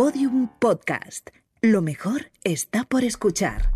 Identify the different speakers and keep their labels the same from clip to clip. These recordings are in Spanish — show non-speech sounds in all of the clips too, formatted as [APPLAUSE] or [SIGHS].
Speaker 1: Podium Podcast. Lo mejor está por escuchar.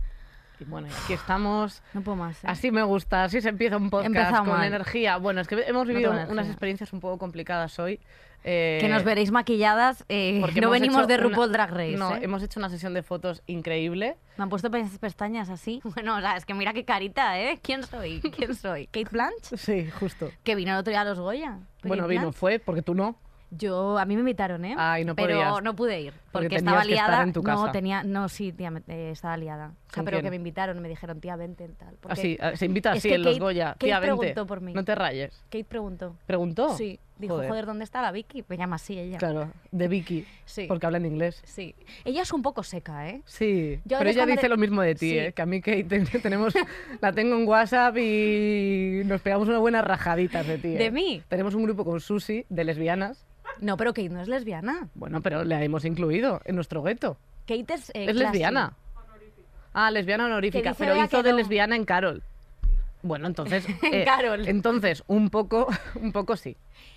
Speaker 2: Y bueno, aquí estamos. [SIGHS]
Speaker 3: No puedo más. ¿eh?
Speaker 2: Así me gusta, así se empieza un podcast
Speaker 3: Empezado
Speaker 2: con
Speaker 3: mal.
Speaker 2: energía. Bueno, es que hemos
Speaker 3: No
Speaker 2: vivido
Speaker 3: tengo
Speaker 2: unas experiencias un poco complicadas hoy. eh,
Speaker 3: que nos veréis maquilladas. eh,
Speaker 2: porque
Speaker 3: no venimos de
Speaker 2: una-
Speaker 3: RuPaul Drag Race.
Speaker 2: No,
Speaker 3: ¿eh?
Speaker 2: hemos hecho una sesión de fotos increíble.
Speaker 3: Me han puesto pe- pestañas así. [LAUGHS] Bueno, o sea, es que mira qué carita, ¿eh? ¿Quién soy? ¿Quién soy? ¿Kate Blanch?
Speaker 2: Sí, justo.
Speaker 3: Que vino el otro día a los Goya.
Speaker 2: Bueno, vino, fue, porque tú no.
Speaker 3: Yo, a mí me invitaron, ¿eh?
Speaker 2: Ay, no
Speaker 3: Pero
Speaker 2: podías.
Speaker 3: no pude ir.
Speaker 2: Porque
Speaker 3: estaba
Speaker 2: que estar
Speaker 3: liada.
Speaker 2: en tu
Speaker 3: No, tenía. No, sí, tía, eh, estaba liada. O sea,
Speaker 2: ¿Con
Speaker 3: pero
Speaker 2: quién?
Speaker 3: que me invitaron me dijeron, tía, vente tal. Porque
Speaker 2: Así, ah, se invita así en los
Speaker 3: Kate-
Speaker 2: Goya.
Speaker 3: Kate
Speaker 2: Tía, vente.
Speaker 3: preguntó por mí.
Speaker 2: No te rayes.
Speaker 3: Kate preguntó.
Speaker 2: ¿Preguntó?
Speaker 3: Sí. Dijo,
Speaker 2: Joder.
Speaker 3: joder. ¿dónde está la Vicky? Me llama así ella.
Speaker 2: Claro, de Vicky.
Speaker 3: Sí.
Speaker 2: Porque habla en inglés.
Speaker 3: Sí. Ella es un poco seca, ¿eh?
Speaker 2: Sí,
Speaker 3: Yo
Speaker 2: pero ella dice lo mismo de ti,
Speaker 3: Sí.
Speaker 2: ¿eh? que a mí que [LAUGHS] te- tenemos, la tengo en WhatsApp y nos pegamos unas buenas rajaditas de ti. ¿eh?
Speaker 3: ¿De mí?
Speaker 2: Tenemos un grupo con Susi de lesbianas.
Speaker 3: No, pero Kate no es lesbiana.
Speaker 2: Bueno, pero la hemos incluido en nuestro gueto.
Speaker 3: Kate es. eh,
Speaker 2: es lesbiana. Ah, lesbiana honorífica, pero hizo de lesbiana en Carol. Bueno, entonces. [LAUGHS]
Speaker 3: En
Speaker 2: eh,
Speaker 3: Carol.
Speaker 2: Entonces, un poco, [LAUGHS] un poco sí.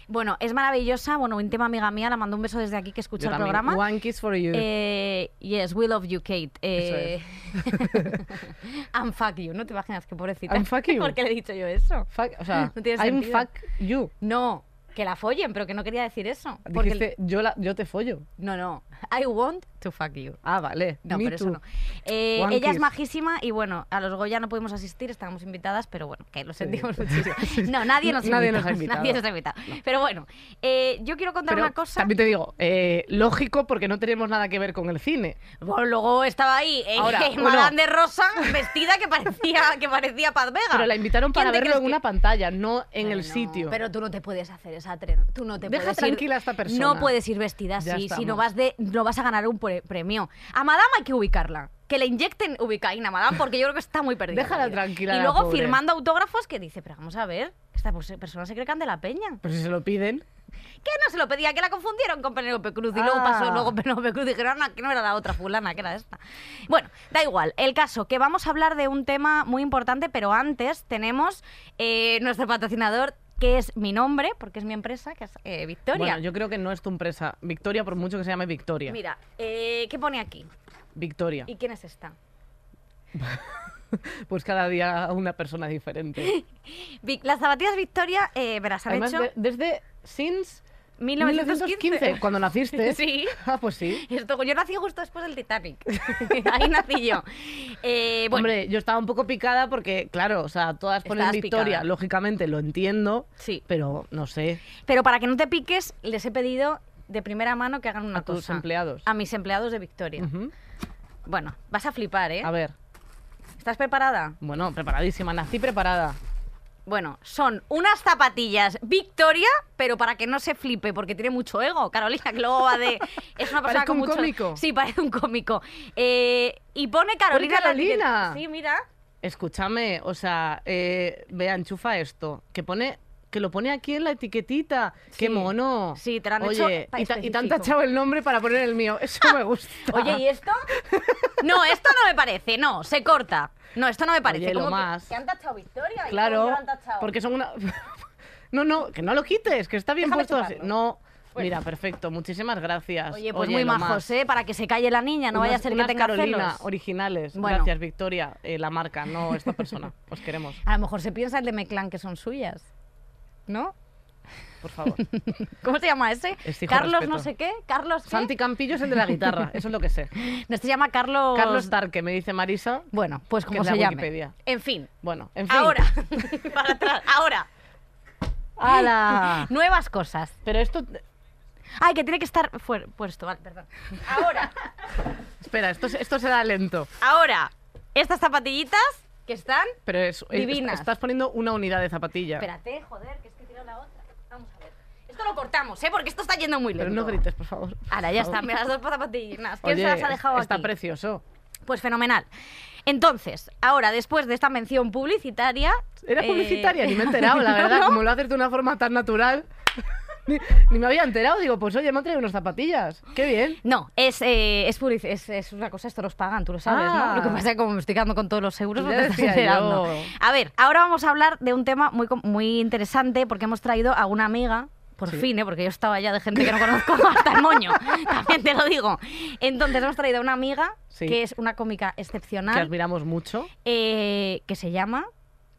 Speaker 3: Bueno, es maravillosa. Bueno, un tema amiga mía, la mando un beso desde aquí que escucha
Speaker 2: Yo
Speaker 3: el
Speaker 2: también.
Speaker 3: programa.
Speaker 2: One kiss for you.
Speaker 3: Eh, yes, we love you, Kate. Eh,
Speaker 2: Eso [LAUGHS]
Speaker 3: and fuck you, ¿no te imaginas qué pobrecita?
Speaker 2: And fuck you.
Speaker 3: ¿Por qué le he dicho yo eso?
Speaker 2: Fuck- o sea,
Speaker 3: no tiene
Speaker 2: I'm
Speaker 3: sentido.
Speaker 2: fuck you.
Speaker 3: No, que la follen, pero que no quería decir eso. Porque
Speaker 2: Dijiste, yo, la, yo te follo.
Speaker 3: No, no. I want to fuck you.
Speaker 2: Ah, vale.
Speaker 3: No,
Speaker 2: Me
Speaker 3: pero eso no. Eh, ella es majísima y bueno, a los Goya no pudimos asistir, estábamos invitadas, pero bueno, que lo sentimos [LAUGHS] muchísimo. No, nadie nos,
Speaker 2: Nadie [LAUGHS] nos ha invitado.
Speaker 3: Nadie nos ha invitado. Pero bueno, eh, yo quiero contar
Speaker 2: Pero
Speaker 3: una cosa.
Speaker 2: también te digo, eh, lógico porque no tenemos nada que ver con el cine.
Speaker 3: Bueno, luego estaba ahí
Speaker 2: Ahora. [LAUGHS]
Speaker 3: Madame de Rosa vestida que parecía que parecía Paz Vega.
Speaker 2: Pero la invitaron
Speaker 3: ¿Quién
Speaker 2: para verlo en una pantalla, no en el sitio.
Speaker 3: Pero tú no te puedes hacer Tú no te
Speaker 2: Deja
Speaker 3: puedes
Speaker 2: tranquila
Speaker 3: ir,
Speaker 2: a esta persona.
Speaker 3: No puedes ir vestida
Speaker 2: Ya
Speaker 3: así. Si no vas de, no vas a ganar un pre- premio. A Madame hay que ubicarla. Que le inyecten ubicaína a Madame porque yo creo que está muy perdida.
Speaker 2: Déjala
Speaker 3: la
Speaker 2: tranquila,
Speaker 3: Y
Speaker 2: la
Speaker 3: luego
Speaker 2: pobre.
Speaker 3: firmando autógrafos que dice, pero vamos a ver, esta pers- persona se cree Candela Peña.
Speaker 2: Pero si se lo piden.
Speaker 3: Que no se lo pedía, que la confundieron con Penélope Cruz. Y luego
Speaker 2: Ah.
Speaker 3: pasó luego Penélope Cruz y dijeron "No, que no era la otra fulana, que era esta. Bueno, da igual. El caso, que vamos a hablar de un tema muy importante, pero antes tenemos eh, nuestro patrocinador, que es mi nombre, porque es mi empresa, que es eh, Victoria.
Speaker 2: Bueno, yo creo que no es tu empresa. Victoria, por mucho que se llame Victoria.
Speaker 3: Mira, eh, ¿qué pone aquí?
Speaker 2: Victoria.
Speaker 3: ¿Y quién es esta? [LAUGHS]
Speaker 2: Pues cada día una persona diferente. [LAUGHS]
Speaker 3: Las zapatillas Victoria, eh, verás, han
Speaker 2: Además,
Speaker 3: hecho
Speaker 2: de- desde since
Speaker 3: 1915.
Speaker 2: 1915, cuando naciste. [LAUGHS]
Speaker 3: Sí.
Speaker 2: Ah, pues sí.
Speaker 3: Esto, yo nací justo después del Titanic. [LAUGHS] Ahí nací yo. Eh, bueno,
Speaker 2: Hombre, yo estaba un poco picada porque, claro, o sea, todas ponen
Speaker 3: Estabas
Speaker 2: Victoria,
Speaker 3: picada.
Speaker 2: lógicamente lo entiendo,
Speaker 3: sí.
Speaker 2: pero no sé,
Speaker 3: Pero para que no te piques, les he pedido de primera mano que hagan una
Speaker 2: a tus
Speaker 3: cosa.
Speaker 2: empleados.
Speaker 3: A mis empleados de Victoria.
Speaker 2: Ujú.
Speaker 3: Bueno, vas a flipar, ¿eh?
Speaker 2: A ver,
Speaker 3: ¿Estás preparada?
Speaker 2: bueno, preparadísima, nací preparada.
Speaker 3: Bueno, son unas zapatillas Victoria, pero para que no se flipe, porque tiene mucho ego. Carolina, que luego va de. Es una persona
Speaker 2: Parece
Speaker 3: con
Speaker 2: un
Speaker 3: mucho.
Speaker 2: cómico.
Speaker 3: Sí, parece un cómico. Eh, y pone Carolina. la.
Speaker 2: Carolina!
Speaker 3: Sí, mira.
Speaker 2: Escúchame, o sea, eh, vea, enchufa esto, que pone que lo pone aquí en la etiquetita. ¡Qué mono!
Speaker 3: Sí, te lo han
Speaker 2: Oye,
Speaker 3: hecho
Speaker 2: y, ta- y te han tachado el nombre para poner el mío. Eso me [LAUGHS] gusta.
Speaker 3: Oye, ¿y esto? No, esto no me parece, no, se corta. No, esto no me parece.
Speaker 2: Oye, lo
Speaker 3: ¿Cómo que- han tachado Victoria. ¿Y
Speaker 2: Claro,
Speaker 3: lo han tachado?
Speaker 2: porque son una... [LAUGHS] No, no, que no lo quites, que está bien
Speaker 3: Déjame
Speaker 2: puesto así. No,
Speaker 3: Bueno.
Speaker 2: mira, perfecto, muchísimas gracias.
Speaker 3: Oye, pues muy majos. ¿eh? Para que se calle la niña, no vaya a ser que tenga
Speaker 2: Carolina
Speaker 3: celos.
Speaker 2: originales.
Speaker 3: Bueno.
Speaker 2: Gracias, Victoria, eh, la marca, no esta persona. [LAUGHS] Os queremos,
Speaker 3: A lo mejor se piensa el de Meclán que son suyas. ¿No?
Speaker 2: por favor. [LAUGHS]
Speaker 3: ¿Cómo se llama ese?
Speaker 2: Exijo
Speaker 3: Carlos
Speaker 2: respeto.
Speaker 3: no sé qué. Carlos qué?
Speaker 2: Santi Campillo es el de la guitarra, eso es lo que sé. [LAUGHS]
Speaker 3: No, este se llama Carlos...
Speaker 2: Carlos Tarque, me dice Marisa.
Speaker 3: Bueno, pues como se.
Speaker 2: Wikipedia.
Speaker 3: En fin.
Speaker 2: Bueno, en fin.
Speaker 3: Ahora. [LAUGHS] Para atrás. Ahora.
Speaker 2: ¡Hala!
Speaker 3: Nuevas cosas.
Speaker 2: Pero esto...
Speaker 3: Ay, que tiene que estar puesto. Vale, perdón. Ahora.
Speaker 2: Espera, esto, esto se da lento.
Speaker 3: Ahora. Estas zapatillitas que están...
Speaker 2: Pero es, es-
Speaker 3: Divinas.
Speaker 2: estás poniendo una unidad de zapatilla.
Speaker 3: Espérate, joder, que es que tiro la otra. Vamos a ver. Esto lo cortamos, ¿eh? Porque esto está yendo muy lento.
Speaker 2: Pero no grites, por favor.
Speaker 3: Ahora, ya está. Mira, las dos zapatillas. ¿Quién
Speaker 2: Oye,
Speaker 3: se las ha dejado
Speaker 2: está
Speaker 3: aquí?
Speaker 2: precioso.
Speaker 3: Pues fenomenal. Entonces, ahora, después de esta mención publicitaria...
Speaker 2: Era
Speaker 3: eh,
Speaker 2: publicitaria, ni me he enterado, la
Speaker 3: ¿no, [LAUGHS]
Speaker 2: verdad.
Speaker 3: no?
Speaker 2: Como lo haces de una forma tan natural. Ni, ni me había enterado. Digo, pues oye, me han traído unas zapatillas. Qué bien.
Speaker 3: No, es, eh, es, es, es una cosa, esto los pagan, tú lo sabes,
Speaker 2: Ah.
Speaker 3: ¿no? Lo que pasa es que como me estoy quedando con todos los euros, no te estás enterando. A ver, ahora vamos a hablar de un tema muy, muy interesante porque hemos traído a una amiga, Por
Speaker 2: Sí.
Speaker 3: fin, ¿eh? porque yo estaba ya de gente que no conozco [LAUGHS] hasta el moño. [LAUGHS] También te lo digo. Entonces hemos traído a una amiga
Speaker 2: Sí.
Speaker 3: que es una cómica
Speaker 2: Que
Speaker 3: excepcional
Speaker 2: admiramos mucho.
Speaker 3: eh, que se llama.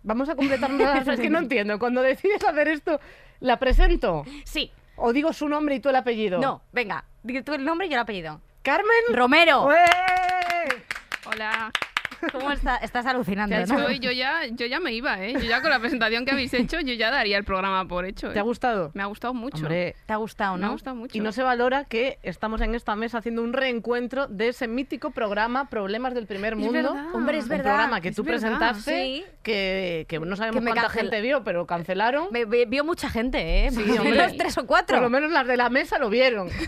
Speaker 2: Vamos a completar una [LAUGHS] Es que no entiendo. Cuando decides hacer esto, ¿la presento?
Speaker 3: Sí,
Speaker 2: ¿O digo su nombre y tú el apellido?
Speaker 3: no, venga, di tú el nombre y yo el apellido.
Speaker 2: ¿Carmen?
Speaker 3: Romero.
Speaker 2: ¡Ué!
Speaker 4: Hola.
Speaker 3: ¿Cómo está? Estás alucinando, ¿no?
Speaker 4: yo, ya, yo ya me iba, ¿eh? Yo ya con la presentación que habéis hecho, yo ya daría el programa por hecho.
Speaker 2: ¿Te ha
Speaker 4: ¿eh?
Speaker 2: gustado?
Speaker 4: Me ha gustado mucho.
Speaker 2: Hombre,
Speaker 3: ¿Te ha gustado,
Speaker 4: me ha
Speaker 3: no?
Speaker 4: gustado mucho.
Speaker 2: y no se valora que estamos en esta mesa haciendo un reencuentro de ese mítico programa Problemas del Primer
Speaker 4: Es
Speaker 2: Mundo.
Speaker 4: verdad.
Speaker 3: Hombre, es
Speaker 2: Un
Speaker 3: verdad.
Speaker 2: programa que
Speaker 4: es
Speaker 2: tú
Speaker 4: verdad,
Speaker 2: presentaste,
Speaker 3: sí.
Speaker 2: que, que no sabemos
Speaker 3: Que
Speaker 2: cuánta
Speaker 3: cancel-
Speaker 2: gente vio, pero cancelaron.
Speaker 3: Me, me- vio mucha gente, ¿eh?
Speaker 2: Sí,
Speaker 3: Por lo menos tres o cuatro.
Speaker 2: Por lo menos las de la mesa lo vieron. [LAUGHS]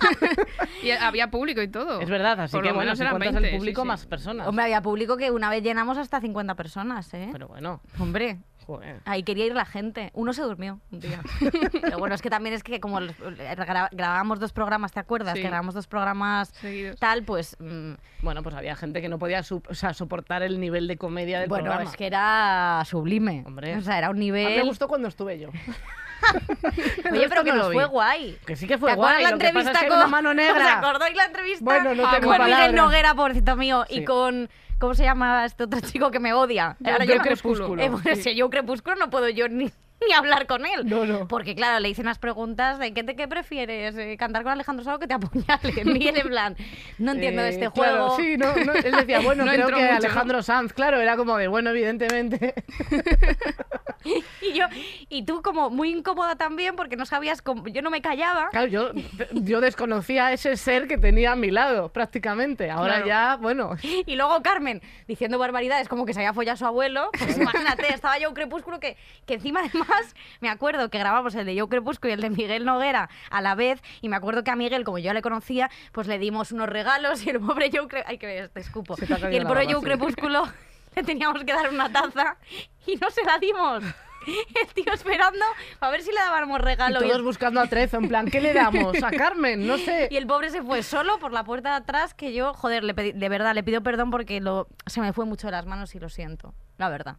Speaker 4: Y había público y todo.
Speaker 2: es verdad, así
Speaker 4: Por
Speaker 2: que bueno, si cuentas
Speaker 4: 20,
Speaker 2: el
Speaker 4: sí,
Speaker 2: público,
Speaker 4: sí.
Speaker 2: más personas.
Speaker 3: Hombre, había público que una vez llenamos hasta 50 personas, ¿eh?
Speaker 2: Pero bueno,
Speaker 3: Hombre,
Speaker 2: joder.
Speaker 3: ahí quería ir la gente. Uno se durmió un día. [LAUGHS] Pero bueno, es que también es que como gra- grabábamos dos programas, ¿te acuerdas?
Speaker 4: Sí.
Speaker 3: Que grabamos dos programas
Speaker 4: Seguidos.
Speaker 3: tal, pues... mm,
Speaker 2: Bueno, pues había gente que no podía o sea, soportar el nivel de comedia del
Speaker 3: bueno,
Speaker 2: programa.
Speaker 3: es que era sublime.
Speaker 2: Hombre.
Speaker 3: O sea, era un
Speaker 2: A mí me
Speaker 3: nivel...
Speaker 2: gustó cuando estuve yo. [LAUGHS] [LAUGHS]
Speaker 3: Oye, pero que
Speaker 2: no
Speaker 3: nos
Speaker 2: vi.
Speaker 3: fue guay.
Speaker 2: Que sí que
Speaker 3: ¿Te
Speaker 2: fue
Speaker 3: acuerdas
Speaker 2: guay.
Speaker 3: la
Speaker 2: lo que pasa
Speaker 3: entrevista
Speaker 2: es que
Speaker 3: con...
Speaker 2: una mano
Speaker 3: ¿Os
Speaker 2: negra.
Speaker 3: acordáis la entrevista?
Speaker 2: Bueno, no tengo
Speaker 3: con Miguel
Speaker 2: palabras.
Speaker 3: Noguera, pobrecito mío,
Speaker 2: Sí.
Speaker 3: y con... ¿Cómo se llama este otro [LAUGHS] chico que me odia?
Speaker 2: Yo-
Speaker 3: Ahora
Speaker 2: yo
Speaker 3: no-
Speaker 2: Crepúsculo.
Speaker 3: Eh, bueno, si yo Crepúsculo no puedo yo ni, ni hablar con él.
Speaker 2: No, no.
Speaker 3: Porque claro, le hice unas preguntas de ¿qué, te, qué prefieres? eh, ¿Cantar con Alejandro Sanz o que te apuñalen? Miguel [LAUGHS] en plan, no entiendo
Speaker 2: Eh,
Speaker 3: este
Speaker 2: claro,
Speaker 3: juego.
Speaker 2: Sí, no, no, él decía, bueno, [LAUGHS]
Speaker 4: No
Speaker 2: creo que
Speaker 4: mucho.
Speaker 2: Alejandro Sanz, claro, era como de, bueno, evidentemente. [LAUGHS]
Speaker 3: Y yo y tú como muy incómoda también porque no sabías cómo, yo no me callaba.
Speaker 2: Claro, yo, yo desconocía ese ser que tenía a mi lado, prácticamente. Ahora
Speaker 3: Claro.
Speaker 2: ya, bueno,
Speaker 3: Y luego Carmen diciendo barbaridades como que se había follado a su abuelo. Pues imagínate, estaba yo Crepúsculo que, que encima además me acuerdo que grabamos el de Yo Crepúsculo y el de Miguel Noguera a la vez. Y me acuerdo que a Miguel, como yo le conocía, pues le dimos unos regalos y el pobre Yo Crepúsculo... Ay, que te escupo.
Speaker 2: Te
Speaker 3: Y el pobre Yo. Crepúsculo [LAUGHS] le teníamos que dar una taza y no se la dimos. [LAUGHS] El tío esperando a ver si le dábamos regalo. y
Speaker 2: todos buscando a Trezo, en plan, ¿qué le damos? ¿A Carmen? No sé. [LAUGHS]
Speaker 3: y el pobre se fue solo por la puerta de atrás que yo, joder, le pedí- de verdad, le pido perdón porque lo, se me fue mucho de las manos y lo siento, la verdad.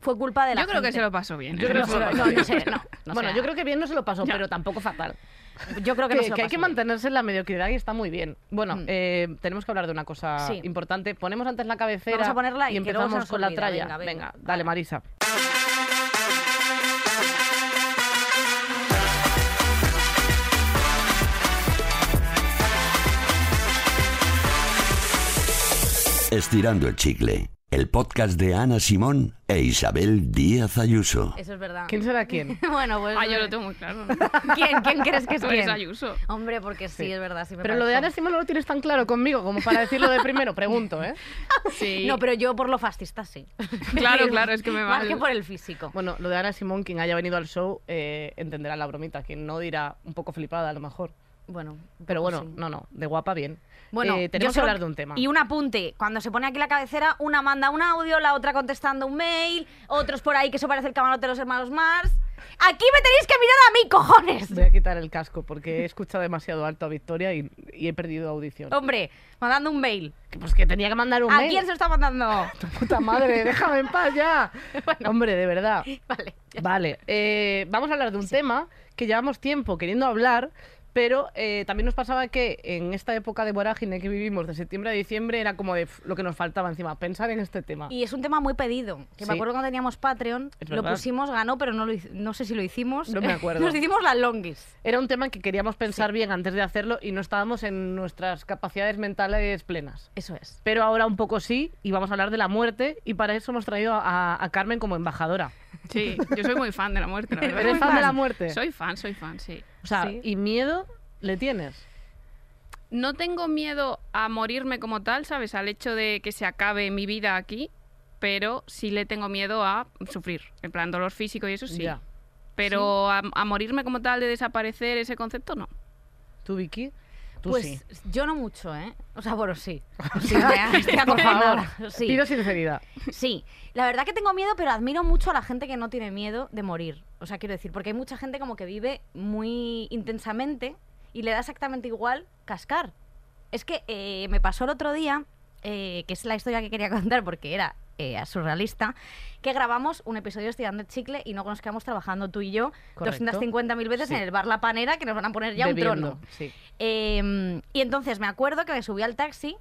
Speaker 3: Fue culpa de la
Speaker 4: Yo creo que
Speaker 3: gente.
Speaker 4: se lo pasó bien.
Speaker 2: Yo
Speaker 4: ¿eh?
Speaker 2: creo que
Speaker 3: se lo- no, no sé, no, no
Speaker 2: bueno, yo creo que bien no se lo pasó, pero tampoco fatal.
Speaker 3: Yo creo que,
Speaker 2: Que,
Speaker 3: no se lo
Speaker 2: que hay que mantenerse en la mediocridad y está muy bien. Bueno,
Speaker 3: Mm.
Speaker 2: eh, tenemos que hablar de una cosa
Speaker 3: Sí.
Speaker 2: importante. Ponemos antes la cabecera
Speaker 3: Vamos a ponerla y
Speaker 2: y
Speaker 3: que
Speaker 2: empezamos con la tralla.
Speaker 3: Venga,
Speaker 2: Venga,
Speaker 3: venga.
Speaker 2: dale. Marisa.
Speaker 5: Estirando el chicle, el podcast de Ana Simón e Isabel Díaz Ayuso.
Speaker 3: Eso es verdad.
Speaker 2: ¿Quién será quién? [LAUGHS]
Speaker 3: bueno, pues...
Speaker 4: Ah, yo lo tengo muy claro. ¿no? [LAUGHS]
Speaker 3: ¿Quién, ¿Quién crees que es
Speaker 4: eres
Speaker 3: quién?
Speaker 4: Ayuso.
Speaker 3: Hombre, porque sí,
Speaker 2: Sí.
Speaker 3: es verdad. Sí me
Speaker 2: Pero lo de. Ana Simón no lo tienes tan claro conmigo como para decirlo de primero. Pregunto, ¿eh? [LAUGHS]
Speaker 4: Sí.
Speaker 3: No, pero yo por lo fascista sí.
Speaker 4: Claro, claro, es que me
Speaker 3: Más
Speaker 4: va.
Speaker 3: que por el físico.
Speaker 2: Bueno, lo de Ana Simón, quien haya venido al show, eh, entenderá la bromita. Quien no dirá un poco flipada, a lo mejor.
Speaker 3: Bueno,
Speaker 2: Pero bueno,
Speaker 3: sí.
Speaker 2: no, no, de guapa bien.
Speaker 3: Bueno,
Speaker 2: Eh, tenemos que hablar de un tema.
Speaker 3: Y un apunte. Cuando se pone aquí la cabecera, una manda un audio, la otra contestando un mail, otros por ahí que eso parece el camarote de los hermanos Mars. Aquí me tenéis que mirar a mí, cojones.
Speaker 2: Voy a quitar el casco porque he escuchado demasiado alto a Victoria y, y he perdido audición.
Speaker 3: Hombre, mandando un mail.
Speaker 2: Que, Pues que tenía que mandar un
Speaker 3: ¿A
Speaker 2: mail.
Speaker 3: quién se lo está mandando? [LAUGHS]
Speaker 2: Puta madre, déjame en paz ya. [LAUGHS] Hombre, de verdad. [LAUGHS]
Speaker 3: Vale.
Speaker 2: Vale, eh, vamos a hablar de un tema que llevamos tiempo queriendo hablar, pero eh, también nos pasaba que en esta época de vorágine que vivimos de septiembre a diciembre era como de lo que nos faltaba encima, pensar en este tema.
Speaker 3: Y es un tema muy pedido. Que me
Speaker 2: Sí.
Speaker 3: acuerdo cuando teníamos Patreon, lo pusimos, ganó, pero no, lo no sé si lo hicimos.
Speaker 2: No me acuerdo. [LAUGHS]
Speaker 3: Nos hicimos las longis.
Speaker 2: Era un tema que queríamos pensar bien antes de hacerlo y no estábamos en nuestras capacidades mentales plenas.
Speaker 3: Eso es.
Speaker 2: Pero ahora un poco sí, y vamos a hablar de la muerte, y para eso hemos traído a, a Carmen como embajadora.
Speaker 4: Sí, yo soy muy fan de la muerte, la [LAUGHS] verdad.
Speaker 2: ¿Eres fan de la muerte?
Speaker 4: Soy fan, soy fan, sí.
Speaker 2: O sea,
Speaker 3: Sí.
Speaker 2: ¿y miedo le tienes?
Speaker 4: No tengo miedo a morirme como tal, ¿sabes? Al hecho de que se acabe mi vida aquí, pero sí le tengo miedo a sufrir. En plan, dolor físico y eso sí.
Speaker 2: Ya.
Speaker 4: Pero a, a morirme como tal, de desaparecer ese concepto, no.
Speaker 2: ¿Tú, Vicky? Tú
Speaker 3: pues
Speaker 2: sí.
Speaker 3: yo no mucho, ¿eh? O sea, bueno, sí. [LAUGHS] [LAUGHS]
Speaker 2: Por favor.
Speaker 3: Sí.
Speaker 2: pido sinceridad.
Speaker 3: Sí, la verdad que tengo miedo, pero admiro mucho a la gente que no tiene miedo de morir. O sea, quiero decir, porque hay mucha gente como que vive muy intensamente y le da exactamente igual cascar. Es que eh, me pasó el otro día, eh, que es la historia que quería [LAUGHS] contar porque era eh, surrealista, que grabamos un episodio de Estirando el Chicle y no nos quedamos trabajando tú y yo
Speaker 2: Correcto.
Speaker 3: 250.000 veces
Speaker 2: Sí.
Speaker 3: en el bar La Panera, que nos van a poner ya un trono.
Speaker 2: Sí.
Speaker 3: Eh, y entonces me acuerdo que me subí al taxi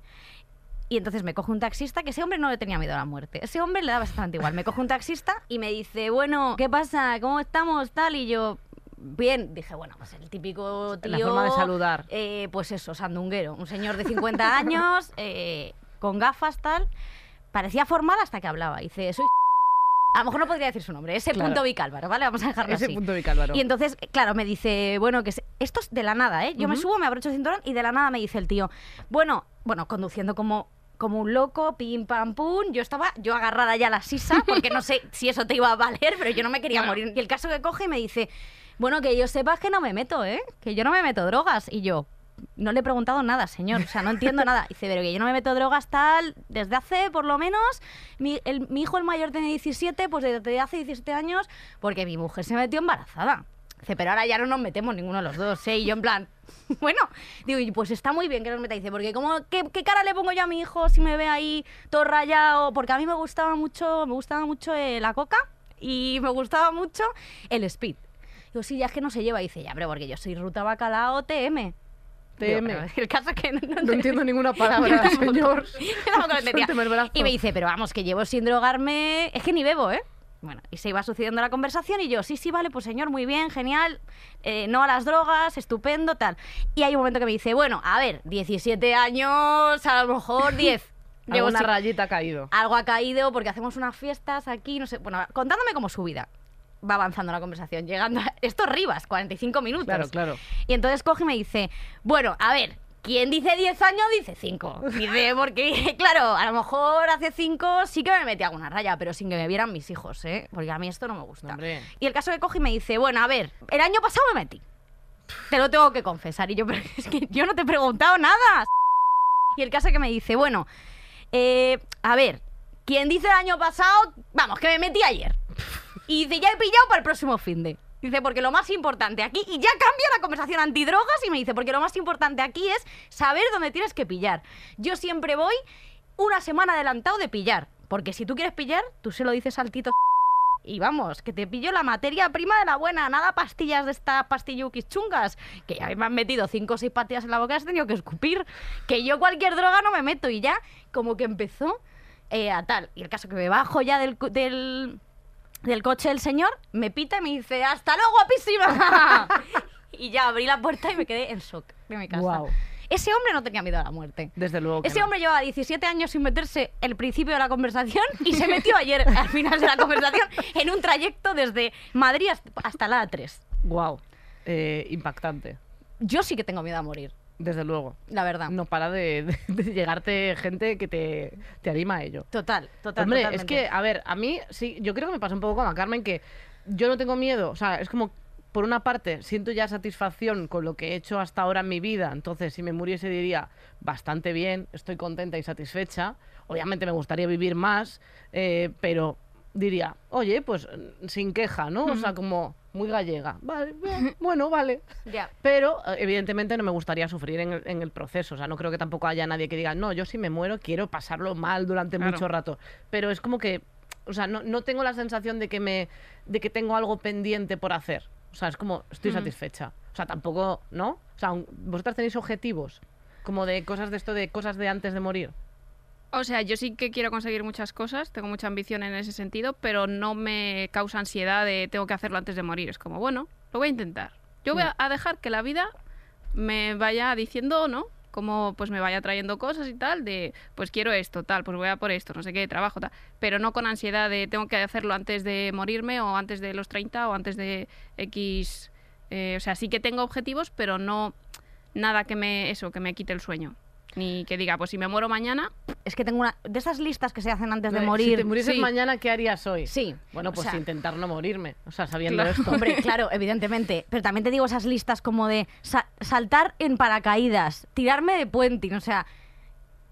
Speaker 3: y entonces me coge un taxista, que ese hombre no le tenía miedo a la muerte. Ese hombre le daba bastante igual. Me coge un taxista y me dice, bueno, ¿qué pasa? ¿Cómo estamos? Tal. Y yo, bien. Dije, bueno, pues el típico tío...
Speaker 2: La forma de saludar.
Speaker 3: eh, pues eso, sandunguero. Un señor de 50 [LAUGHS] años, eh, con gafas, tal. Parecía formal hasta que hablaba. Dice, soy... [LAUGHS] A lo mejor no podría decir su nombre. Ese
Speaker 2: Claro.
Speaker 3: punto Vicálvaro, ¿vale? Vamos a dejarlo
Speaker 2: Ese
Speaker 3: así.
Speaker 2: punto de Cálvaro.
Speaker 3: Y entonces, claro, me dice, bueno, que se- esto es de la nada, ¿eh? Yo me subo, me abrocho el cinturón y de la nada me dice el tío, bueno, bueno, conduciendo como como un loco, pim pam pum, yo estaba yo agarrada ya a la sisa, [LAUGHS] porque no sé si eso te iba a valer, pero yo no me quería morir. Y el caso que coge y me dice, bueno, que yo sepas que no me meto, ¿eh? Que yo no me meto drogas. Y yo, no le he preguntado nada, señor. O sea, no entiendo nada. Dice, pero que yo no me meto drogas tal, desde hace, por lo menos, mi, el- mi hijo el mayor tiene 17, pues desde hace 17 años, porque mi mujer se metió embarazada. Dice, pero ahora ya no nos metemos ninguno de los dos, ¿eh? Y yo en plan, [LAUGHS] bueno, digo, pues está muy bien que nos meta. Dice, porque como, ¿qué, qué cara le pongo yo a mi hijo si me ve ahí todo rayado? Porque a mí me gustaba mucho, me gustaba mucho eh, la coca y me gustaba mucho el speed. Digo, sí, ya es que no se lleva. Dice, ya, pero porque yo soy ruta bacalao TM.
Speaker 2: TM.
Speaker 3: el caso es que no,
Speaker 2: No entiendo ninguna [LAUGHS] palabra, señor. [LAUGHS]
Speaker 3: Y me dice, pero vamos, que llevo sin drogarme. Es que ni bebo, ¿eh? Bueno, y se iba sucediendo la conversación y yo, sí, sí, vale, pues señor, muy bien, genial, eh, no a las drogas, estupendo, tal. Y hay un momento que me dice, bueno, a ver, 17 años, a lo mejor 10. Llevo sin-
Speaker 2: rayita ha caído.
Speaker 3: algo ha caído porque hacemos unas fiestas aquí, no sé, bueno, contándome como su vida. Va avanzando la conversación, llegando a... Esto es Rivas, 45 minutos.
Speaker 2: Claro, claro.
Speaker 3: Y entonces coge y me dice, bueno, a ver, ¿quién dice 10 años dice 5? Dice, porque, [LAUGHS] claro, a lo mejor hace 5 sí que me metí alguna raya, pero sin que me vieran mis hijos, ¿eh? Porque a mí esto no me gusta.
Speaker 2: Hombre.
Speaker 3: Y el caso que coge y me dice, bueno, a ver, el año pasado me metí. Te lo tengo que confesar. Y yo, [LAUGHS] pero es que yo no te he preguntado nada. Y el caso que me dice, bueno, eh, a ver, ¿quién dice el año pasado? Vamos, que me metí ayer. Y dice, ya he pillado para el próximo fin de. Dice, porque lo más importante aquí, y ya cambia la conversación antidrogas y me dice, porque lo más importante aquí es saber dónde tienes que pillar. Yo siempre voy una semana adelantado de pillar, porque si tú quieres pillar, tú se lo dices al tito [LAUGHS] y vamos, que te pillo la materia prima de la buena, nada pastillas de estas pastilluquis chungas, que ya me han metido cinco o seis pastillas en la boca y has tenido que escupir, que yo cualquier droga no me meto y ya como que empezó eh, a tal. Y el caso que me bajo ya del, del, del coche del señor, me pita y me dice, ¡hasta luego, guapísima! [LAUGHS] y ya abrí la puerta y me quedé en shock de mi casa.
Speaker 2: Guau.
Speaker 3: Ese hombre no tenía miedo a la muerte.
Speaker 2: Desde luego que
Speaker 3: Ese
Speaker 2: no.
Speaker 3: hombre llevaba 17 años sin meterse el principio de la conversación y se metió ayer [LAUGHS] al final de la conversación en un trayecto desde Madrid hasta- la A3.
Speaker 2: Guau. Eh, impactante.
Speaker 3: Yo sí que tengo miedo a morir,
Speaker 2: Desde luego.
Speaker 3: la verdad.
Speaker 2: No para de, de- de llegarte gente que te, te anima a ello.
Speaker 3: Total, total.
Speaker 2: Hombre,
Speaker 3: totalmente.
Speaker 2: es que, a ver, a mí sí, yo creo que me pasa un poco como a Carmen, que yo no tengo miedo, o sea, es como, por una parte, siento ya satisfacción con lo que he hecho hasta ahora en mi vida, entonces si me muriese diría, bastante bien, estoy contenta y satisfecha, obviamente me gustaría vivir más, eh, pero diría, oye, pues mm, sin queja, ¿no? O sea, como muy gallega, vale, [LAUGHS] bien, bueno, vale. Pero, eh, evidentemente, no me gustaría sufrir en el, en el proceso. O sea, no creo que tampoco haya nadie que diga, no, yo si me muero quiero pasarlo mal durante
Speaker 4: Claro.
Speaker 2: mucho rato. Pero es como que, o sea, no, no tengo la sensación de que, me, de que tengo algo pendiente por hacer. O sea, es como, estoy satisfecha. O sea, tampoco, ¿no? O sea, vosotras tenéis objetivos, como de cosas de esto, de cosas de antes de morir.
Speaker 4: O sea, yo sí que quiero conseguir muchas cosas, tengo mucha ambición en ese sentido, pero no me causa ansiedad de tengo que hacerlo antes de morir. Es como, bueno, lo voy a intentar. Yo voy a, a dejar que la vida me vaya diciendo, ¿no? Como pues me vaya trayendo cosas y tal, de pues quiero esto, tal, pues voy a por esto, no sé qué, trabajo, tal. Pero no con ansiedad de tengo que hacerlo antes de morirme o antes de los 30 o antes de X. eh, o sea, sí que tengo objetivos, pero no nada que me, eso, que me quite el sueño. Ni que diga, pues si me muero mañana,
Speaker 3: Es que tengo una. De esas listas que se hacen antes de
Speaker 2: Eh,
Speaker 3: morir.
Speaker 2: Si te murieses
Speaker 3: sí.
Speaker 2: mañana, ¿qué harías hoy?
Speaker 3: Sí.
Speaker 2: Bueno,
Speaker 3: O
Speaker 2: pues
Speaker 3: sea,
Speaker 2: intentar no morirme. O sea, sabiendo
Speaker 4: Claro.
Speaker 2: esto.
Speaker 3: Hombre, claro, evidentemente. Pero también te digo esas listas como de sa- saltar en paracaídas, tirarme de puente, o sea.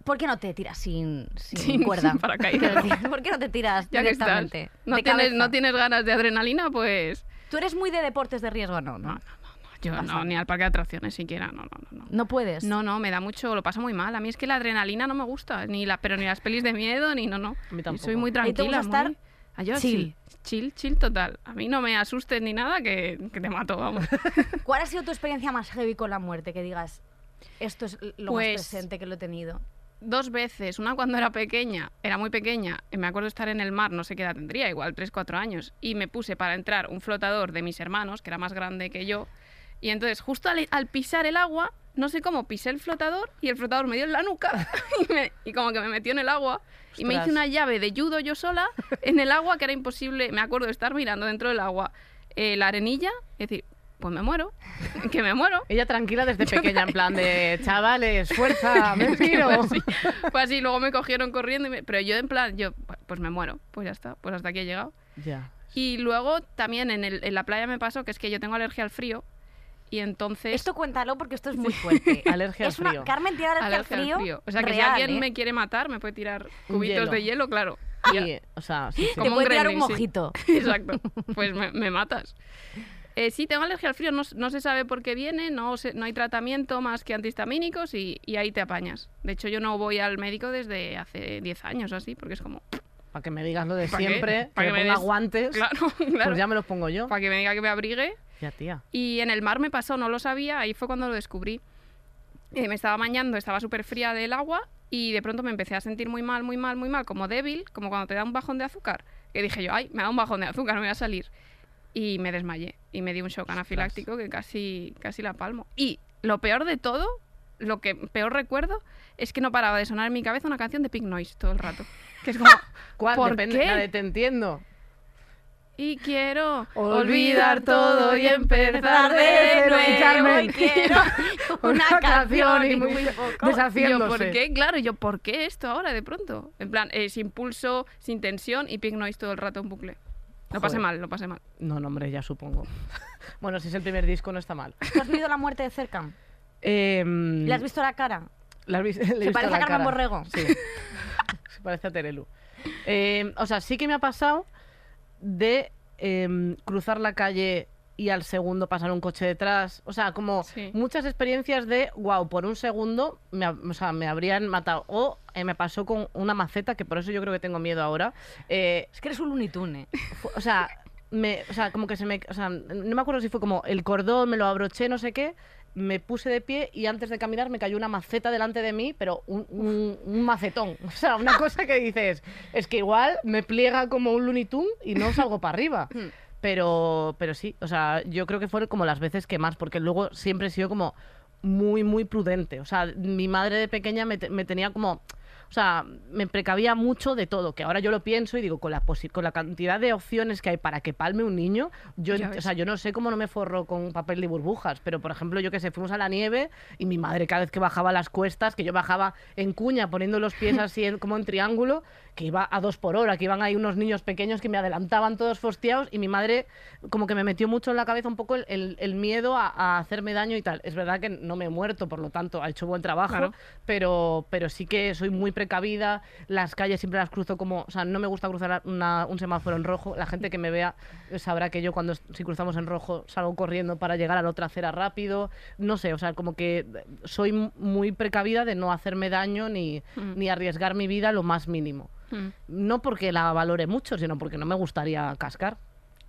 Speaker 3: ¿Por qué no te tiras sin, sin,
Speaker 4: Sin-
Speaker 3: cuerda?
Speaker 4: sin paracaídas.
Speaker 3: ¿Por qué no te tiras
Speaker 4: ya que estás,
Speaker 3: directamente?
Speaker 4: no
Speaker 3: de
Speaker 4: tienes,
Speaker 3: cabeza?
Speaker 4: no tienes ganas de adrenalina, pues
Speaker 3: ¿Tú eres muy de deportes de riesgo no?
Speaker 4: no,
Speaker 3: ¿no?
Speaker 4: No. Yo no, ni al parque de atracciones siquiera, no, no, no. no.
Speaker 3: No puedes.
Speaker 4: No, no, me da mucho, lo paso muy mal. A mí es que la adrenalina no me gusta, ni la, pero ni las pelis de miedo, ni no, no.
Speaker 2: A mí tampoco.
Speaker 4: Soy muy
Speaker 3: ¿Y te gusta
Speaker 4: tranquila.
Speaker 3: estar
Speaker 4: muy- Ah, yo
Speaker 3: chill?
Speaker 4: sí, chill, chill total. A mí no me asustes ni nada que, que te mato, vamos. [LAUGHS]
Speaker 3: ¿Cuál ha sido tu experiencia más heavy con la muerte? Que digas, esto es lo
Speaker 4: Pues-
Speaker 3: más presente que lo he tenido.
Speaker 4: Dos veces, una cuando era pequeña, era muy pequeña, y me acuerdo estar en el mar, no sé qué edad tendría, igual 3, 4 años, y me puse para entrar un flotador de mis hermanos, que era más grande que yo, y entonces justo al, al pisar el agua, no sé cómo, pisé el flotador y el flotador me dio en la nuca [LAUGHS] y, me- y como que me metió en el agua y me hice
Speaker 2: Ostras.
Speaker 4: una llave de judo yo sola en el agua que era imposible, me acuerdo de estar mirando dentro del agua eh, la arenilla y decir, pues me muero, [LAUGHS] que me muero.
Speaker 2: Ella tranquila desde pequeña, en plan de chavales, fuerza, [LAUGHS] me piro.
Speaker 4: Fue así, fue así, luego me cogieron corriendo, y me- pero yo en plan, yo, pues me muero, pues ya está, pues hasta aquí he llegado.
Speaker 2: Ya.
Speaker 4: Y luego también en, el- en la playa me pasó que es que yo tengo alergia al frío y entonces...
Speaker 3: Esto cuéntalo porque esto es muy fuerte. [LAUGHS]
Speaker 2: Alergia al
Speaker 3: Es una-
Speaker 2: frío.
Speaker 3: Carmen tiene alergia,
Speaker 4: alergia
Speaker 3: al frío.
Speaker 4: O sea que
Speaker 3: real,
Speaker 4: si alguien
Speaker 3: ¿eh?
Speaker 4: me quiere matar, me puede tirar cubitos
Speaker 2: hielo.
Speaker 4: de hielo, claro.
Speaker 2: Y, o sea, sí, sí.
Speaker 3: Te
Speaker 4: como
Speaker 3: puede
Speaker 4: un
Speaker 3: tirar un
Speaker 4: gremlin, sí.
Speaker 3: mojito. [LAUGHS]
Speaker 4: Exacto. Pues me, me matas. [LAUGHS] Eh, sí, tengo alergia al frío, no, no se sabe por qué viene, no, se- no hay tratamiento más que antihistamínicos y, y ahí te apañas. De hecho, yo no voy al médico desde hace 10 años o así, porque es como,
Speaker 2: Para que me digas lo de siempre,
Speaker 4: ¿Pa
Speaker 2: que
Speaker 4: que
Speaker 2: me
Speaker 4: me
Speaker 2: ponga
Speaker 4: des-
Speaker 2: guantes,
Speaker 4: claro, claro,
Speaker 2: pues ya me los pongo yo.
Speaker 4: para que me diga que me abrigue.
Speaker 2: Ya, tía.
Speaker 4: Y en el mar me pasó, no lo sabía, ahí fue cuando lo descubrí. Eh, me estaba bañando, estaba súper fría del agua y de pronto me empecé a sentir muy mal, muy mal, muy mal, como débil, como cuando te da un bajón de azúcar. Que dije yo, ay, me da un bajón de azúcar, me voy a salir. Y me desmayé y me di un shock anafiláctico que casi, casi la palmo. Y lo peor de todo, lo que peor recuerdo, es que no paraba de sonar en mi cabeza una canción de Pink Noise todo el rato. Que es como, [LAUGHS]
Speaker 2: ¿Cuál?
Speaker 4: ¿por
Speaker 2: Depende,
Speaker 4: qué?
Speaker 2: la de te entiendo.
Speaker 4: Y quiero
Speaker 2: Olvidar todo y empezar de cero. Y Carmen.
Speaker 3: Y quiero [LAUGHS] una canción y muy poco.
Speaker 4: Y yo,
Speaker 2: Deshaciéndose.
Speaker 4: ¿por qué? Claro, yo, ¿por qué esto ahora de pronto? En plan, eh, sin pulso, sin tensión y Pink Noise todo el rato en bucle. Pasé
Speaker 2: Joder.
Speaker 4: mal, lo pasé mal.
Speaker 2: No, no, hombre, ya supongo. [LAUGHS] bueno, si es el primer disco, no está mal.
Speaker 3: ¿Tú has vivido la muerte de cerca?
Speaker 2: Em,
Speaker 3: ¿Le has visto la cara?
Speaker 2: la has vis- [LAUGHS] le he visto
Speaker 3: parece
Speaker 2: la
Speaker 3: a Carmen
Speaker 2: cara.
Speaker 3: Borrego?
Speaker 2: Sí. Se parece a Terelu. Em, o sea, sí que me ha pasado de em, cruzar la calle y al segundo pasar un coche detrás. O sea, como
Speaker 4: Sí.
Speaker 2: muchas experiencias de, wow, por un segundo me, o sea, me habrían matado. O eh, me pasó con una maceta, que por eso yo creo que tengo miedo ahora. Eh,
Speaker 3: Es que eres un Tunes.
Speaker 2: fu- o sea, me, o sea, como que se me, o sea, no me acuerdo si fue como el cordón, me lo abroché, no sé qué, me puse de pie y antes de caminar me cayó una maceta delante de mí, pero un, un- un macetón, [LAUGHS] o sea, una cosa que dices, es que igual me pliega como un Looney Tunes y no [LAUGHS] salgo para arriba. Pero, pero sí, o sea, yo creo que fueron como las veces que más, porque luego siempre he sido como muy, muy prudente. O sea, mi madre de pequeña me, te- me tenía como... O sea, me precavía mucho de todo, que ahora yo lo pienso y digo, con la, con la cantidad de opciones que hay para que palme un niño, yo, o sea, yo no sé cómo no me forro con papel de burbujas, pero por ejemplo, yo que sé, fuimos a la nieve y mi madre cada vez que bajaba las cuestas, que yo bajaba en cuña poniendo los pies [LAUGHS] así en- como en triángulo, que iba a dos por hora, que iban ahí unos niños pequeños que me adelantaban todos fostiados y mi madre como que me metió mucho en la cabeza un poco el, el- el miedo a, a hacerme daño y tal. Es verdad que no me he muerto, por lo tanto, ha hecho buen trabajo,
Speaker 4: Claro.
Speaker 2: pero, pero sí que soy muy precavida, las calles siempre las cruzo como, o sea, no me gusta cruzar una- un semáforo en rojo, la gente que me vea sabrá que yo cuando si cruzamos en rojo salgo corriendo para llegar a la otra acera rápido, no sé, o sea, como que soy muy precavida de no hacerme daño ni,
Speaker 4: Mm.
Speaker 2: ni arriesgar mi vida lo más mínimo.
Speaker 4: Mm.
Speaker 2: No porque la valore mucho, sino porque no me gustaría cascar.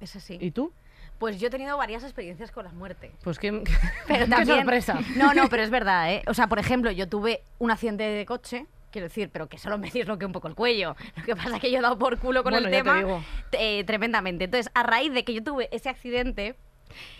Speaker 3: Es así.
Speaker 2: ¿Y tú?
Speaker 3: Pues yo he tenido varias experiencias con la muerte.
Speaker 2: Pues qué, [LAUGHS]
Speaker 3: Pero
Speaker 2: qué
Speaker 3: también,
Speaker 2: sorpresa.
Speaker 3: No, no, pero es [LAUGHS] verdad, ¿eh? O sea, por ejemplo, yo tuve un accidente de coche, quiero decir, pero que solo me disloqué un poco el cuello. Lo que pasa es que yo he dado por culo con
Speaker 2: Bueno,
Speaker 3: el
Speaker 2: te
Speaker 3: tema eh, tremendamente. Entonces, a raíz de que yo tuve ese accidente,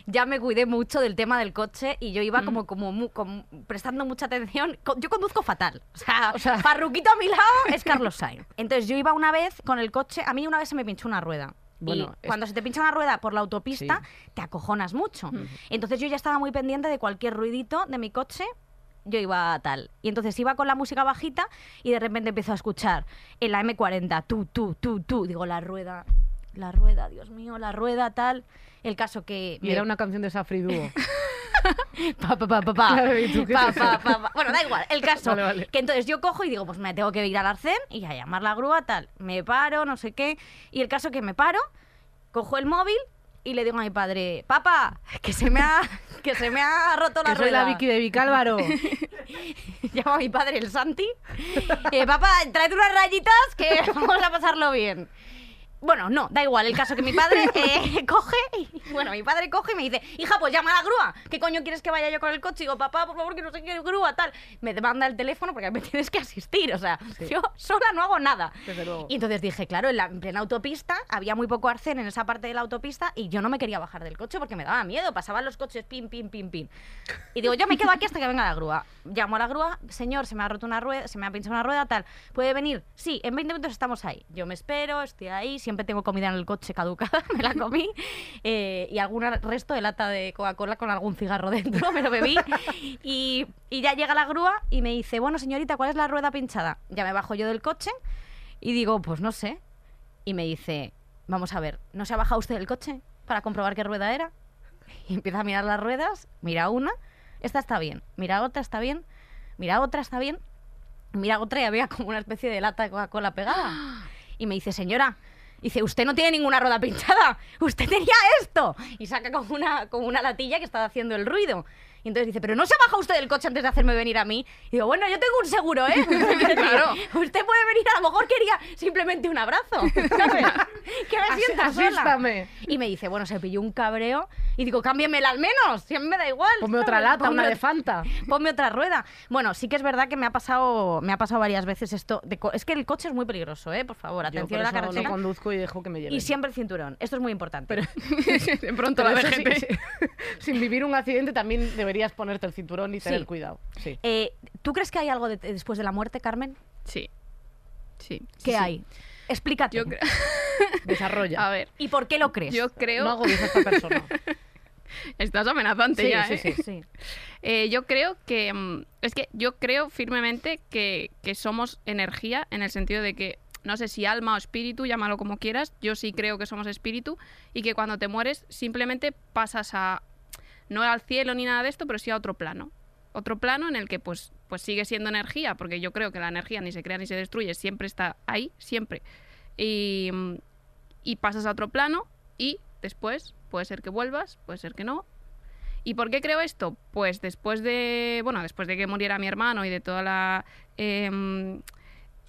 Speaker 3: ya me cuidé mucho del tema del coche y yo iba como, como, mu- como prestando mucha atención. Yo conduzco fatal. O sea,
Speaker 2: O sea-
Speaker 3: parruquito a mi lado es [LAUGHS] Carlos Sainz. Entonces, yo iba una vez con el coche, a mí una vez se me pinchó una rueda.
Speaker 2: Bueno,
Speaker 3: y
Speaker 2: es-
Speaker 3: cuando se te pincha una rueda por la autopista,
Speaker 2: Sí.
Speaker 3: te acojonas mucho. Entonces yo ya estaba muy pendiente de cualquier ruidito de mi coche. Yo iba tal. Y entonces iba con la música bajita y de repente empiezo a escuchar en la M40, tú, tú, tú, tú. Digo, la rueda, la rueda, Dios mío, la rueda, tal. El caso que...
Speaker 2: Y
Speaker 3: me-
Speaker 2: era una canción de Safri Duo. [LAUGHS]
Speaker 3: Pa, pa, pa, pa, pa.
Speaker 2: Claro, ¿y tú qué
Speaker 3: Pa, pa, pa. Bueno, da igual. El caso
Speaker 2: Vale, vale.
Speaker 3: que entonces yo cojo y digo, pues me tengo que ir al arcén y a llamar la grúa, tal. Me paro, no sé qué. Y el caso que me paro, cojo el móvil y le digo a mi padre, papá, que se me ha, [LAUGHS] que se me ha roto la
Speaker 2: Que soy la
Speaker 3: rueda".
Speaker 2: Vicky de Vicálvaro. [LAUGHS]
Speaker 3: Llamo a mi padre, el Santi. Eh, papá, tráete unas rayitas que vamos a pasarlo bien. Bueno, no, da igual, el caso que mi padre [LAUGHS] eh, coge, y, bueno, mi padre coge y me dice, hija, pues llama a la grúa, ¿qué coño quieres que vaya yo con el coche? Y digo, papá, por favor, que no sé qué grúa, tal. Me manda el teléfono porque me [LAUGHS] tienes que asistir, o sea,
Speaker 2: Sí.
Speaker 3: yo sola no hago nada.
Speaker 2: Desde luego.
Speaker 3: Y entonces dije, claro, en, la, en plena autopista había muy poco arcén en esa parte de la autopista y yo no me quería bajar del coche porque me daba miedo, pasaban los coches pim, pim, pim, pim. Y digo, yo me quedo aquí hasta que venga la grúa. Llamo a la grúa, señor, se me ha roto una rueda, se me ha pinchado una rueda, tal. ¿Puede venir? Sí, en 20 minutos estamos ahí. Yo me espero, estoy ahí, siempre tengo comida en el coche caducada, [LAUGHS] me la comí. eh, y algún resto de lata de Coca-Cola con algún cigarro dentro, [LAUGHS] me lo bebí. Y, y ya llega la grúa y me dice, bueno, señorita, ¿cuál es la rueda pinchada? Ya me bajo yo del coche y digo, pues no sé. Y me dice, vamos a ver, ¿no se ha bajado usted del coche para comprobar qué rueda era? Y empieza a mirar las ruedas, mira una, esta está bien, mira otra está bien, mira otra está bien, mira otra y había como una especie de lata de Coca-Cola pegada. [GASPS] Y me dice, señora, dice, usted no tiene ninguna rueda pinchada, [LAUGHS] usted tenía esto. Y saca como una, como una latilla que estaba haciendo el ruido. Y entonces dice, pero no se ha bajado usted del coche antes de hacerme venir a mí. Y digo, bueno, yo tengo un seguro, ¿eh? [LAUGHS] [LAUGHS]
Speaker 4: Claro.
Speaker 3: Usted puede venir, a lo mejor quería simplemente un abrazo. ¿sabes? [LAUGHS] que me sienta sola.
Speaker 2: asístame.
Speaker 3: Y me dice, bueno, se pilló un cabreo. Y digo, cámbiamela al menos, si a mí me da igual.
Speaker 2: Ponme otra lata,
Speaker 3: Ponme
Speaker 2: una de Fanta.
Speaker 3: Ponme otra rueda. Bueno, sí que es verdad que me ha pasado, me ha pasado varias veces esto. de co- es que el coche es muy peligroso, ¿eh? Por favor,
Speaker 2: Yo
Speaker 3: atención
Speaker 2: por
Speaker 3: a la
Speaker 2: eso
Speaker 3: carretera.
Speaker 2: no conduzco y dejo que me lleven.
Speaker 3: y siempre el cinturón. Esto es muy importante.
Speaker 2: Pero-
Speaker 4: de pronto
Speaker 2: Pero
Speaker 4: la
Speaker 2: eso sí, sí. sin vivir un accidente también deberías ponerte el cinturón y tener
Speaker 3: Sí.
Speaker 2: cuidado. Sí.
Speaker 3: Eh, ¿Tú crees que hay algo de- después de la muerte, Carmen?
Speaker 4: Sí. Sí.
Speaker 3: ¿Qué
Speaker 4: sí.
Speaker 3: hay? Explícate.
Speaker 4: Yo. [LAUGHS]
Speaker 2: Desarrolla.
Speaker 4: A ver,
Speaker 3: ¿Y por qué lo crees?
Speaker 4: yo creo.
Speaker 2: No agobies a esta persona. [LAUGHS]
Speaker 4: Estás amenazante
Speaker 2: Sí,
Speaker 4: ya,
Speaker 2: sí,
Speaker 4: ¿eh?
Speaker 2: sí.
Speaker 3: Sí. [LAUGHS]
Speaker 4: Eh, yo creo que. mm, Es que yo creo firmemente que, que somos energía en el sentido de que. No sé si alma o espíritu, llámalo como quieras. Yo sí creo que somos espíritu y que cuando te mueres simplemente pasas a. No al cielo ni nada de esto, pero sí a otro plano. Otro plano en el que pues, pues sigue siendo energía, porque yo creo que la energía ni se crea ni se destruye, siempre está ahí, siempre. Y, y pasas a otro plano y después puede ser que vuelvas, puede ser que no, ¿Y por qué creo esto? Pues después de, bueno, después de que muriera mi hermano y de toda la... em,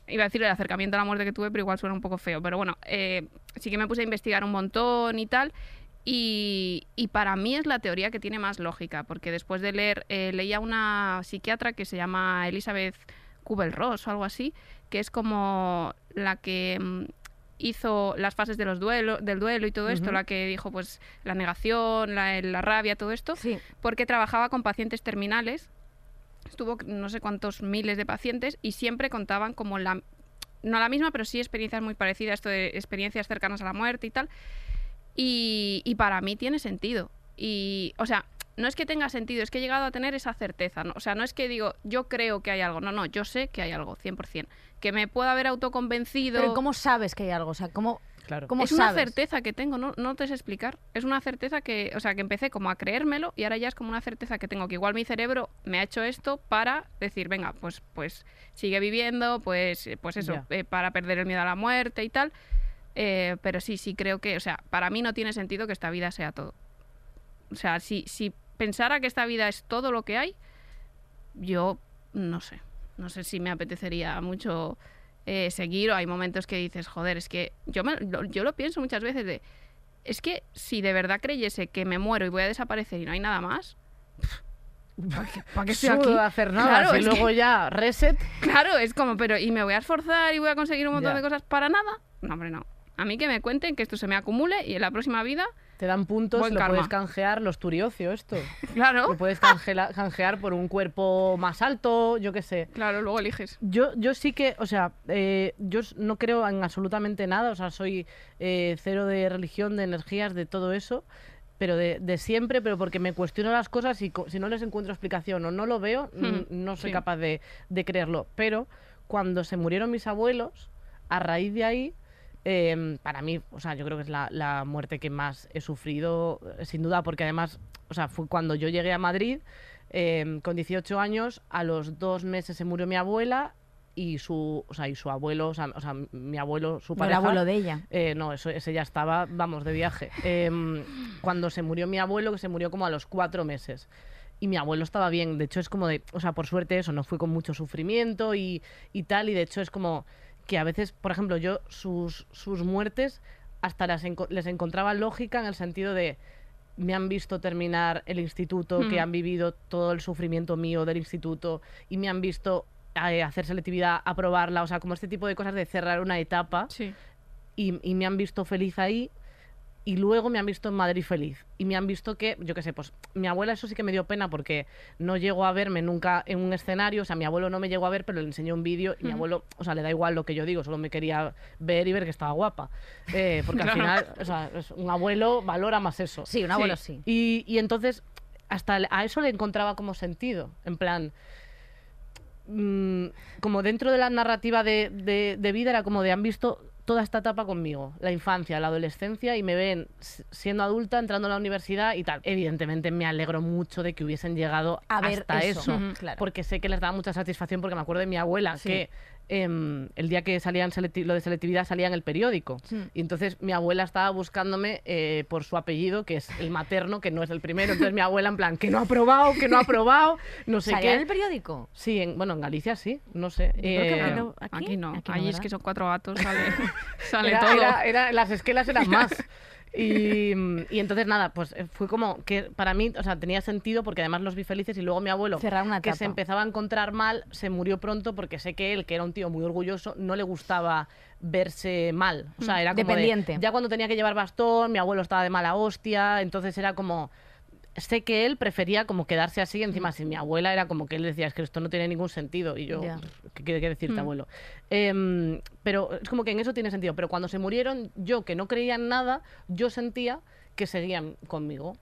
Speaker 4: iba a decir el acercamiento a la muerte que tuve, pero igual suena un poco feo. Pero bueno, eh, sí que me puse a investigar un montón y tal. Y, y para mí es la teoría que tiene más lógica, porque después de leer, eh, leía una psiquiatra que se llama Elizabeth Kubel-Ross o algo así, que es como la que mm, hizo las fases de los duelo, del duelo y todo esto, la que dijo pues la negación, la, la rabia, todo esto,
Speaker 3: Sí.
Speaker 4: porque trabajaba con pacientes terminales. Estuvo no sé cuántos miles de pacientes y siempre contaban como la no la misma, pero sí experiencias muy parecidas, esto de experiencias cercanas a la muerte y tal. Y, y para mí tiene sentido. Y, o sea, no es que tenga sentido, es que he llegado a tener esa certeza. ¿no? O sea, no es que digo, yo creo que hay algo. No, no, yo sé que hay algo, 100%. Que me pueda haber autoconvencido.
Speaker 3: Pero ¿cómo sabes que hay algo? O sea, ¿cómo,
Speaker 2: Claro.
Speaker 3: cómo
Speaker 4: es una certeza que tengo, no, no te sé explicar. Es una certeza que, o sea, que empecé como a creérmelo y ahora ya es como una certeza que tengo, que igual mi cerebro me ha hecho esto para decir, venga, pues, pues sigue viviendo, pues, pues eso, eh, para perder el miedo a la muerte y tal. Eh, pero sí, sí creo que, o sea, para mí no tiene sentido que esta vida sea todo. O sea, si, si pensara que esta vida es todo lo que hay, yo no sé. No sé si me apetecería mucho eh, seguir o hay momentos que dices, joder, es que yo, me- lo, yo lo pienso muchas veces de, es que si de verdad creyese que me muero y voy a desaparecer y no hay nada más, [LAUGHS] ¿para qué, para qué estoy aquí?
Speaker 2: hacer nada.
Speaker 4: Claro, es
Speaker 2: luego ya reset. [LAUGHS]
Speaker 4: Claro, es como, pero ¿y me voy a esforzar y voy a conseguir un montón
Speaker 2: Ya.
Speaker 4: de cosas para nada? No, hombre, no. A mí que me cuenten que esto se me acumule y en la próxima vida,
Speaker 2: Te dan puntos,
Speaker 4: Buen
Speaker 2: lo
Speaker 4: karma.
Speaker 2: puedes canjear, los turiocio esto. [LAUGHS]
Speaker 4: claro,
Speaker 2: Lo puedes canjear por un cuerpo más alto, yo qué sé.
Speaker 4: claro, luego eliges.
Speaker 2: Yo, yo sí que, o sea, eh, yo no creo en absolutamente nada, o sea, soy eh, cero de religión, de energías, de todo eso, pero de, de siempre, pero porque me cuestiono las cosas y si no les encuentro explicación o no lo veo,
Speaker 4: Hmm,
Speaker 2: no soy
Speaker 4: sí.
Speaker 2: capaz de, de creerlo. Pero cuando se murieron mis abuelos, a raíz de ahí, eh, para mí, o sea, yo creo que es la, la muerte que más he sufrido, eh, sin duda, porque además, o sea, fue cuando yo llegué a Madrid, eh, con 18 años, a los dos meses se murió mi abuela y su, o sea, y su abuelo, o sea, o sea, mi abuelo, su
Speaker 3: el
Speaker 2: pareja...
Speaker 3: abuelo de ella.
Speaker 2: Eh, no, eso, ese ya estaba, vamos, de viaje. Em, cuando se murió mi abuelo, que se murió como a los cuatro meses. Y mi abuelo estaba bien. De hecho, es como de. O sea, por suerte eso, no fue con mucho sufrimiento y, y tal. Y de hecho, es como que a veces, por ejemplo, yo sus, sus muertes hasta las enco- les encontraba lógica en el sentido de. Me han visto terminar el instituto, que
Speaker 4: Mm.
Speaker 2: han vivido todo el sufrimiento mío del instituto y me han visto eh, hacer selectividad, aprobarla, o sea, como este tipo de cosas de cerrar una etapa
Speaker 4: Sí.
Speaker 2: y, y me han visto feliz ahí y luego me han visto en Madrid feliz y me han visto que, yo qué sé, pues mi abuela eso sí que me dio pena porque no llegó a verme nunca en un escenario, o sea, mi abuelo no me llegó a ver, pero le enseñó un vídeo y mi abuelo, o sea, le da igual lo que yo digo, solo me quería ver y ver que estaba guapa, Eh, porque al [LAUGHS] final, o sea, un abuelo valora más eso.
Speaker 3: Sí, un abuelo sí.
Speaker 2: Y, y entonces, hasta a eso le encontraba como sentido. En plan, mm, como dentro de la narrativa de, de- de vida, era como de han visto toda esta etapa conmigo, la infancia, la adolescencia, y me ven siendo adulta, entrando a la universidad y tal. Evidentemente me alegro mucho de que hubiesen llegado
Speaker 3: A ver
Speaker 2: hasta
Speaker 3: eso,
Speaker 2: eso,
Speaker 3: Ujú. claro.
Speaker 2: porque sé que les daba mucha satisfacción, porque me acuerdo de mi abuela,
Speaker 3: Sí.
Speaker 2: que em, el día que salían lo de selectividad salía en el periódico. Y entonces mi abuela estaba buscándome eh, por su apellido, que es el materno, que no es el primero. Entonces mi abuela en plan, que no ha aprobado, que no ha aprobado, no sé
Speaker 3: ¿Salía
Speaker 2: qué.
Speaker 3: en el periódico?
Speaker 2: Sí, en- bueno, en Galicia sí, no sé. Eh,
Speaker 3: aquí no. ¿Aquí?
Speaker 4: Aquí no.
Speaker 3: Aquí no,
Speaker 4: Allí es
Speaker 3: ¿verdad?
Speaker 4: que son cuatro gatos, sale, [LAUGHS] sale
Speaker 2: era,
Speaker 4: todo.
Speaker 2: era- era- las esquelas eran más. Y, y entonces nada, pues eh, fue como que para mí, o sea, tenía sentido porque además los vi felices y luego mi abuelo,
Speaker 3: una
Speaker 2: que se empezaba a encontrar mal, se murió pronto porque sé que él, que era un tío muy orgulloso, no le gustaba verse mal. O sea, era como de-
Speaker 3: Dependiente.
Speaker 2: ya cuando tenía que llevar bastón, mi abuelo estaba de mala hostia, entonces era como sé que él prefería como quedarse así, encima si mi abuela era como que él decía, es que esto no tiene ningún sentido, y yo,
Speaker 3: Ya.
Speaker 2: ¿qué quiere decirte,
Speaker 4: Mm.
Speaker 2: abuelo? Em, pero es como que en eso tiene sentido, pero cuando se murieron, yo que no creía en nada, yo sentía que seguían conmigo.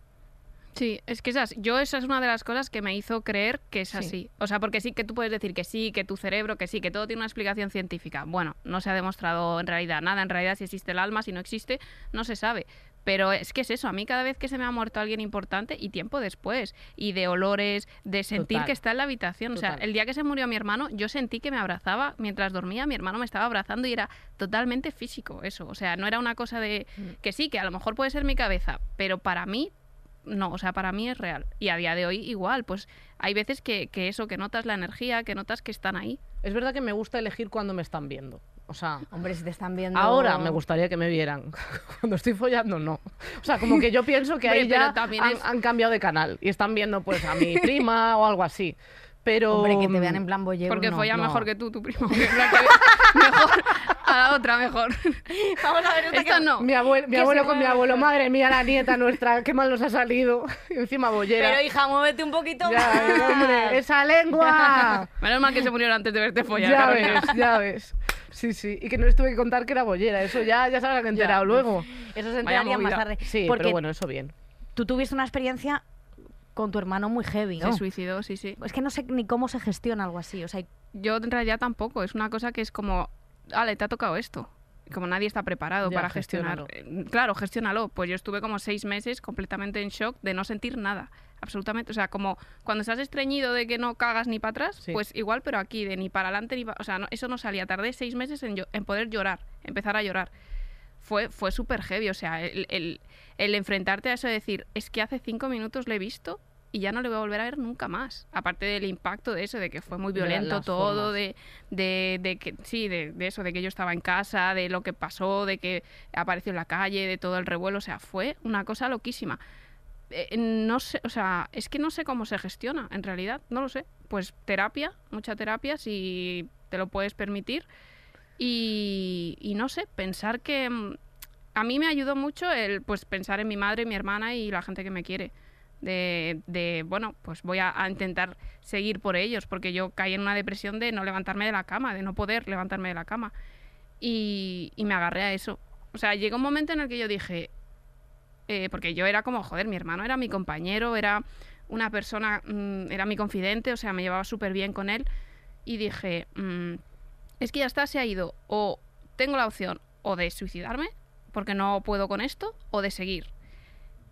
Speaker 4: Sí, es que esas, yo esa es una de las cosas que me hizo creer que es
Speaker 2: Sí.
Speaker 4: así. O sea, porque sí que tú puedes decir que sí, que tu cerebro, que sí, que todo tiene una explicación científica. Bueno, no se ha demostrado en realidad nada. En realidad, si existe el alma, si no existe, no se sabe. Pero es que es eso, a mí cada vez que se me ha muerto alguien importante y tiempo después, y de olores, de sentir
Speaker 2: Total.
Speaker 4: que está en la habitación. O sea, el día que se murió mi hermano, yo sentí que me abrazaba mientras dormía, mi hermano me estaba abrazando y era totalmente físico eso. O sea, no era una cosa de que sí, que a lo mejor puede ser mi cabeza, pero para mí no, o sea, para mí es real. Y a día de hoy igual, pues hay veces que, que eso, que notas la energía, que notas que están ahí.
Speaker 2: Es verdad que me gusta elegir cuando me están viendo. O sea,
Speaker 3: Hombre, si te están viendo...
Speaker 2: ahora me gustaría que me vieran. [LAUGHS] Cuando estoy follando, no. O sea, como que yo pienso que ahí ya
Speaker 4: también
Speaker 2: han,
Speaker 4: es-
Speaker 2: han cambiado de canal y están viendo pues a mi [LAUGHS] prima o algo así. Pero
Speaker 3: Hombre, que te vean en plan bollero,
Speaker 4: Porque
Speaker 3: no.
Speaker 4: folla
Speaker 2: no.
Speaker 4: mejor que tú, tu primo. [LAUGHS] que que- mejor, a la otra mejor.
Speaker 3: Vamos a ver
Speaker 4: Esta no.
Speaker 2: Mi, abuelo, mi
Speaker 3: Que
Speaker 2: abuelo con mi abuelo, madre mía, la nieta nuestra, qué mal nos ha salido. Y encima bollera.
Speaker 3: Pero hija, muévete un poquito
Speaker 2: ya,
Speaker 3: más.
Speaker 2: hombre, esa lengua.
Speaker 4: Menos mal que se murieron antes de verte follar.
Speaker 2: ya ves, ya ves. Sí, sí. Y que no les tuve que contar que era bollera. Eso ya, ya se habrán enterado luego.
Speaker 3: Eso se
Speaker 4: Vaya
Speaker 3: enterarían más
Speaker 4: movida.
Speaker 3: tarde.
Speaker 2: Sí,
Speaker 3: porque
Speaker 2: pero bueno, eso bien.
Speaker 3: tú tuviste una experiencia con tu hermano muy heavy, ¿no?
Speaker 4: Se suicidó, sí, sí.
Speaker 3: Es que no sé ni cómo se gestiona algo así. O sea,
Speaker 4: Yo en realidad tampoco. Es una cosa que es como, ale, te ha tocado esto. Y Como nadie está preparado
Speaker 2: Ya,
Speaker 4: para gestionar. Eh, Claro, gestiónalo. Pues yo estuve como seis meses completamente en shock de no sentir nada. Absolutamente. O sea, como cuando estás estreñido de que no cagas ni para atrás,
Speaker 2: Sí.
Speaker 4: pues igual, pero aquí de ni para adelante ni para... O sea, no- eso no salía. Tardé seis meses en, yo- en poder llorar, empezar a llorar. Fue, fue súper heavy. O sea, el, el- el enfrentarte a eso de decir, es que hace cinco minutos le he visto y ya no le voy a volver a ver nunca más. Aparte del impacto de eso, de que fue muy violento todo, de, de, de que sí, de, de eso, de que yo estaba en casa, de lo que pasó, de que apareció en la calle, de todo el revuelo. O sea, fue una cosa loquísima. Eh, no sé, o sea, es que no sé cómo se gestiona, en realidad, no lo sé. Pues terapia, mucha terapia, si te lo puedes permitir. Y, y no sé, pensar que mm, a mí me ayudó mucho el pues pensar en mi madre, mi hermana y la gente que me quiere. De, de, bueno, pues voy a, a intentar seguir por ellos, porque yo caí en una depresión de no levantarme de la cama, de no poder levantarme de la cama. Y, y me agarré a eso. O sea, llegó un momento en el que yo dije, eh, porque yo era como, joder, mi hermano era mi compañero, era una persona, mm, era mi confidente, o sea, me llevaba súper bien con él. Y dije, mm, es que ya está, se ha ido. O tengo la opción o de suicidarme, porque no puedo con esto, o de seguir.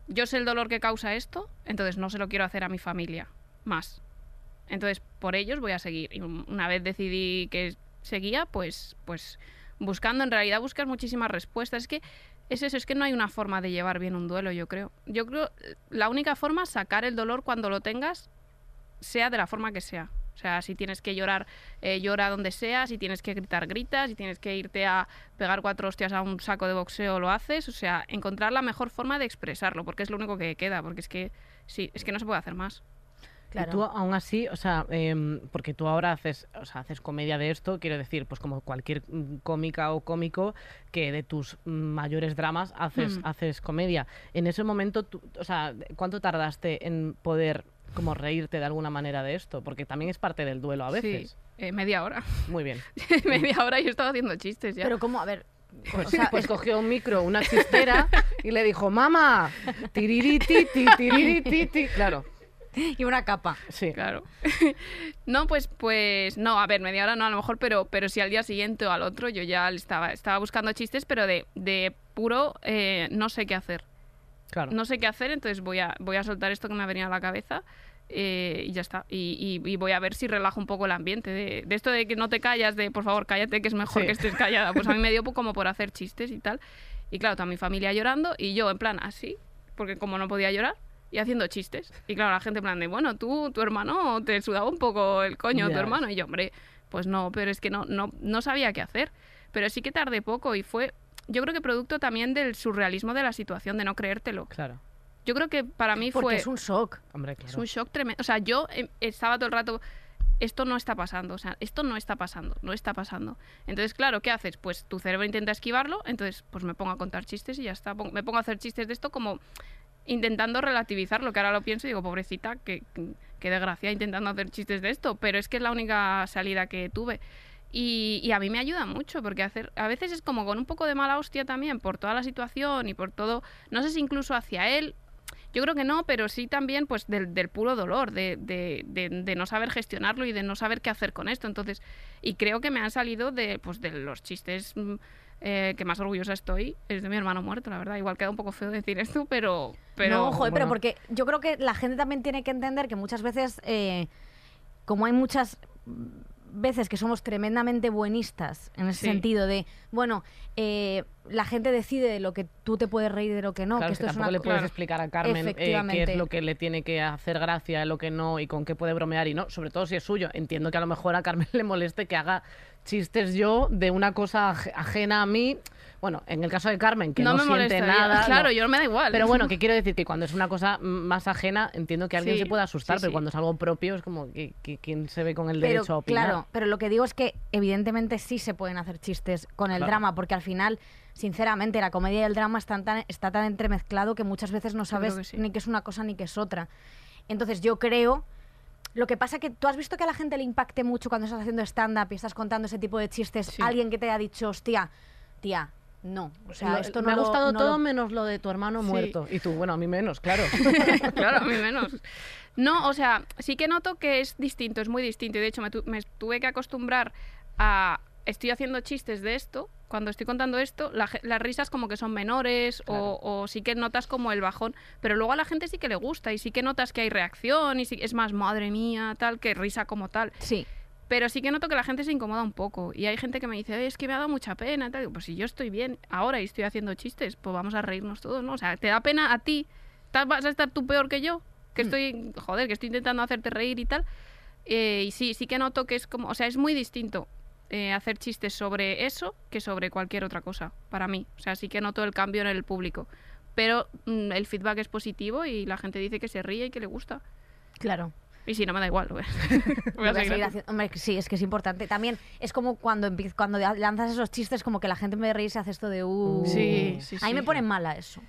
Speaker 4: Yo sé el dolor que causa esto, entonces no se lo quiero hacer a mi familia más. Entonces, por ellos voy a seguir. Y un- una vez decidí que seguía pues, pues buscando, en realidad buscas muchísimas respuestas. Es que es eso, es que no hay una forma de llevar bien un duelo, yo creo. Yo creo la única forma es sacar el dolor cuando lo tengas, sea de la forma que sea. O sea, si tienes que llorar, eh, llora donde sea, si tienes que gritar, gritas, si tienes que irte a pegar cuatro hostias a un saco de boxeo, lo haces. O sea, encontrar la mejor forma de expresarlo, porque es lo único que queda, porque es que sí, es que no se puede hacer más.
Speaker 2: Y tú aún así, o sea, em, porque tú ahora haces, o sea, haces comedia de esto, quiero decir, pues como cualquier mm, cómica o cómico que de tus mayores dramas haces,
Speaker 4: Mm.
Speaker 2: haces comedia. En ese momento, tú- o sea, ¿cuánto tardaste en poder como reírte de alguna manera de esto? Porque también es parte del duelo a veces.
Speaker 4: Sí, eh, media hora.
Speaker 2: Muy bien. [LAUGHS]
Speaker 4: media hora yo estaba haciendo chistes ya.
Speaker 3: Pero cómo, a ver,
Speaker 2: Pues,
Speaker 3: o sea,
Speaker 2: pues cogió un micro, una [LAUGHS] chistera y le dijo, mamá, tiririti, ti, tiririti, ti". Claro, [LAUGHS]
Speaker 3: y una capa.
Speaker 2: sí.
Speaker 4: Claro. [LAUGHS] no, pues, pues, no, a ver, media hora no a lo mejor, pero, pero sí al día siguiente o al otro yo ya estaba, estaba buscando chistes, pero de, de puro eh, no sé qué hacer.
Speaker 2: Claro.
Speaker 4: No sé qué hacer, entonces voy a, voy a soltar esto que me ha venido a la cabeza eh, y ya está. Y, y- y voy a ver si relajo un poco el ambiente. De, de esto de que no te callas, de por favor cállate, que es mejor
Speaker 2: Sí.
Speaker 4: que estés callada. Pues a mí me dio [LAUGHS] como por hacer chistes y tal. Y claro, toda mi familia llorando y yo en plan así, porque como no podía llorar, y haciendo chistes. Y claro, la gente en plan de, bueno, tú, tu hermano, te sudaba un poco el coño,
Speaker 2: Ya
Speaker 4: tu hermano. Y yo, hombre, pues no, pero es que no, no, no sabía qué hacer. Pero sí que tardé poco y fue, yo creo que producto también del surrealismo de la situación, de no creértelo.
Speaker 2: Claro.
Speaker 4: Yo creo que para mí
Speaker 3: Porque
Speaker 4: fue
Speaker 3: es un shock.
Speaker 2: Hombre, claro.
Speaker 4: es un shock tremendo. O sea, yo eh, estaba todo el rato, esto no está pasando, o sea, esto no está pasando, no está pasando. Entonces, claro, ¿qué haces? Pues tu cerebro intenta esquivarlo, entonces pues me pongo a contar chistes y ya está. Me pongo a hacer chistes de esto como intentando relativizar lo que ahora lo pienso y digo, pobrecita, qué, qué desgracia intentando hacer chistes de esto, pero es que es la única salida que tuve. Y, y a mí me ayuda mucho, porque hacer, a veces es como con un poco de mala hostia también por toda la situación y por todo, no sé si incluso hacia él, yo creo que no, pero sí también pues del, del puro dolor, de, de, de- de no saber gestionarlo y de no saber qué hacer con esto. Entonces, y creo que me han salido de, pues, de los chistes mm, eh, que más orgullosa estoy, es de mi hermano muerto, la verdad. Igual queda un poco feo decir esto, pero... pero
Speaker 3: no, joder, pero porque yo creo que la gente también tiene que entender que muchas veces, eh, como hay muchas veces que somos tremendamente buenistas en ese
Speaker 4: Sí.
Speaker 3: sentido de, bueno, eh, la gente decide de lo que tú te puedes reír de lo que no,
Speaker 2: Claro,
Speaker 3: que
Speaker 2: es que
Speaker 3: esto es
Speaker 2: tampoco
Speaker 3: una
Speaker 2: le puedes
Speaker 4: Claro.
Speaker 2: explicar a Carmen eh, qué es lo que le tiene que hacer gracia, lo que no y con qué puede bromear y no, sobre todo si es suyo. Entiendo que a lo mejor a Carmen [LAUGHS] le moleste que haga chistes yo de una cosa aj- ajena a mí. Bueno, en el caso de Carmen, que no,
Speaker 4: me
Speaker 2: siente nada.
Speaker 4: Claro,
Speaker 2: no.
Speaker 4: yo no me da igual.
Speaker 2: Pero bueno, que quiero decir que cuando es una cosa más ajena, entiendo que alguien
Speaker 4: Sí,
Speaker 2: se pueda asustar,
Speaker 4: sí,
Speaker 2: pero
Speaker 4: sí.
Speaker 2: cuando es algo propio es como que, que- quién se ve con el
Speaker 3: Pero,
Speaker 2: derecho a opinar.
Speaker 3: claro, pero lo que digo es que evidentemente sí se pueden hacer chistes con el
Speaker 2: Claro.
Speaker 3: drama, porque al final, sinceramente, la comedia y el drama están tan, está tan entremezclado que muchas veces no sabes
Speaker 4: que sí.
Speaker 3: ni qué es una cosa ni qué es otra. Entonces yo creo... Lo que pasa que tú has visto que a la gente le impacte mucho cuando estás haciendo stand-up y estás contando ese tipo de chistes.
Speaker 4: Sí.
Speaker 3: Alguien que te ha dicho, hostia, tía, no. O sea,
Speaker 2: Lo-
Speaker 3: esto no
Speaker 2: me ha
Speaker 3: lo-
Speaker 2: gustado
Speaker 3: no
Speaker 2: todo
Speaker 3: lo-
Speaker 2: menos lo de tu hermano
Speaker 4: Sí.
Speaker 2: muerto. Y tú, bueno, a mí menos, claro. [LAUGHS]
Speaker 4: claro, a mí menos. No, o sea, sí que noto que es distinto, es muy distinto. Y de hecho me, tu- me tuve que acostumbrar a... Estoy haciendo chistes de esto. Cuando estoy contando esto, la las risas como que son menores o, o sí que notas como el bajón. Pero luego a la gente sí que le gusta y sí que notas que hay reacción y sí, es más, madre mía, tal, que risa como tal.
Speaker 3: Sí.
Speaker 4: Pero sí que noto que la gente se incomoda un poco. Y hay gente que me dice, "Oye, es que me ha dado mucha pena. Tal. Pues si yo estoy bien ahora y estoy haciendo chistes, pues vamos a reírnos todos, ¿no? O sea, ¿te da pena a ti? ¿Ta- ¿Vas a estar tú peor que yo? Que
Speaker 3: Mm.
Speaker 4: estoy, joder, que estoy intentando hacerte reír y tal. Eh, y sí, sí que noto que es como, o sea, es muy distinto eh, hacer chistes sobre eso que sobre cualquier otra cosa, para mí. O sea, sí que noto el cambio en el público. Pero mm, el feedback es positivo y la gente dice que se ríe y que le gusta.
Speaker 3: Claro.
Speaker 4: Y si no me da igual, voy a, [LAUGHS] [LAUGHS] voy seguir haciendo.
Speaker 3: Hombre, sí, es que es importante. También es como cuando cuando lanzas esos chistes, como que la gente en vez de reírse hace esto de uh.
Speaker 4: Sí, sí,
Speaker 3: A mí
Speaker 4: sí.
Speaker 3: me pone mala eso.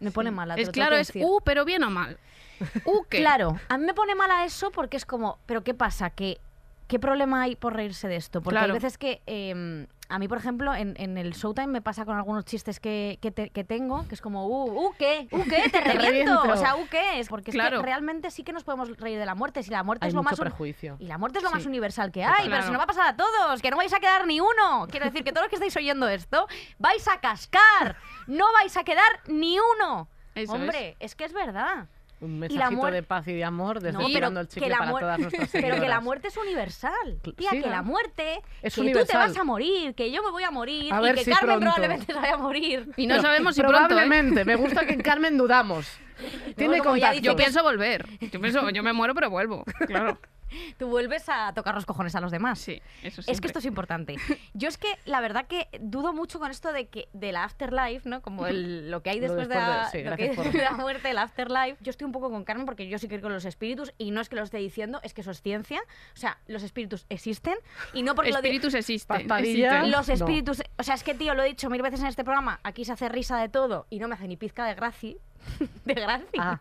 Speaker 3: Me pone mala.
Speaker 4: Es claro,
Speaker 3: que
Speaker 4: es uh, pero bien o mal. [LAUGHS] Uh, ¿qué?
Speaker 3: Claro, a mí me pone mala eso porque es como, ¿pero qué pasa? ¿Qué, qué problema hay por reírse de esto? Porque
Speaker 4: Claro.
Speaker 3: hay veces que eh, a mí, por ejemplo, en, en el Showtime me pasa con algunos chistes que, que, te- que tengo, que es como, uh, uh, ¿qué? ¿Uh, qué? ¿Te [LAUGHS] reviento? O sea, ¿uh, qué? Es porque es que realmente sí que nos podemos reír de la muerte. Si la muerte
Speaker 2: Hay
Speaker 3: es lo
Speaker 2: mucho
Speaker 3: más... un-
Speaker 2: prejuicio.
Speaker 3: Y la muerte es lo
Speaker 4: Sí.
Speaker 3: más universal que hay, pero si no va a pasar a todos, que no vais a quedar ni uno. Quiero decir que todos los que estáis oyendo esto, vais a cascar, no vais a quedar ni uno.
Speaker 4: Eso
Speaker 3: Hombre, es. que es verdad.
Speaker 2: Un mensajito
Speaker 3: muer-
Speaker 2: de paz y de amor desde
Speaker 3: No, pero
Speaker 2: el
Speaker 3: que
Speaker 2: chicle
Speaker 3: la
Speaker 2: para todas nuestras [LAUGHS]
Speaker 3: Pero que la
Speaker 2: seguidoras.
Speaker 3: muerte es universal. Tía,
Speaker 2: sí,
Speaker 3: que
Speaker 2: ¿no?
Speaker 3: la muerte.
Speaker 2: Es
Speaker 3: que
Speaker 2: universal.
Speaker 3: tú te vas a morir, que yo me voy a morir
Speaker 2: A
Speaker 3: y que
Speaker 2: si
Speaker 3: Carmen
Speaker 2: pronto.
Speaker 3: probablemente se vaya a morir.
Speaker 4: Y no sabemos si pronto, ¿eh?
Speaker 2: Probablemente. Me gusta que en Carmen dudamos. [LAUGHS] Tiene contacto.
Speaker 4: Yo pienso volver. Yo pienso, yo me muero, pero vuelvo. Claro. [LAUGHS]
Speaker 3: Tú vuelves a tocar los cojones a los demás.
Speaker 4: Sí, eso
Speaker 3: Es
Speaker 4: siempre.
Speaker 3: que esto es importante. Yo es que la verdad que dudo mucho con esto de que de la afterlife, ¿no? Como el- [LAUGHS] lo que hay
Speaker 2: Lo
Speaker 3: después, de,
Speaker 2: después de-
Speaker 3: la,
Speaker 2: sí,
Speaker 3: lo que hay
Speaker 2: gracias por-
Speaker 3: después de la muerte, el afterlife. Yo estoy un poco con Carmen porque yo sí creo con los espíritus y no es que lo esté diciendo, es que eso es ciencia. O sea, los espíritus existen y no porque lo de-
Speaker 4: Espíritus existen.
Speaker 2: Paspadilla.
Speaker 4: existen.
Speaker 3: los
Speaker 2: No.
Speaker 3: espíritus, o sea, es que tío, lo he dicho mil veces en este programa, aquí se hace risa de todo y no me hace ni pizca de gracia. [LAUGHS] De gracia.
Speaker 2: Ah,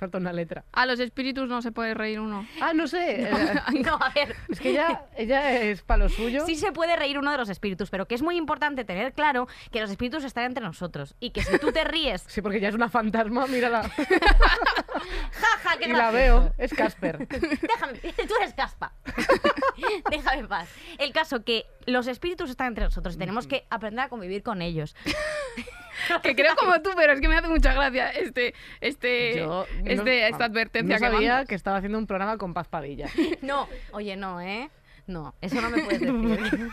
Speaker 2: falta una letra.
Speaker 4: A los espíritus no se puede reír uno.
Speaker 2: Ah, no sé. [LAUGHS] eh,
Speaker 3: No, a ver.
Speaker 2: Es que ella, ella es para lo suyo.
Speaker 3: Sí se puede reír uno de los espíritus, pero que es muy importante tener claro que los espíritus están entre nosotros y que si tú te ríes, [LAUGHS]
Speaker 2: Sí, porque ya es una fantasma, mírala. [LAUGHS]
Speaker 3: jaja, qué
Speaker 2: y la
Speaker 3: gracioso.
Speaker 2: veo. Es Casper. [LAUGHS]
Speaker 3: Déjame, tú eres caspa. [LAUGHS] Déjame en paz. El caso que los espíritus están entre nosotros y tenemos que aprender a convivir con ellos. [LAUGHS]
Speaker 4: Que creo como tú, pero es que me hace mucha gracia este, este,
Speaker 2: Yo no-
Speaker 4: este, esta advertencia
Speaker 2: no
Speaker 4: que
Speaker 2: sabía
Speaker 4: mandas.
Speaker 2: que estaba haciendo un programa con Paz Padilla.
Speaker 3: No, oye, no, ¿eh? No, eso no me puedes decir.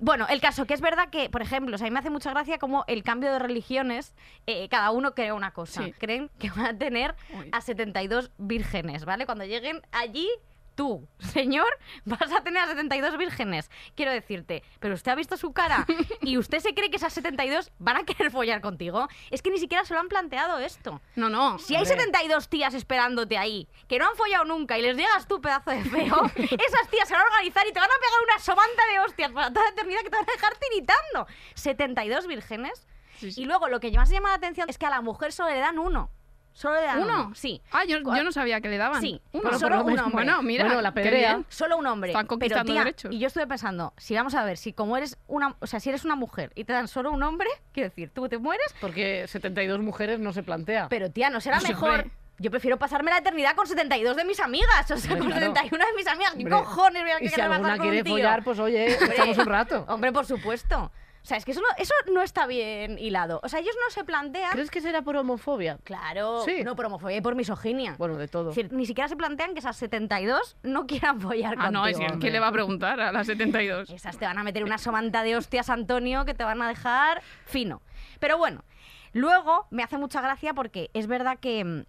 Speaker 3: Bueno, el caso que es verdad que, por ejemplo, o sea, a mí me hace mucha gracia como el cambio de religiones, eh, cada uno cree una cosa.
Speaker 4: Sí.
Speaker 3: Creen que van a tener
Speaker 4: Uy.
Speaker 3: a 72 vírgenes, ¿vale? Cuando lleguen allí, tú, [LAUGHS] señor, vas a tener a 72 vírgenes. Quiero decirte, pero usted ha visto su cara y [LAUGHS] usted se cree que esas 72 van a querer follar contigo. Es que ni siquiera se lo han planteado esto.
Speaker 4: No, no.
Speaker 3: Si hay
Speaker 2: Hombre.
Speaker 3: 72 tías esperándote ahí, que no han follado nunca y les llegas tú, pedazo de feo, [LAUGHS] esas tías se van a organizar y te van a pegar una somanta de hostias para toda la eternidad que te van a dejar tiritando. 72 vírgenes.
Speaker 4: Sí, sí.
Speaker 3: Y luego lo que más llama la atención es que a la mujer solo le dan uno. Solo le dan uno.
Speaker 4: ¿Uno?
Speaker 3: Sí.
Speaker 4: Ah, yo, yo no sabía que le daban.
Speaker 3: Sí,
Speaker 4: Uno.
Speaker 2: solo
Speaker 3: un hombre.
Speaker 4: Bueno, mira.
Speaker 2: Bueno, la
Speaker 4: qué
Speaker 2: pedrea.
Speaker 4: bien.
Speaker 3: Solo un hombre.
Speaker 4: Están
Speaker 3: Pero
Speaker 4: conquistando
Speaker 3: tía,
Speaker 4: derechos.
Speaker 3: y yo estuve pensando, si vamos a ver, si como eres una, o sea, si eres una mujer y te dan solo un hombre, quiero decir, tú te mueres,
Speaker 2: Porque 72 mujeres no se plantea.
Speaker 3: pero tía, no será mejor. Yo prefiero pasarme la eternidad con 72 de mis amigas, o sea,
Speaker 2: Hombre,
Speaker 3: con
Speaker 2: claro.
Speaker 3: 71 de mis amigas. ¿Qué
Speaker 2: Hombre,
Speaker 3: cojones voy a
Speaker 2: y si
Speaker 3: querer
Speaker 2: alguna
Speaker 3: pasar con
Speaker 2: quiere follar, pues oye, [LAUGHS] echamos un rato.
Speaker 3: Hombre, por supuesto. O sea, es que eso no, eso no está bien hilado. O sea, ellos no se plantean.
Speaker 2: ¿Crees que será por homofobia?
Speaker 3: Claro,
Speaker 2: Sí.
Speaker 3: no por homofobia y por misoginia.
Speaker 2: Bueno, de todo.
Speaker 3: Es decir, ni siquiera se plantean que esas 72 no quieran follar
Speaker 4: Ah, no, es
Speaker 3: contigo.
Speaker 4: que ¿quién le va a preguntar a las 72? [LAUGHS]
Speaker 3: Esas te van a meter una somanta de hostias, Antonio, que te van a dejar fino. Pero bueno, luego me hace mucha gracia porque es verdad que, mm,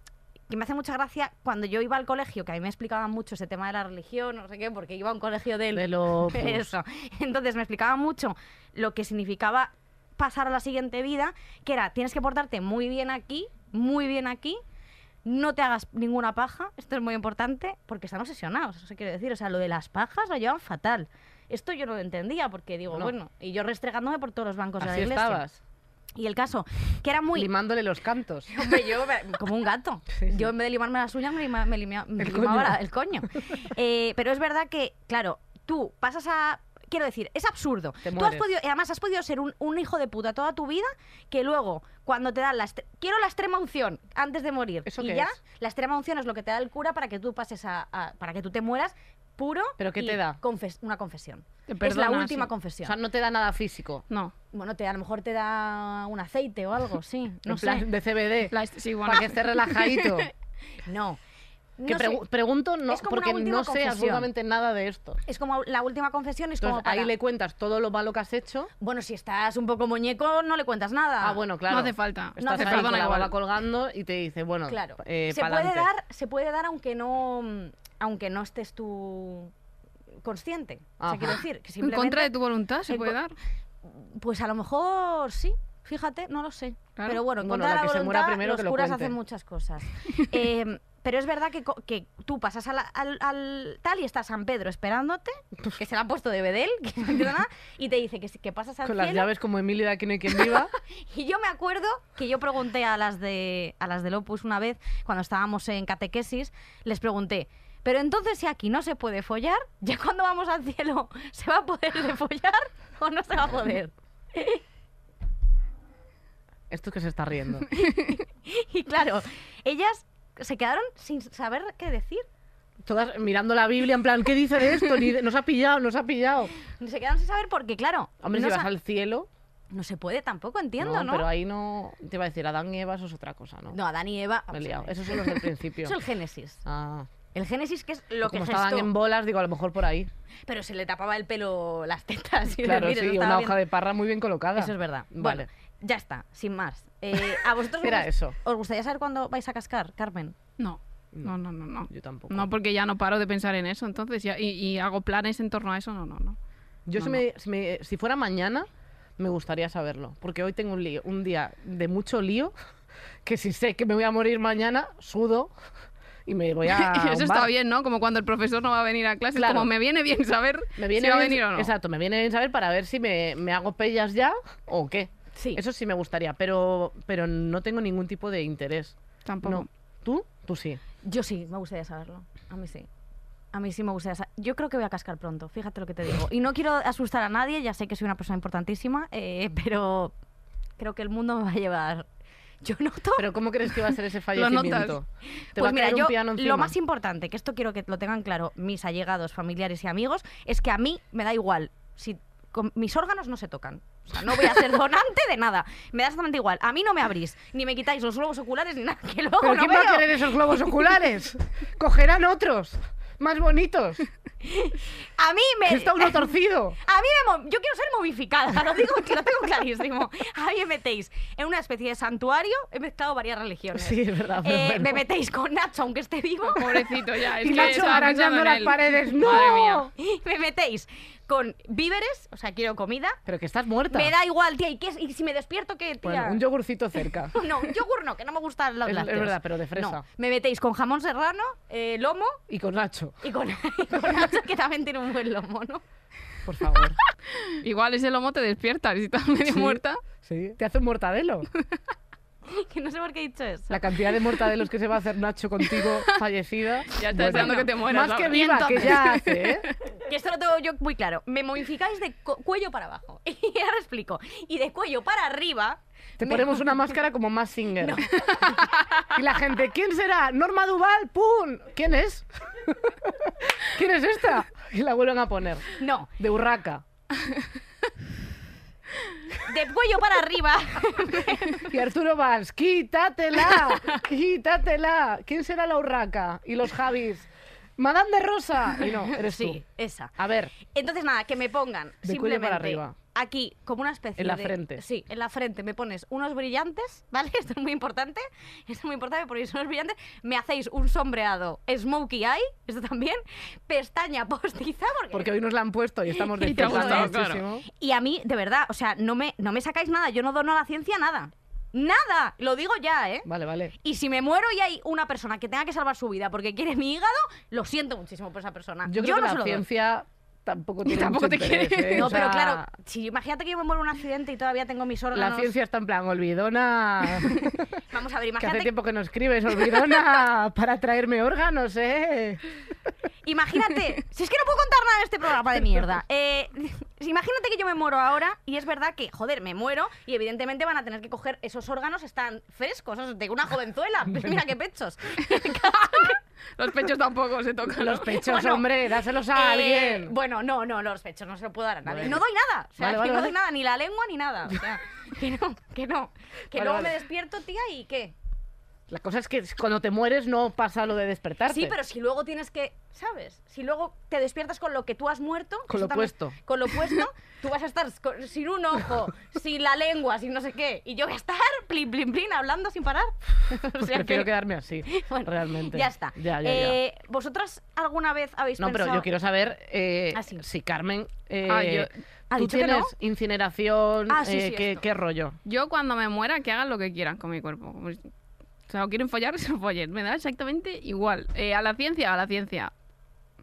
Speaker 3: que me hace mucha gracia cuando yo iba al colegio, que a mí me explicaban mucho ese tema de la religión, no sé qué, porque iba a un colegio del...
Speaker 2: De lo... [LAUGHS]
Speaker 3: Eso. Entonces me explicaban mucho lo que significaba pasar a la siguiente vida, que era, tienes que portarte muy bien aquí, muy bien aquí, no te hagas ninguna paja, esto es muy importante, porque están obsesionados, eso quiero decir, o sea, lo de las pajas lo llevan fatal. Esto yo no lo entendía, porque digo,
Speaker 2: No.
Speaker 3: bueno, y yo restregándome por todos los bancos de la iglesia.
Speaker 2: estabas,
Speaker 3: Y el caso, que era muy...
Speaker 2: limándole los cantos. [LAUGHS]
Speaker 3: Hombre, yo me- como un gato.
Speaker 2: Sí, [LAUGHS] sí.
Speaker 3: Yo en vez de limarme las uñas me, lima- me limia- me
Speaker 2: El
Speaker 3: limaba
Speaker 2: coño.
Speaker 3: la- el coño. Eh, pero es verdad que, claro, tú pasas a... Quiero decir, es absurdo.
Speaker 2: Te
Speaker 3: Tú has podido, además has podido ser un, un hijo de puta toda tu vida que luego, cuando te dan la... Quiero la extrema unción antes de morir.
Speaker 2: ¿Eso
Speaker 3: y
Speaker 2: qué
Speaker 3: ya,
Speaker 2: es?
Speaker 3: la extrema unción es lo que te da el cura para que tú pases a... a- para que tú te mueras puro
Speaker 2: ¿Pero qué
Speaker 3: y
Speaker 2: te da?
Speaker 3: confes- una confesión.
Speaker 4: Te
Speaker 3: es la última
Speaker 4: sí.
Speaker 2: O
Speaker 3: confesión.
Speaker 2: sea, no te da nada físico.
Speaker 4: No.
Speaker 3: bueno, te, a lo mejor te da un aceite o algo, sí. [LAUGHS] No
Speaker 2: en
Speaker 3: sé.
Speaker 2: de CBD. [LAUGHS]
Speaker 4: Sí, bueno.
Speaker 2: Para que esté relajadito. [LAUGHS]
Speaker 3: No.
Speaker 2: que
Speaker 3: No sé.
Speaker 2: pregu- pregunto no,
Speaker 3: Es como una
Speaker 2: porque
Speaker 3: última
Speaker 2: no sé
Speaker 3: confesión.
Speaker 2: absolutamente nada de esto.
Speaker 3: Es como la última confesión, es
Speaker 2: Entonces,
Speaker 3: como para...
Speaker 2: ahí le cuentas todo lo malo que has hecho.
Speaker 3: Bueno, si estás un poco muñeco, no le cuentas nada.
Speaker 2: Ah, bueno, claro.
Speaker 4: No hace falta.
Speaker 2: Estás
Speaker 3: hace
Speaker 2: ahí
Speaker 3: falta.
Speaker 2: con la
Speaker 4: Perdona
Speaker 2: baba
Speaker 4: igual.
Speaker 2: colgando y te dice, bueno,
Speaker 3: Claro.
Speaker 2: eh,
Speaker 3: se, puede
Speaker 2: pa'lante.
Speaker 3: dar, se puede dar aunque no, aunque no estés tú consciente. O sea, quiero decir, que
Speaker 4: En contra de tu voluntad se puede dar.
Speaker 3: Pues a lo mejor sí. Fíjate, no lo sé.
Speaker 4: Claro.
Speaker 3: Pero bueno, en
Speaker 2: Bueno,
Speaker 3: contra
Speaker 2: la
Speaker 3: de
Speaker 2: que
Speaker 3: la
Speaker 2: se muera
Speaker 3: voluntad,
Speaker 2: primero
Speaker 3: los
Speaker 2: que lo
Speaker 3: curas
Speaker 2: cuente.
Speaker 3: hacen muchas cosas. [LAUGHS] Eh, pero es verdad que, co- que tú pasas a la- al, al tal y está San Pedro esperándote, que se le ha puesto de bedel, que no entiendo nada, y te dice que, si- que pasas al
Speaker 2: Con las llaves como Emilio de Aquí no hay quien viva. [LAUGHS]
Speaker 3: Y yo me acuerdo que yo pregunté a las de a las del Opus una vez, cuando estábamos en catequesis, les pregunté, pero entonces si aquí no se puede follar, [LAUGHS] ¿ya cuando vamos al cielo se va a poder de [LAUGHS] follar o no se va a poder?
Speaker 2: Esto que se está riendo. [LAUGHS]
Speaker 3: Y claro, ellas se quedaron sin saber qué decir.
Speaker 2: Todas mirando la Biblia en plan, ¿qué dice de esto? Ni de- Nos ha pillado, nos ha pillado.
Speaker 3: Se quedaron sin saber porque, claro,
Speaker 2: Hombre,
Speaker 3: no
Speaker 2: si vas al cielo,
Speaker 3: No se puede tampoco, entiendo, ¿no?
Speaker 2: no, pero ahí no. Te iba a decir, Adán y Eva, eso es otra cosa, ¿no?
Speaker 3: No, Adán y Eva.
Speaker 2: Me he liado. Esos son los del principio.
Speaker 3: Eso es el Génesis.
Speaker 2: Ah.
Speaker 3: El Génesis que es lo
Speaker 2: Como
Speaker 3: que
Speaker 2: estaban
Speaker 3: gestó.
Speaker 2: en bolas, digo, a lo mejor por ahí.
Speaker 3: Pero se le tapaba el pelo las tetas. [LAUGHS] y
Speaker 2: Claro,
Speaker 3: mira,
Speaker 2: sí, una
Speaker 3: bien.
Speaker 2: hoja de parra muy bien colocada.
Speaker 3: Eso es verdad.
Speaker 2: Vale.
Speaker 3: Bueno, ya está, sin más. Eh, [LAUGHS] ¿A vosotros os
Speaker 2: Era
Speaker 3: gust-
Speaker 2: eso.
Speaker 3: os gustaría saber cuándo vais a cascar, Carmen?
Speaker 4: No, no, no, no. no.
Speaker 2: Yo tampoco.
Speaker 4: No, porque ya no paro de pensar en eso, entonces, ya, y, y hago planes en torno a eso, no, no, no.
Speaker 2: Yo
Speaker 4: No,
Speaker 2: si,
Speaker 4: no.
Speaker 2: me- si, me- si fuera mañana, me gustaría saberlo. Porque hoy tengo un, lío, un día de mucho lío, [LAUGHS] que si sé que me voy a morir mañana, sudo y me voy [LAUGHS] a.
Speaker 4: Y eso está bien, ¿no? Como cuando el profesor no va a venir a clase,
Speaker 2: Claro.
Speaker 4: como me viene bien saber
Speaker 2: Me viene
Speaker 4: si va a venir o no.
Speaker 2: Exacto, me viene bien saber para ver si me, me hago pellas ya o qué.
Speaker 3: Sí.
Speaker 2: Eso sí me gustaría, pero, pero no tengo ningún tipo de interés.
Speaker 4: Tampoco.
Speaker 2: No. ¿Tú? Tú sí.
Speaker 3: Yo sí, me gustaría saberlo. A mí sí. A mí sí me gustaría saber. Yo creo que voy a cascar pronto, fíjate lo que te digo. Y no quiero asustar a nadie, ya sé que soy una persona importantísima, eh, pero creo que el mundo me va a llevar. Yo noto.
Speaker 2: Pero ¿cómo crees que va a ser ese [LAUGHS] fallecimiento? ¿Te va
Speaker 3: Pues
Speaker 2: a
Speaker 3: mira,
Speaker 2: un
Speaker 3: yo
Speaker 2: piano
Speaker 3: lo más importante, que esto quiero que lo tengan claro mis allegados, familiares y amigos, es que a mí me da igual si con- mis órganos no se tocan. O sea, no voy a ser [LAUGHS] donante de nada. Me da exactamente igual. A mí no me abrís, ni me quitáis los globos oculares ni [LAUGHS] nada, que luego
Speaker 2: ¿Pero
Speaker 3: no
Speaker 2: quién va a
Speaker 3: veo.
Speaker 2: querer esos globos oculares? Cogerán otros, más bonitos.
Speaker 3: A mí me
Speaker 2: está uno torcido.
Speaker 3: A mí me yo quiero ser momificada, lo digo [LAUGHS] lo tengo clarísimo. A mí me metéis en una especie de santuario, he mezclado varias religiones.
Speaker 2: Sí, es verdad. pero
Speaker 3: Eh,
Speaker 2: bueno.
Speaker 3: Me metéis con Nacho, aunque esté vivo.
Speaker 4: Pobrecito ya, es
Speaker 2: Y
Speaker 4: que
Speaker 2: Nacho arañando las paredes.
Speaker 4: Madre mía.
Speaker 2: ¡No!
Speaker 3: Me metéis con víveres, o sea, quiero comida.
Speaker 2: Pero que estás muerta.
Speaker 3: Me da igual, tía. ¿Y, qué es? ¿Y si me despierto, qué, tía?
Speaker 2: Bueno, un yogurcito cerca. [LAUGHS]
Speaker 3: No, un yogur no, que no me gustan los
Speaker 2: Es- es
Speaker 3: lácteos.
Speaker 2: verdad, pero de fresa.
Speaker 3: No, me metéis con jamón serrano, eh, lomo
Speaker 2: Y con Nacho,
Speaker 3: y con, [LAUGHS] y con Nacho, que también tiene un buen lomo, ¿no?
Speaker 2: por favor. [LAUGHS]
Speaker 4: Igual ese lomo te despierta, y si estás medio
Speaker 2: Sí.
Speaker 4: muerta.
Speaker 2: Sí, te hace un mortadelo. [LAUGHS]
Speaker 3: Que no sé por qué he dicho eso.
Speaker 2: La cantidad de mortadelos que se va a hacer Nacho contigo, [LAUGHS] fallecida.
Speaker 4: Ya está deseando que te mueras,
Speaker 2: Más que viva, que ya hace, ¿eh? [LAUGHS]
Speaker 3: Que esto lo tengo yo muy claro. Me momificáis de cu- cuello para abajo. Y ahora explico. Y de cuello para arriba.
Speaker 2: Te
Speaker 3: me-
Speaker 2: ponemos una máscara como más singer. Y la gente, ¿quién será? Norma Duval, ¡pum! ¿Quién es? ¿Quién es esta? Y la vuelven a poner.
Speaker 3: No,
Speaker 2: De Urraca.
Speaker 3: De cuello para arriba.
Speaker 2: Y Arturo Valls, quítatela, quítatela. ¿Quién será la Urraca? Y los Javis, Madame de Rosa. Y no, [LAUGHS] eres
Speaker 3: Sí,
Speaker 2: tú.
Speaker 3: esa.
Speaker 2: A ver,
Speaker 3: Entonces, nada, que me pongan
Speaker 2: De
Speaker 3: simplemente
Speaker 2: para arriba.
Speaker 3: aquí, como una especie
Speaker 2: En la
Speaker 3: de-
Speaker 2: frente.
Speaker 3: Sí, en la frente me pones unos brillantes, [LAUGHS] ¿vale? Esto es muy importante. Esto es muy importante porque son unos brillantes. Me hacéis un sombreado smokey eye, esto también. Pestaña postiza, porque...
Speaker 2: porque hoy nos la han puesto y estamos [LAUGHS]
Speaker 4: Y te ha
Speaker 2: disfrutando
Speaker 4: gustado, claro.
Speaker 2: muchísimo.
Speaker 3: Y a mí, de verdad, o sea, no me, no me sacáis nada. Yo no dono a la ciencia nada. ¡Nada! Lo digo ya, ¿eh?
Speaker 2: Vale, vale.
Speaker 3: Y si me muero y hay una persona que tenga que salvar su vida porque quiere mi hígado, lo siento muchísimo por esa persona.
Speaker 2: Yo creo
Speaker 3: no
Speaker 2: que
Speaker 3: se
Speaker 2: la
Speaker 3: lo doy.
Speaker 2: ciencia tampoco [LAUGHS] tiene
Speaker 4: Tampoco
Speaker 2: mucho
Speaker 4: te
Speaker 2: interés,
Speaker 4: quiere.
Speaker 2: ¿eh?
Speaker 3: No,
Speaker 2: O
Speaker 3: pero
Speaker 2: sea,
Speaker 3: claro, si imagínate que yo me muero en un accidente y todavía tengo mis órganos.
Speaker 2: La ciencia está en plan, olvidona. [LAUGHS]
Speaker 3: Vamos a ver,
Speaker 2: que hace
Speaker 3: imagínate,
Speaker 2: tiempo que no escribes, olvidona [LAUGHS] para traerme órganos, ¿eh?
Speaker 3: imagínate, si es que no puedo contar nada en este programa de mierda. Eh, imagínate que yo me muero ahora y es verdad que, joder, me muero y evidentemente van a tener que coger esos órganos, están frescos, esos de una jovenzuela. Pues mira qué pechos.
Speaker 4: Los pechos tampoco se tocan.
Speaker 2: Los pechos,
Speaker 3: Bueno,
Speaker 2: hombre, dáselos a
Speaker 3: Eh,
Speaker 2: alguien.
Speaker 3: bueno, no, no, los pechos no se lo puedo dar a nadie. No doy nada. O sea,
Speaker 2: Vale,
Speaker 3: que
Speaker 2: vale,
Speaker 3: no doy nada, ni la lengua ni nada. O sea, que no, que no. Que luego me despierto, tía, y qué.
Speaker 2: La cosa es que cuando te mueres no pasa lo de despertarte.
Speaker 3: Sí, pero si luego tienes que, ¿sabes? Si luego te despiertas con lo que tú has muerto.
Speaker 2: Con lo
Speaker 3: también-
Speaker 2: puesto.
Speaker 3: Con lo puesto, [LAUGHS] tú vas a estar con- sin un ojo, sin la lengua, sin no sé qué. Y yo voy a estar plin, plin, plin, hablando sin parar. [LAUGHS] O sea
Speaker 2: prefiero
Speaker 3: que-
Speaker 2: quedarme así, [LAUGHS]
Speaker 3: Bueno,
Speaker 2: realmente.
Speaker 3: Ya está.
Speaker 2: Ya, ya, ya.
Speaker 3: Eh, ¿Vosotras alguna vez habéis
Speaker 2: No,
Speaker 3: pensado...
Speaker 2: pero yo quiero saber eh,
Speaker 3: Ah, sí.
Speaker 2: si Carmen. eh,
Speaker 4: Ah, yo-
Speaker 3: ¿Ha
Speaker 2: ¿Tú
Speaker 3: dicho que
Speaker 2: tienes
Speaker 3: no?
Speaker 2: incineración?
Speaker 3: Ah, sí,
Speaker 2: eh,
Speaker 3: sí,
Speaker 2: ¿qué, qué rollo?
Speaker 4: Yo cuando me muera, que hagan lo que quieran con mi cuerpo. O sea, o quieren follar, [LAUGHS] se follen. Me da exactamente igual. Eh, a la ciencia, a la ciencia.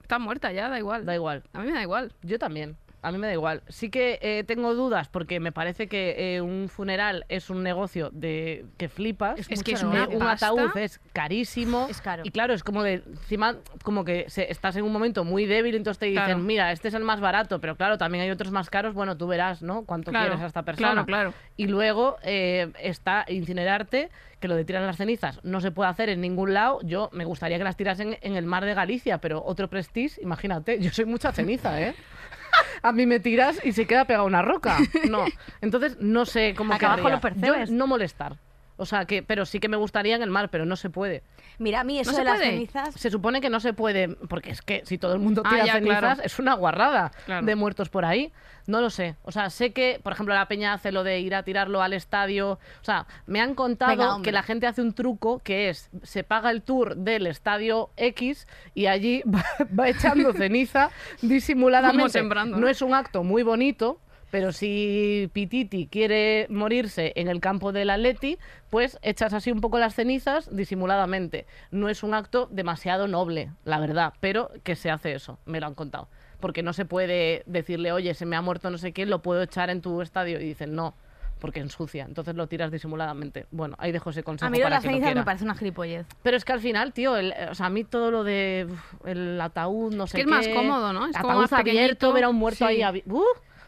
Speaker 4: Está muerta ya, da igual.
Speaker 2: Da igual.
Speaker 4: A mí me da igual.
Speaker 2: Yo también. A mí me da igual. Sí que eh, tengo dudas porque me parece que eh, un funeral es un negocio de que flipas.
Speaker 3: Es
Speaker 4: Es que es una
Speaker 2: un ataúd es carísimo.
Speaker 3: Es caro.
Speaker 2: Y claro, es como de encima como que se- estás en un momento muy débil, entonces te dicen,
Speaker 4: Claro.
Speaker 2: mira, este es el más barato, pero claro, también hay otros más caros, bueno, tú verás, ¿no? Cuánto
Speaker 4: Claro,
Speaker 2: quieres a esta persona.
Speaker 4: claro, claro.
Speaker 2: Y luego eh, está incinerarte, que lo de tirar las cenizas no se puede hacer en ningún lado. Yo me gustaría que las tirasen en el mar de Galicia, pero otro prestige, imagínate, yo soy mucha ceniza, ¿eh? [LAUGHS] a mí me tiras y se queda pegada una roca. No. [LAUGHS] Entonces, no sé cómo
Speaker 3: Acá abajo lo percebes.
Speaker 2: Yo no molestar. O sea, que, pero sí que me gustaría en el mar, pero no se puede.
Speaker 3: Mira, a mí eso
Speaker 4: ¿No
Speaker 3: de
Speaker 4: se
Speaker 3: las
Speaker 4: puede?
Speaker 3: cenizas...
Speaker 2: Se supone que no se puede, porque es que si todo el mundo
Speaker 4: Ah,
Speaker 2: tira
Speaker 4: ya,
Speaker 2: cenizas,
Speaker 4: claro.
Speaker 2: es una guarrada
Speaker 4: Claro.
Speaker 2: de muertos por ahí. No lo sé. O sea, sé que, por ejemplo, la peña hace lo de ir a tirarlo al estadio. O sea, me han contado
Speaker 3: Venga,
Speaker 2: que la gente hace un truco que es, se paga el tour del estadio X y allí [LAUGHS] va, va echando ceniza [LAUGHS] disimuladamente.
Speaker 4: Como sembrando,
Speaker 2: No
Speaker 4: ¿no?
Speaker 2: es un acto muy bonito, pero si Pititi quiere morirse en el campo del Atleti, pues echas así un poco las cenizas disimuladamente. No es un acto demasiado noble, la verdad, pero que se hace eso, me lo han contado. Porque no se puede decirle, oye, se me ha muerto no sé qué, lo puedo echar en tu estadio. Y dicen, no, porque ensucia. Entonces lo tiras disimuladamente. Bueno, ahí dejo ese consejo
Speaker 3: A mí lo de las cenizas me parece una gilipollez.
Speaker 2: Pero es que al final, tío, el- o sea, a mí todo lo de uf, el ataúd, no sé
Speaker 4: que es
Speaker 2: qué,
Speaker 4: más cómodo, ¿no? Es como
Speaker 2: ataúd
Speaker 4: más
Speaker 2: abierto,
Speaker 4: pequeñito.
Speaker 2: ver a un muerto
Speaker 4: Sí.
Speaker 2: ahí. ¡Uf!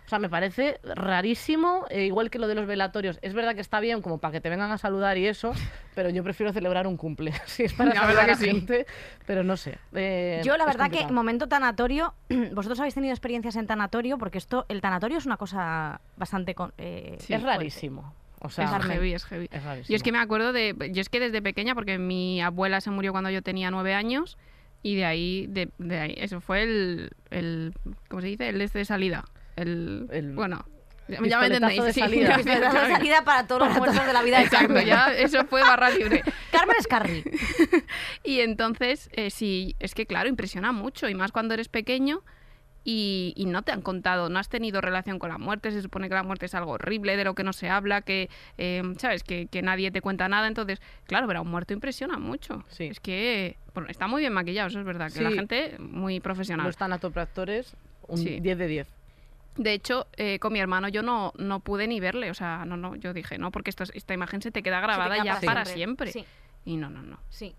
Speaker 2: O sea, me parece rarísimo, eh, igual que lo de los velatorios. Es verdad que está bien como para que te vengan a saludar y eso, [LAUGHS] pero yo prefiero celebrar un cumple. [LAUGHS] si es para
Speaker 4: La
Speaker 2: saludar
Speaker 4: verdad
Speaker 2: a
Speaker 4: que sí.
Speaker 2: gente, pero no sé. eh,
Speaker 3: Yo la verdad que momento tanatorio, [CLEARS THROAT] vosotros habéis tenido experiencias en tanatorio porque esto, el tanatorio es una cosa bastante con- eh,
Speaker 4: Sí,
Speaker 2: es
Speaker 3: fuerte.
Speaker 2: rarísimo. O sea,
Speaker 4: es heavy, es heavy.
Speaker 2: es.
Speaker 4: Yo es que me acuerdo de. Yo es que desde pequeña, porque mi abuela se murió cuando yo tenía nueve años, y de ahí, de, de ahí, eso fue el, el. ¿Cómo se dice? El este de salida. El.
Speaker 2: El
Speaker 4: bueno. Ya, me entendéis.
Speaker 2: de
Speaker 4: sí,
Speaker 2: salida. [LAUGHS]
Speaker 3: de [LAUGHS] salida para todos los muertos de la vida
Speaker 4: Exacto,
Speaker 3: Carmen.
Speaker 4: ya eso fue barra libre. [LAUGHS]
Speaker 3: Carmen Escarri.
Speaker 4: Y entonces, eh, sí, es que claro, impresiona mucho, y más cuando eres pequeño y, y no te han contado, no has tenido relación con la muerte, se supone que la muerte es algo horrible, de lo que no se habla, que, eh, ¿sabes? Que, que nadie te cuenta nada, entonces, claro, ver a un muerto impresiona mucho.
Speaker 2: Sí.
Speaker 4: Es que, bueno, está muy bien maquillado, eso es verdad, que la gente muy profesional.
Speaker 2: Los tanatopractores, un
Speaker 4: Sí.
Speaker 2: 10 de 10.
Speaker 4: De hecho, eh, con mi hermano yo no, no pude ni verle, o sea, no, no, yo dije, no, porque esto, es- esta imagen se te queda grabada
Speaker 3: queda
Speaker 4: ya
Speaker 3: para siempre.
Speaker 4: siempre.
Speaker 3: Sí.
Speaker 4: Y no, no, no.
Speaker 3: Sí.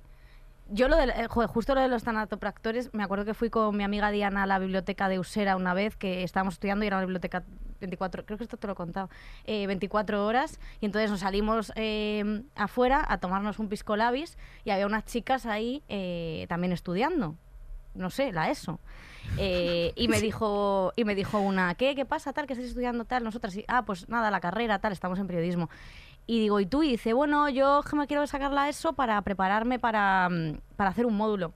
Speaker 3: Yo lo de, eh, joder, justo lo de los tanatopractores, me acuerdo que fui con mi amiga Diana a la biblioteca de Usera una vez que estábamos estudiando y era una biblioteca 24, creo que esto te lo he contado, eh, 24 horas y entonces nos salimos eh, afuera a tomarnos un pisco labis y había unas chicas ahí eh, también estudiando, no sé, la ESO. Eh, y me dijo y me dijo una, ¿qué? ¿Qué pasa? Tal, que estáis estudiando tal, nosotras sí. Ah, pues nada, la carrera, tal, estamos en periodismo. Y digo, ¿y tú? Y dice, bueno, yo me quiero sacar la ESO para prepararme para, mm, para hacer un módulo.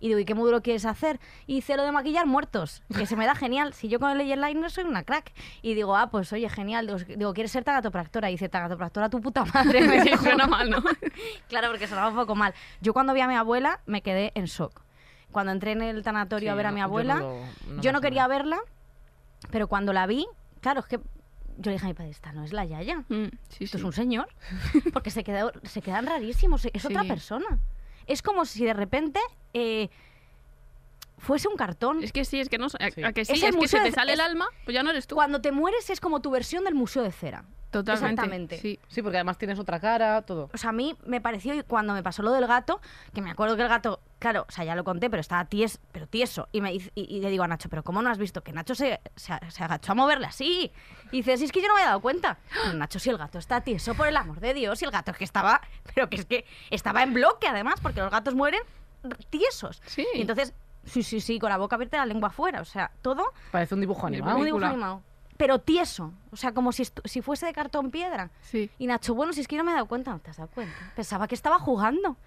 Speaker 3: Y digo, ¿y qué módulo quieres hacer? Y dice, lo de maquillar muertos, que se me da genial. Si yo con el eyeliner soy una crack. Y digo, ah, pues oye, genial. Digo, digo, ¿quieres ser tagatopractora? Y dice, tagatopractora tu puta madre. Me [LAUGHS] dijo.
Speaker 4: suena mal, ¿no? [LAUGHS]
Speaker 3: Claro, porque sonaba un poco mal. Yo cuando vi a mi abuela me quedé en shock. Cuando entré en el tanatorio
Speaker 2: Sí,
Speaker 3: a ver a mi
Speaker 2: yo
Speaker 3: abuela,
Speaker 2: no lo- no
Speaker 3: yo no quería verla, pero cuando la vi, claro, es que yo le dije a mi padre, esta no es la Yaya.
Speaker 4: Mm, sí,
Speaker 3: Esto
Speaker 4: sí.
Speaker 3: es un señor. [LAUGHS] Porque se, quedó, se quedan rarísimos. Es otra persona. Es como si de repente eh, fuese un cartón.
Speaker 4: Es que sí, es que no. A,
Speaker 2: Sí.
Speaker 4: a que sí,
Speaker 3: Es
Speaker 4: que se te sale el alma, pues ya no eres tú.
Speaker 3: Cuando te mueres es como tu versión del Museo de Cera.
Speaker 4: Totalmente.
Speaker 3: Exactamente.
Speaker 4: Sí.
Speaker 2: Sí, porque además tienes otra cara, todo.
Speaker 3: O sea, a mí me pareció, y cuando me pasó lo del gato, que me acuerdo que el gato, claro, o sea, ya lo conté, pero estaba ties, pero tieso. Y, me, dice- y, y le digo a Nacho, ¿pero cómo no has visto que Nacho se, se, se agachó a moverle así? Y dice, si es que yo no me había dado cuenta. [GASPS] Pero Nacho, si el gato está tieso, por el amor de Dios, y el gato es que estaba, pero que es que estaba en bloque además, porque los gatos mueren tiesos.
Speaker 4: Sí.
Speaker 3: Y entonces, sí, sí, sí, con la boca abierta y la lengua afuera, o sea, todo
Speaker 2: Parece un dibujo
Speaker 4: Ni
Speaker 2: animado.
Speaker 3: un dibujo animado. Pero tieso, o sea, como si, si fuese de cartón piedra.
Speaker 4: Sí.
Speaker 3: Y Nacho, bueno, si es que yo no me he dado cuenta, no te has dado cuenta. Pensaba que estaba jugando.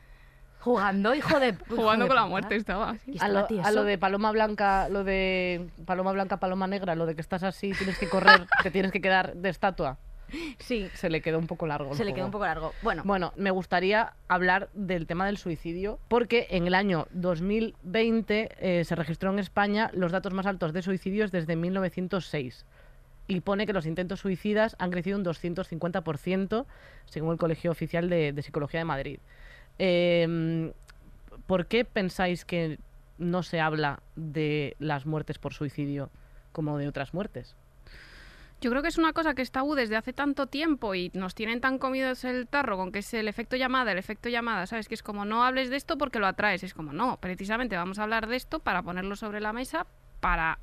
Speaker 3: Jugando, hijo de. [LAUGHS] hijo
Speaker 4: Jugando
Speaker 3: de
Speaker 4: con la muerte estaba.
Speaker 2: A lo, a
Speaker 3: tieso.
Speaker 2: lo de paloma blanca, lo de paloma blanca, paloma negra, lo de que estás así, tienes que correr, te tienes que quedar de estatua.
Speaker 3: Sí,
Speaker 2: Se le quedó un poco largo. el
Speaker 3: se le quedó un poco largo. Bueno,
Speaker 2: Bueno, me gustaría hablar del tema del suicidio, porque en el año 2020 eh, se registró en España los datos más altos de suicidios desde 1906. Y pone que los intentos suicidas han crecido un 250%, según el Colegio Oficial de, de Psicología de Madrid. Eh, ¿Por qué pensáis que no se habla de las muertes por suicidio como de otras muertes?
Speaker 4: Yo creo que es una cosa que está U desde hace tanto tiempo y nos tienen tan comidos el tarro con que es el efecto llamada, el efecto llamada, ¿sabes? Que es como no hables de esto porque lo atraes. Es como no, precisamente vamos a hablar de esto para ponerlo sobre la mesa, para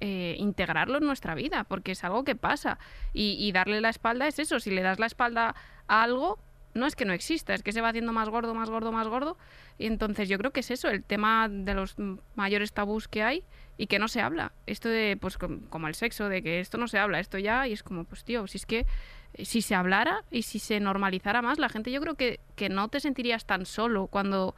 Speaker 4: eh, integrarlo en nuestra vida, porque es algo que pasa. Y, y darle la espalda es eso. Si le das la espalda a algo, no es que no exista, es que se va haciendo más gordo, más gordo, más gordo. Y entonces yo creo que es eso, el tema de los mayores tabús que hay y que no se habla. Esto de, pues com- como el sexo, de que esto no se habla, esto ya, y es como, pues tío, si es que eh, si se hablara y si se normalizara más, la gente yo creo que, que no te sentirías tan solo cuando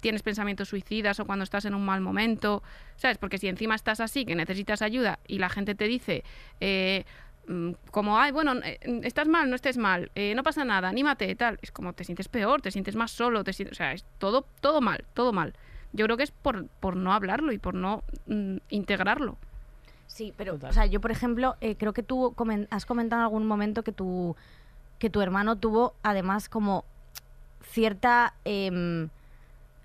Speaker 4: tienes pensamientos suicidas o cuando estás en un mal momento, ¿sabes? Porque si encima estás así, que necesitas ayuda y la gente te dice, eh, mm, como, ay, bueno, eh, estás mal, no estés mal, eh, no pasa nada, anímate, tal, es como te sientes peor, te sientes más solo, te sientes, o sea, es todo, todo mal, todo mal. Yo creo que es por, por no hablarlo y por no mm, integrarlo.
Speaker 3: Sí, pero,
Speaker 2: Total.
Speaker 3: o sea, yo, por ejemplo, eh, creo que tú comen- has comentado en algún momento que tu, que tu hermano tuvo, además, como cierta em,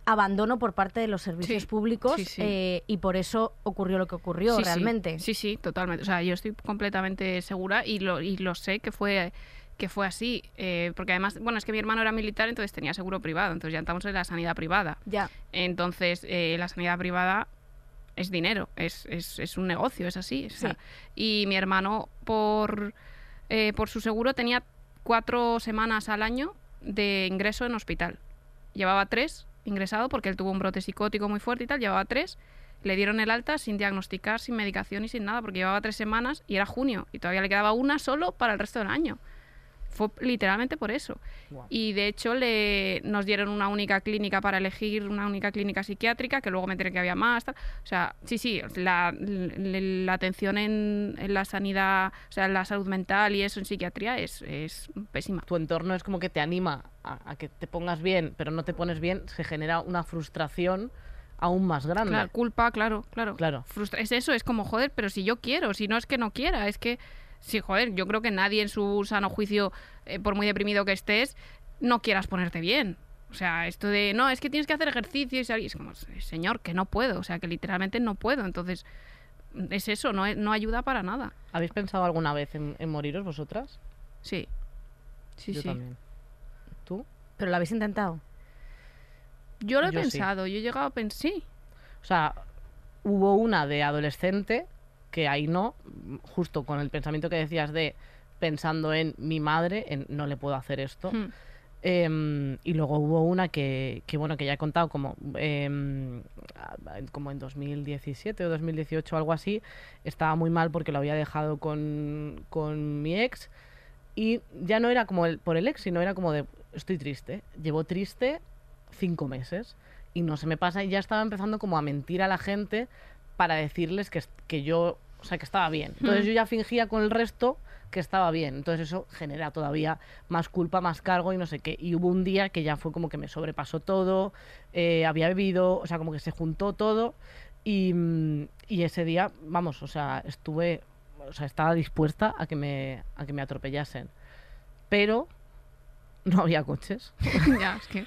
Speaker 3: abandono por parte de los servicios
Speaker 4: Sí,
Speaker 3: públicos
Speaker 4: sí, sí.
Speaker 3: eh, y por eso ocurrió lo que ocurrió realmente.
Speaker 4: Sí, sí, totalmente. O sea, yo estoy completamente segura y lo, y lo sé que fue que fue así. eh, porque además, bueno, es que mi hermano era militar, entonces tenía seguro privado. Entonces ya estamos en la sanidad privada.
Speaker 3: Ya.
Speaker 4: Entonces, eh, la sanidad privada es dinero, es, es, es un negocio, es así. y mi hermano, por, eh, por su seguro, tenía cuatro semanas al año de ingreso en hospital. Llevaba tres ingresado porque él tuvo un brote psicótico muy fuerte y tal, llevaba tres. Le dieron el alta sin diagnosticar, sin medicación y sin nada, porque llevaba tres semanas y era junio y todavía le quedaba una solo para el resto del año. Fue literalmente por eso. Y de hecho le, nos dieron una única clínica para elegir, una única clínica psiquiátrica, que luego me enteré que había más. tal. O sea, sí, sí, la, la- la atención en, en la sanidad, o sea, en la salud mental y eso en psiquiatría es, es pésima.
Speaker 2: tu entorno es como que te anima a, a que te pongas bien, pero no te pones bien, se genera una frustración aún más grande.
Speaker 4: Claro, culpa, claro, claro.
Speaker 2: Claro.
Speaker 4: Frustra- es eso, es como, joder, pero si yo quiero, si no es que no quiera, es que, sí, joder, yo creo que nadie en su sano juicio, eh, por muy deprimido que estés, no quieras ponerte bien. O sea, esto de, no, es que tienes que hacer ejercicio y salir, es como, señor, que no puedo, o sea, que literalmente no puedo. Entonces, es eso, no, no ayuda para nada.
Speaker 2: ¿Habéis pensado alguna vez en, en moriros vosotras?
Speaker 4: Sí. Sí,
Speaker 2: Yo
Speaker 4: sí.
Speaker 2: también. ¿Tú?
Speaker 3: Pero lo habéis intentado.
Speaker 4: Yo lo he
Speaker 2: Yo sí.
Speaker 4: pensado, yo he llegado a pensar, sí.
Speaker 2: O sea, hubo una de adolescente que ahí no, justo con el pensamiento que decías de pensando en mi madre, en no le puedo hacer esto.
Speaker 4: Hmm.
Speaker 2: Em, y luego hubo una que, que, bueno, que ya he contado como, ah, como en 2017 o 2018 o algo así. Estaba muy mal porque lo había dejado con, con mi ex. Y ya no era como el, por el ex, sino era como de, estoy triste. Llevo triste cinco meses y no se me pasa y ya estaba empezando como a mentir a la gente para decirles que, que yo, o sea, que estaba bien. Entonces yo ya fingía con el resto que estaba bien. Entonces eso genera todavía más culpa, más cargo y no sé qué. Y hubo un día que ya fue como que me sobrepasó todo, eh, había bebido, o sea, como que se juntó todo y, y ese día, vamos, o sea, estuve, o sea, estaba dispuesta a que me, a que me atropellasen. Pero no había coches. [LAUGHS]
Speaker 4: ya, es que,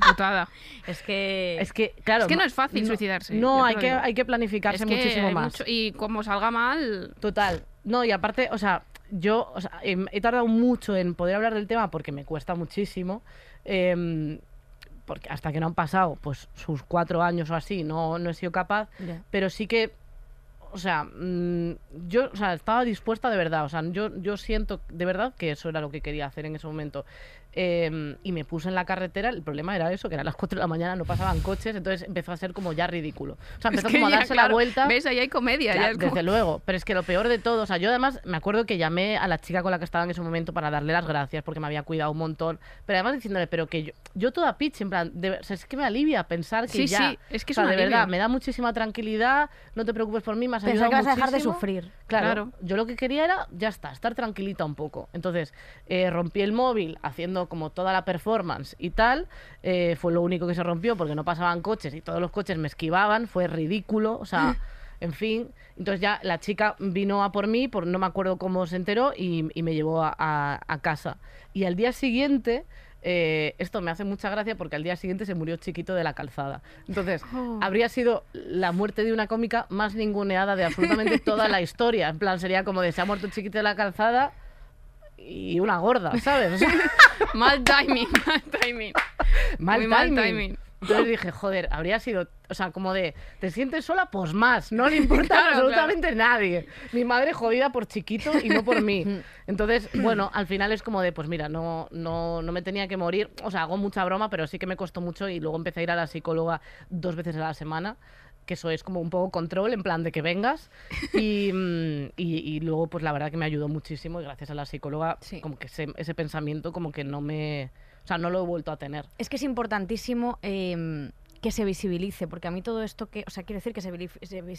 Speaker 4: putada. [LAUGHS]
Speaker 3: Es que...
Speaker 2: Es que, claro.
Speaker 4: Es que no es fácil suicidarse,
Speaker 2: No, hay que, hay que planificarse
Speaker 4: Es que
Speaker 2: muchísimo más.
Speaker 4: mucho- y como salga mal,
Speaker 2: Total. No, y aparte, o sea, yo o sea, em, he tardado mucho en poder hablar del tema porque me cuesta muchísimo. em, porque hasta que no han pasado pues sus cuatro años o así, no, no he sido capaz. Pero sí que, o sea, mm, yo o sea, estaba dispuesta de verdad. O sea, yo, yo siento de verdad que eso era lo que quería hacer en ese momento. Em, y me puse en la carretera. El problema era eso, que eran las 4 de la mañana, no pasaban coches. Entonces empezó a ser como ya ridículo. O sea, [LAUGHS] empezó
Speaker 4: es que
Speaker 2: como a
Speaker 4: ya,
Speaker 2: darse la vuelta.
Speaker 4: ¿Ves? Ahí hay comedia.
Speaker 2: Ya,
Speaker 4: ya es como-
Speaker 2: desde luego, pero es que lo peor de todo, o sea, yo además me acuerdo que llamé a la chica con la que estaba en ese momento para darle las gracias porque me había cuidado un montón, pero además diciéndole, pero que yo, yo toda pitch, en plan, de- o sea, es que me alivia pensar que
Speaker 4: Sí,
Speaker 2: ya,
Speaker 4: sí, es que
Speaker 2: o sea, de verdad, me da muchísima tranquilidad, no te preocupes por mí, ayudado
Speaker 3: que vas a dejar de sufrir.
Speaker 2: Claro,
Speaker 4: Claro.
Speaker 2: yo lo que quería era, ya está, estar tranquilita un poco. Entonces, eh, rompí el móvil haciendo como toda la performance y tal. eh, fue lo único que se rompió porque no pasaban coches y todos los coches me esquivaban. Fue ridículo, o sea, en fin. Entonces ya la chica vino a por mí, por no me acuerdo cómo se enteró, y, y me llevó a, a- a casa. Y al día siguiente... eh, esto me hace mucha gracia porque al día siguiente se murió chiquito de la calzada. Entonces,
Speaker 4: Oh.
Speaker 2: habría sido la muerte de una cómica más ninguneada de absolutamente toda la [LAUGHS] historia. En plan, sería como de se ha muerto chiquito de la calzada y una gorda, ¿sabes? [LAUGHS]
Speaker 4: Mal timing, mal timing.
Speaker 2: mal,
Speaker 4: Muy mal
Speaker 2: timing.
Speaker 4: timing.
Speaker 2: Entonces dije, joder, habría sido, o sea, como de, te sientes sola, pues más, no le importa [LAUGHS]
Speaker 4: Claro,
Speaker 2: absolutamente nadie. Mi madre jodida por chiquito y no por mí. [LAUGHS] Entonces, bueno, al final es como de, pues mira, no, no, no me tenía que morir. O sea, hago mucha broma, pero sí que me costó mucho y luego empecé a ir a la psicóloga dos veces a la semana que eso es como un poco control, en plan de que vengas. [LAUGHS] Y, mm, y- y luego, pues la verdad que me ayudó muchísimo y gracias a la psicóloga,
Speaker 3: Sí.
Speaker 2: como que ese, ese pensamiento como que no me... O sea, no lo he vuelto a tener.
Speaker 3: Es que es importantísimo eh, que se visibilice, porque a mí todo esto que, o sea, quiero decir que se,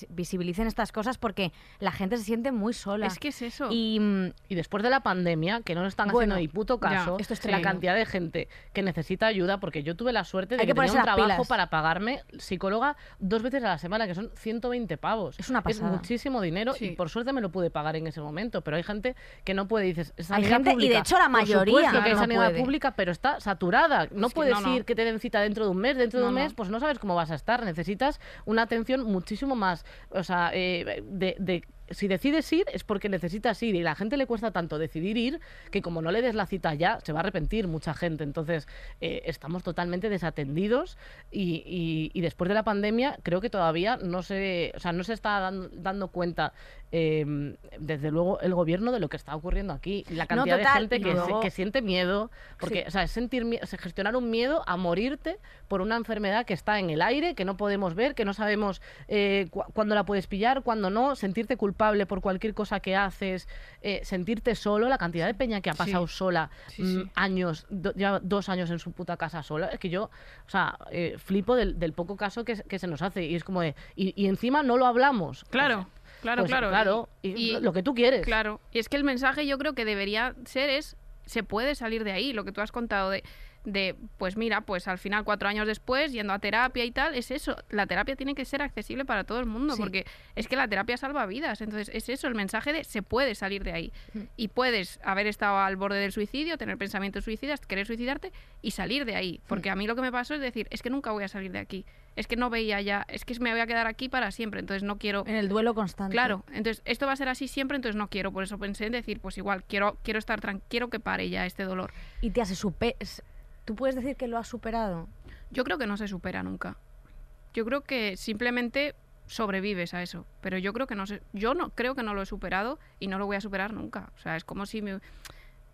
Speaker 3: visibilicen estas cosas porque la gente se siente muy sola.
Speaker 4: Es que es eso.
Speaker 3: y mm,
Speaker 2: Y después de la pandemia, que no nos están
Speaker 3: Bueno,
Speaker 2: haciendo ni puto
Speaker 4: ya,
Speaker 2: caso,
Speaker 3: esto es
Speaker 2: la cantidad de gente que necesita ayuda, porque yo tuve la suerte de
Speaker 3: Hay
Speaker 2: que,
Speaker 3: que
Speaker 2: tenía un trabajo
Speaker 3: pilas.
Speaker 2: para pagarme psicóloga dos veces a la semana, que son 120 pavos.
Speaker 3: Es una pasada.
Speaker 2: muchísimo dinero
Speaker 4: Sí.
Speaker 2: y por suerte me lo pude pagar en ese momento, pero hay gente que no puede, dices, es
Speaker 3: Hay
Speaker 2: sanidad
Speaker 3: gente, y de hecho la
Speaker 2: Por
Speaker 3: mayoría
Speaker 2: supuesto que hay
Speaker 3: no
Speaker 2: sanidad
Speaker 3: puede.
Speaker 2: pública, pero está saturada. No
Speaker 4: Es
Speaker 2: puedes
Speaker 4: no, no.
Speaker 2: ir que te den cita dentro de un mes, dentro de
Speaker 4: No,
Speaker 2: un
Speaker 4: no.
Speaker 2: mes, pues no sabes cómo vas a estar. Necesitas una atención muchísimo más, o sea, eh, de, de- si decides ir es porque necesitas ir y la gente le cuesta tanto decidir ir que como no le des la cita ya se va a arrepentir mucha gente. Entonces eh, estamos totalmente desatendidos y, y- y después de la pandemia creo que todavía no se, o sea, no se está dan- dando cuenta eh, desde luego el gobierno de lo que está ocurriendo aquí. La cantidad
Speaker 3: total,
Speaker 2: de gente que, se- que siente miedo, porque
Speaker 3: Sí.
Speaker 2: o sea, es sentir gestionar un miedo a morirte por una enfermedad que está en el aire, que no podemos ver, que no sabemos eh, cu- cuándo la puedes pillar, cuándo no, sentirte culpable por cualquier cosa que haces, eh, sentirte solo, la cantidad de peña que ha
Speaker 4: Sí.
Speaker 2: pasado sola
Speaker 4: Sí,
Speaker 2: mm,
Speaker 4: sí.
Speaker 2: años, do- ya dos años en su puta casa sola, es que yo, o sea, eh, flipo del, del poco caso que, se- que se nos hace y es como de, y, y encima no lo hablamos.
Speaker 4: Claro, claro,
Speaker 2: Pues,
Speaker 4: claro.
Speaker 2: claro, y,
Speaker 4: y-
Speaker 2: lo que tú quieres.
Speaker 4: Claro, y es que el mensaje yo creo que debería ser es, se puede salir de ahí, lo que tú has contado de, de, pues mira, pues al final cuatro años después, yendo a terapia y tal, es eso, la terapia tiene que ser accesible para todo el mundo,
Speaker 3: Sí.
Speaker 4: porque es que la terapia salva vidas, entonces es eso, el mensaje de se puede salir de ahí, y puedes haber estado al borde del suicidio, tener pensamientos suicidas, querer suicidarte y salir de ahí, porque a mí lo que me pasó es decir, es que nunca voy a salir de aquí, es que no veía ya, es que me voy a quedar aquí para siempre, entonces no quiero...
Speaker 3: en el duelo constante.
Speaker 4: Claro, entonces esto va a ser así siempre, entonces no quiero. Por eso pensé en decir, pues igual, quiero, quiero estar tranquilo, quiero que pare ya este dolor.
Speaker 3: Y te hace super... ¿Tú puedes decir que lo has superado?
Speaker 4: Yo creo que no se supera nunca. Yo creo que simplemente sobrevives a eso. Pero yo creo que no sé, yo no creo que no lo he superado y no lo voy a superar nunca. O sea, es como si me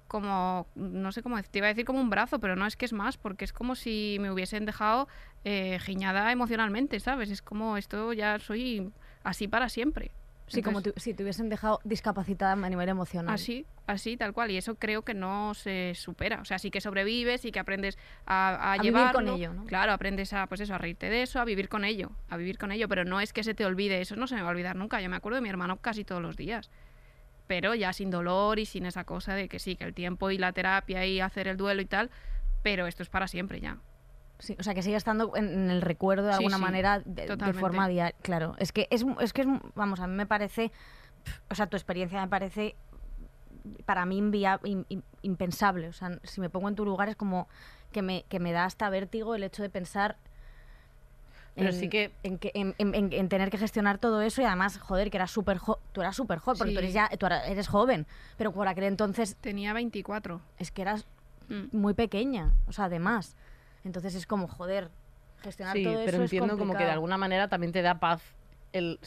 Speaker 4: como no sé cómo te iba a decir como un brazo, pero no es que es más, porque es como si me hubiesen dejado eh, giñada emocionalmente, ¿sabes? Es como esto ya soy así para siempre.
Speaker 3: Sí, como tu- si te hubiesen dejado discapacitada a nivel emocional.
Speaker 4: Así, así, tal cual. Y eso creo que no se supera. O sea, sí que sobrevives y que aprendes a, a,
Speaker 3: A vivir con ello, ¿no?
Speaker 4: Claro, aprendes a, pues eso, a reírte de eso, a vivir con ello, a vivir con ello. Pero no es que se te olvide, eso no se me va a olvidar nunca. Yo me acuerdo de mi hermano casi todos los días. Pero ya sin dolor y sin esa cosa de que sí, que el tiempo y la terapia y hacer el duelo y tal. Pero esto es para siempre ya.
Speaker 3: Sí, o sea, que sigue estando en, en el recuerdo de
Speaker 4: Sí,
Speaker 3: alguna
Speaker 4: sí,
Speaker 3: manera de, forma diaria. Claro, es que es, es que es, vamos, a mí me parece, o sea, tu experiencia me parece para mí invia- im- impensable. O sea, si me pongo en tu lugar es como que me, que me da hasta vértigo el hecho de pensar
Speaker 2: Pero
Speaker 3: en,
Speaker 2: sí que-
Speaker 3: en, que- en- en- en- en tener que gestionar todo eso y además, joder, que eras súper tú eras súper joven, porque tú eres ya tú eres joven, pero por aquel entonces
Speaker 4: Tenía 24.
Speaker 3: es que eras
Speaker 4: Mm.
Speaker 3: muy pequeña, o sea, además. Entonces es como, joder, gestionar
Speaker 2: Sí,
Speaker 3: todo eso
Speaker 2: pero
Speaker 3: es
Speaker 2: entiendo como que de alguna manera también te da paz el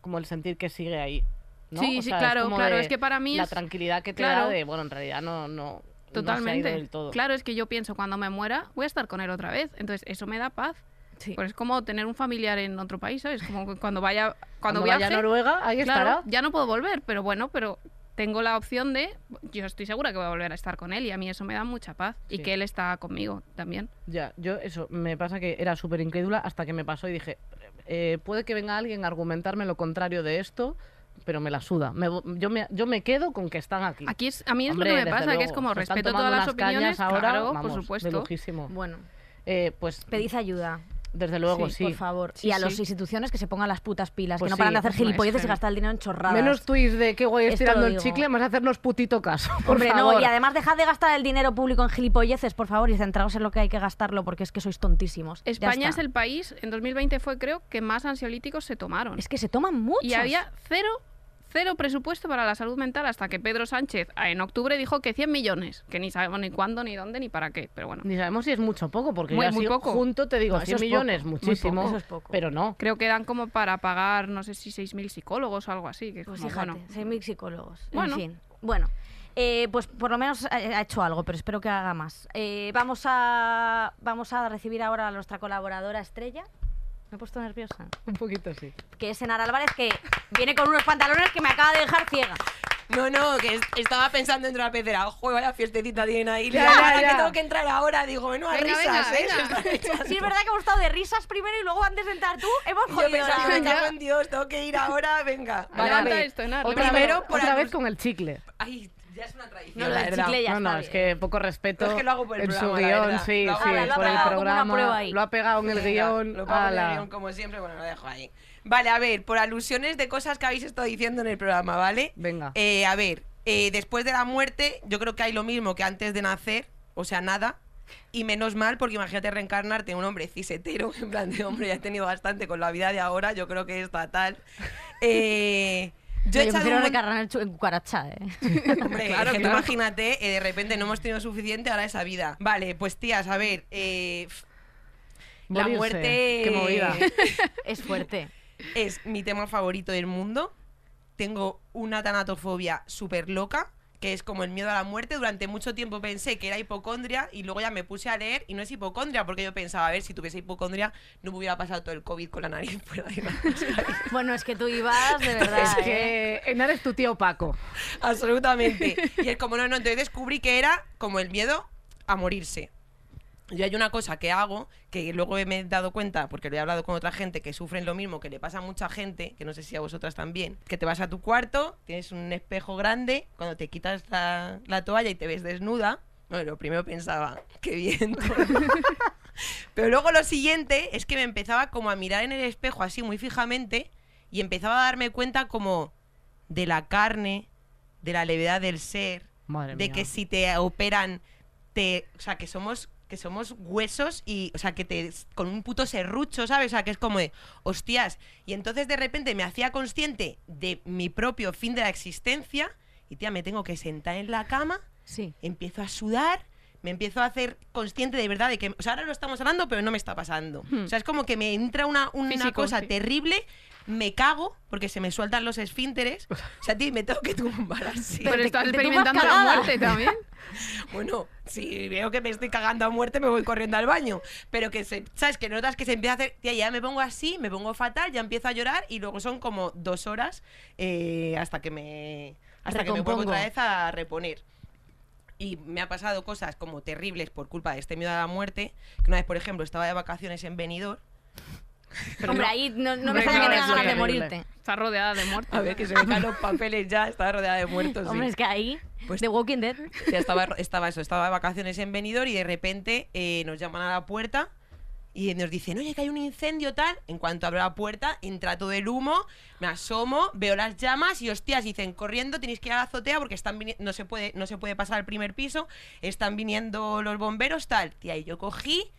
Speaker 2: como el sentir que sigue ahí. ¿no?
Speaker 4: Sí,
Speaker 2: O
Speaker 4: sí,
Speaker 2: sea,
Speaker 4: claro, claro, es que para mí
Speaker 2: la
Speaker 4: es-
Speaker 2: tranquilidad que te
Speaker 4: claro.
Speaker 2: da de, bueno, en realidad no, no, no se ha
Speaker 4: Totalmente.
Speaker 2: ido del todo.
Speaker 4: Claro, es que yo pienso, cuando me muera, voy a estar con él otra vez. Entonces, eso me da paz.
Speaker 3: Sí.
Speaker 4: Pues es como tener un familiar en otro país, ¿sabes? Como que cuando vaya,
Speaker 2: Cuando
Speaker 4: cuando,
Speaker 2: vaya a Noruega, ahí
Speaker 4: claro,
Speaker 2: estará.
Speaker 4: ya no puedo volver, pero bueno, pero tengo la opción de, yo estoy segura que voy a volver a estar con él y a mí eso me da mucha paz y que él está conmigo también.
Speaker 2: Ya, yo eso, me pasa que era súper incrédula hasta que me pasó y dije, eh, puede que venga alguien a argumentarme lo contrario de esto, pero me la suda. Me yo, me, yo me quedo con que están aquí.
Speaker 4: Aquí es, a mí es
Speaker 2: Hombre,
Speaker 4: lo que me pasa, que es como respeto todas las opiniones,
Speaker 2: ahora,
Speaker 4: claro,
Speaker 2: vamos,
Speaker 4: por supuesto.
Speaker 3: Bueno,
Speaker 2: Eh, pues,
Speaker 3: pedid ayuda,
Speaker 2: desde luego, sí.
Speaker 3: por favor.
Speaker 4: Sí,
Speaker 3: y a
Speaker 4: sí.
Speaker 3: las instituciones que se pongan las putas pilas,
Speaker 2: Pues
Speaker 3: que no
Speaker 2: sí,
Speaker 3: paran de hacer
Speaker 4: pues no, es
Speaker 3: gilipolleces y gastar el dinero en chorradas.
Speaker 2: Menos tweets de qué guay estirando el chicle, más hacernos putito caso. Por
Speaker 3: Hombre,
Speaker 2: favor.
Speaker 3: no, y además dejad de gastar el dinero público en gilipolleces, por favor, y centraos en lo que hay que gastarlo, porque es que sois tontísimos.
Speaker 4: España es el país, en 2020 fue creo que más ansiolíticos se tomaron.
Speaker 3: Es que se toman muchos.
Speaker 4: Y había cero, cero presupuesto para la salud mental hasta que Pedro Sánchez ah, en octubre dijo que 100 millones, que ni sabemos ni cuándo, ni dónde, ni para qué, pero bueno.
Speaker 2: Ni sabemos si es mucho o poco, porque
Speaker 4: Muy- muy poco.
Speaker 2: junto te digo
Speaker 3: No, eso
Speaker 2: 100
Speaker 3: es
Speaker 2: millones,
Speaker 3: poco,
Speaker 2: muchísimo,
Speaker 3: poco, eso es poco.
Speaker 2: pero no.
Speaker 4: Creo que dan como para pagar, no sé si 6.000 psicólogos o algo así. Que es
Speaker 3: Pues
Speaker 4: como,
Speaker 3: fíjate,
Speaker 4: bueno,
Speaker 3: 6.000 psicólogos.
Speaker 4: Bueno.
Speaker 3: En fin. Bueno, eh, pues por lo menos ha, ha hecho algo, pero espero que haga más. Eh, vamos, a, vamos a recibir ahora a nuestra colaboradora estrella. Me he puesto nerviosa.
Speaker 2: Un poquito sí.
Speaker 3: Que es Enar Álvarez, que viene con unos pantalones que me acaba de dejar ciega.
Speaker 6: No, no, que es- estaba pensando dentro de la pecera. Joder, vaya fiestecita tienen ahí.
Speaker 2: Ya,
Speaker 6: Ya,
Speaker 2: ya, ya.
Speaker 6: que tengo que entrar ahora. Digo, bueno, a
Speaker 4: Venga,
Speaker 6: risas,
Speaker 4: venga,
Speaker 6: ¿eh?
Speaker 4: venga.
Speaker 6: Se están echando. [LAUGHS]
Speaker 3: Sí, es verdad que hemos estado de risas primero y luego antes de entrar tú hemos
Speaker 6: Yo
Speaker 3: jodido.
Speaker 6: pensaba,
Speaker 3: la-
Speaker 6: me cago en Dios, tengo que ir ahora, venga.
Speaker 4: Levanta esto, Enar,
Speaker 2: Otra,
Speaker 6: Primero,
Speaker 2: vez,
Speaker 6: por
Speaker 2: otra vez con el chicle.
Speaker 6: Ay, ya es una tradición,
Speaker 3: No,
Speaker 6: la verdad.
Speaker 3: chicle ya
Speaker 2: no,
Speaker 3: está
Speaker 2: no, es
Speaker 3: bien.
Speaker 2: que poco respeto
Speaker 6: es que lo hago por el
Speaker 2: en su
Speaker 6: programa, la guion,
Speaker 2: sí,
Speaker 6: Lo
Speaker 2: sí,
Speaker 6: por el
Speaker 3: Ala, lo ha
Speaker 2: por el programa. Lo ha pegado en el guion.
Speaker 6: Lo pongo en el guion, como siempre, bueno, lo dejo ahí. Vale, a ver, por alusiones de cosas que habéis estado diciendo en el programa, ¿vale?
Speaker 2: Venga.
Speaker 6: Eh, a ver, eh, después de la muerte, yo creo que hay lo mismo que antes de nacer, o sea, nada. Y menos mal, porque imagínate reencarnarte en un hombre cisetero, [LAUGHS] en plan de hombre, ya he tenido bastante con la vida de ahora, yo creo que es fatal. [LAUGHS] Eh, yo he echado
Speaker 3: prefiero
Speaker 6: un
Speaker 3: recargar en, cucaracha, ¿eh? [LAUGHS]
Speaker 6: Hombre,
Speaker 4: Claro,
Speaker 6: tú
Speaker 4: claro.
Speaker 6: imagínate, eh, de repente no hemos tenido suficiente ahora esa vida. Vale, pues tías, a ver, eh, la
Speaker 2: Morirse,
Speaker 6: muerte
Speaker 2: qué movida. [LAUGHS]
Speaker 3: es fuerte.
Speaker 6: es mi tema favorito del mundo. Tengo una tanatofobia súper loca, que es como el miedo a la muerte. Durante mucho tiempo pensé que era hipocondria y luego ya me puse a leer y no es hipocondria, porque yo pensaba, a ver, si tuviese hipocondria no me hubiera pasado todo el COVID con la nariz fuera de la.
Speaker 3: Bueno, es que tú ibas de [LAUGHS] verdad.
Speaker 2: Es
Speaker 3: ¿eh?
Speaker 2: que Enar es tu tío Paco.
Speaker 6: Absolutamente. Y es como, no, no, entonces descubrí que era como el miedo a morirse. Yo hay una cosa que hago, que luego me he dado cuenta, porque lo he hablado con otra gente que sufren lo mismo, que le pasa a mucha gente, que no sé si a vosotras también, que te vas a tu cuarto, tienes un espejo grande, cuando te quitas la, la toalla y te ves desnuda, bueno, lo primero pensaba, [LAUGHS] qué bien. Pero luego lo siguiente es que me empezaba como a mirar en el espejo así muy fijamente y empezaba a darme cuenta como de la carne, de la levedad del ser,
Speaker 2: Madre
Speaker 6: de
Speaker 2: mía.
Speaker 6: que si te operan, te, o sea, que somos que somos huesos y, o sea, que te con un puto serrucho, ¿sabes? O sea, que es como de, hostias. Y entonces de repente me hacía consciente de mi propio fin de la existencia y, tía, me tengo que sentar en la cama
Speaker 3: Sí.
Speaker 6: empiezo a sudar, me empiezo a hacer consciente de verdad de que, o sea, ahora lo estamos hablando, pero no me está pasando. O sea, es como que me entra una, una
Speaker 4: Físico,
Speaker 6: cosa
Speaker 4: sí.
Speaker 6: terrible, me cago porque se me sueltan los esfínteres. O sea, tío, me tengo que tumbar así.
Speaker 4: Pero
Speaker 3: te-
Speaker 4: estás
Speaker 3: te
Speaker 4: experimentando la
Speaker 3: cagada.
Speaker 4: muerte también. [LAUGHS]
Speaker 6: Bueno, si veo que me estoy cagando a muerte, me voy corriendo al baño. Pero que, se, ¿sabes? Que notas que se empieza a hacer. Tía, ya me pongo así, me pongo fatal, ya empiezo a llorar y luego son como dos horas eh, hasta que me. Hasta que me vuelvo
Speaker 3: Recompongo.
Speaker 6: otra vez a reponer. Y me ha pasado cosas como terribles por culpa de este miedo a la muerte. Que una vez, por ejemplo, estaba de vacaciones en Benidorm.
Speaker 3: Hombre, ahí no, no me extraña que
Speaker 2: no,
Speaker 3: tengas ganas de
Speaker 2: terrible.
Speaker 3: morirte.
Speaker 4: Está rodeada de muertos.
Speaker 6: A ver, que se me caen los papeles ya, estaba rodeada de muertos. sí.
Speaker 3: Hombre, es que ahí,
Speaker 6: Pues-
Speaker 3: The Walking Dead.
Speaker 6: Ya estaba, estaba eso, estaba de vacaciones en Benidorm y de repente eh, nos llaman a la puerta y nos dicen, oye, que hay un incendio tal. En cuanto abro la puerta, entra todo el humo, me asomo, veo las llamas y hostias, dicen, corriendo, tenéis que ir a la azotea porque están no se puede, no se puede pasar al primer piso, están viniendo los bomberos, tal. Tía, y yo cogí.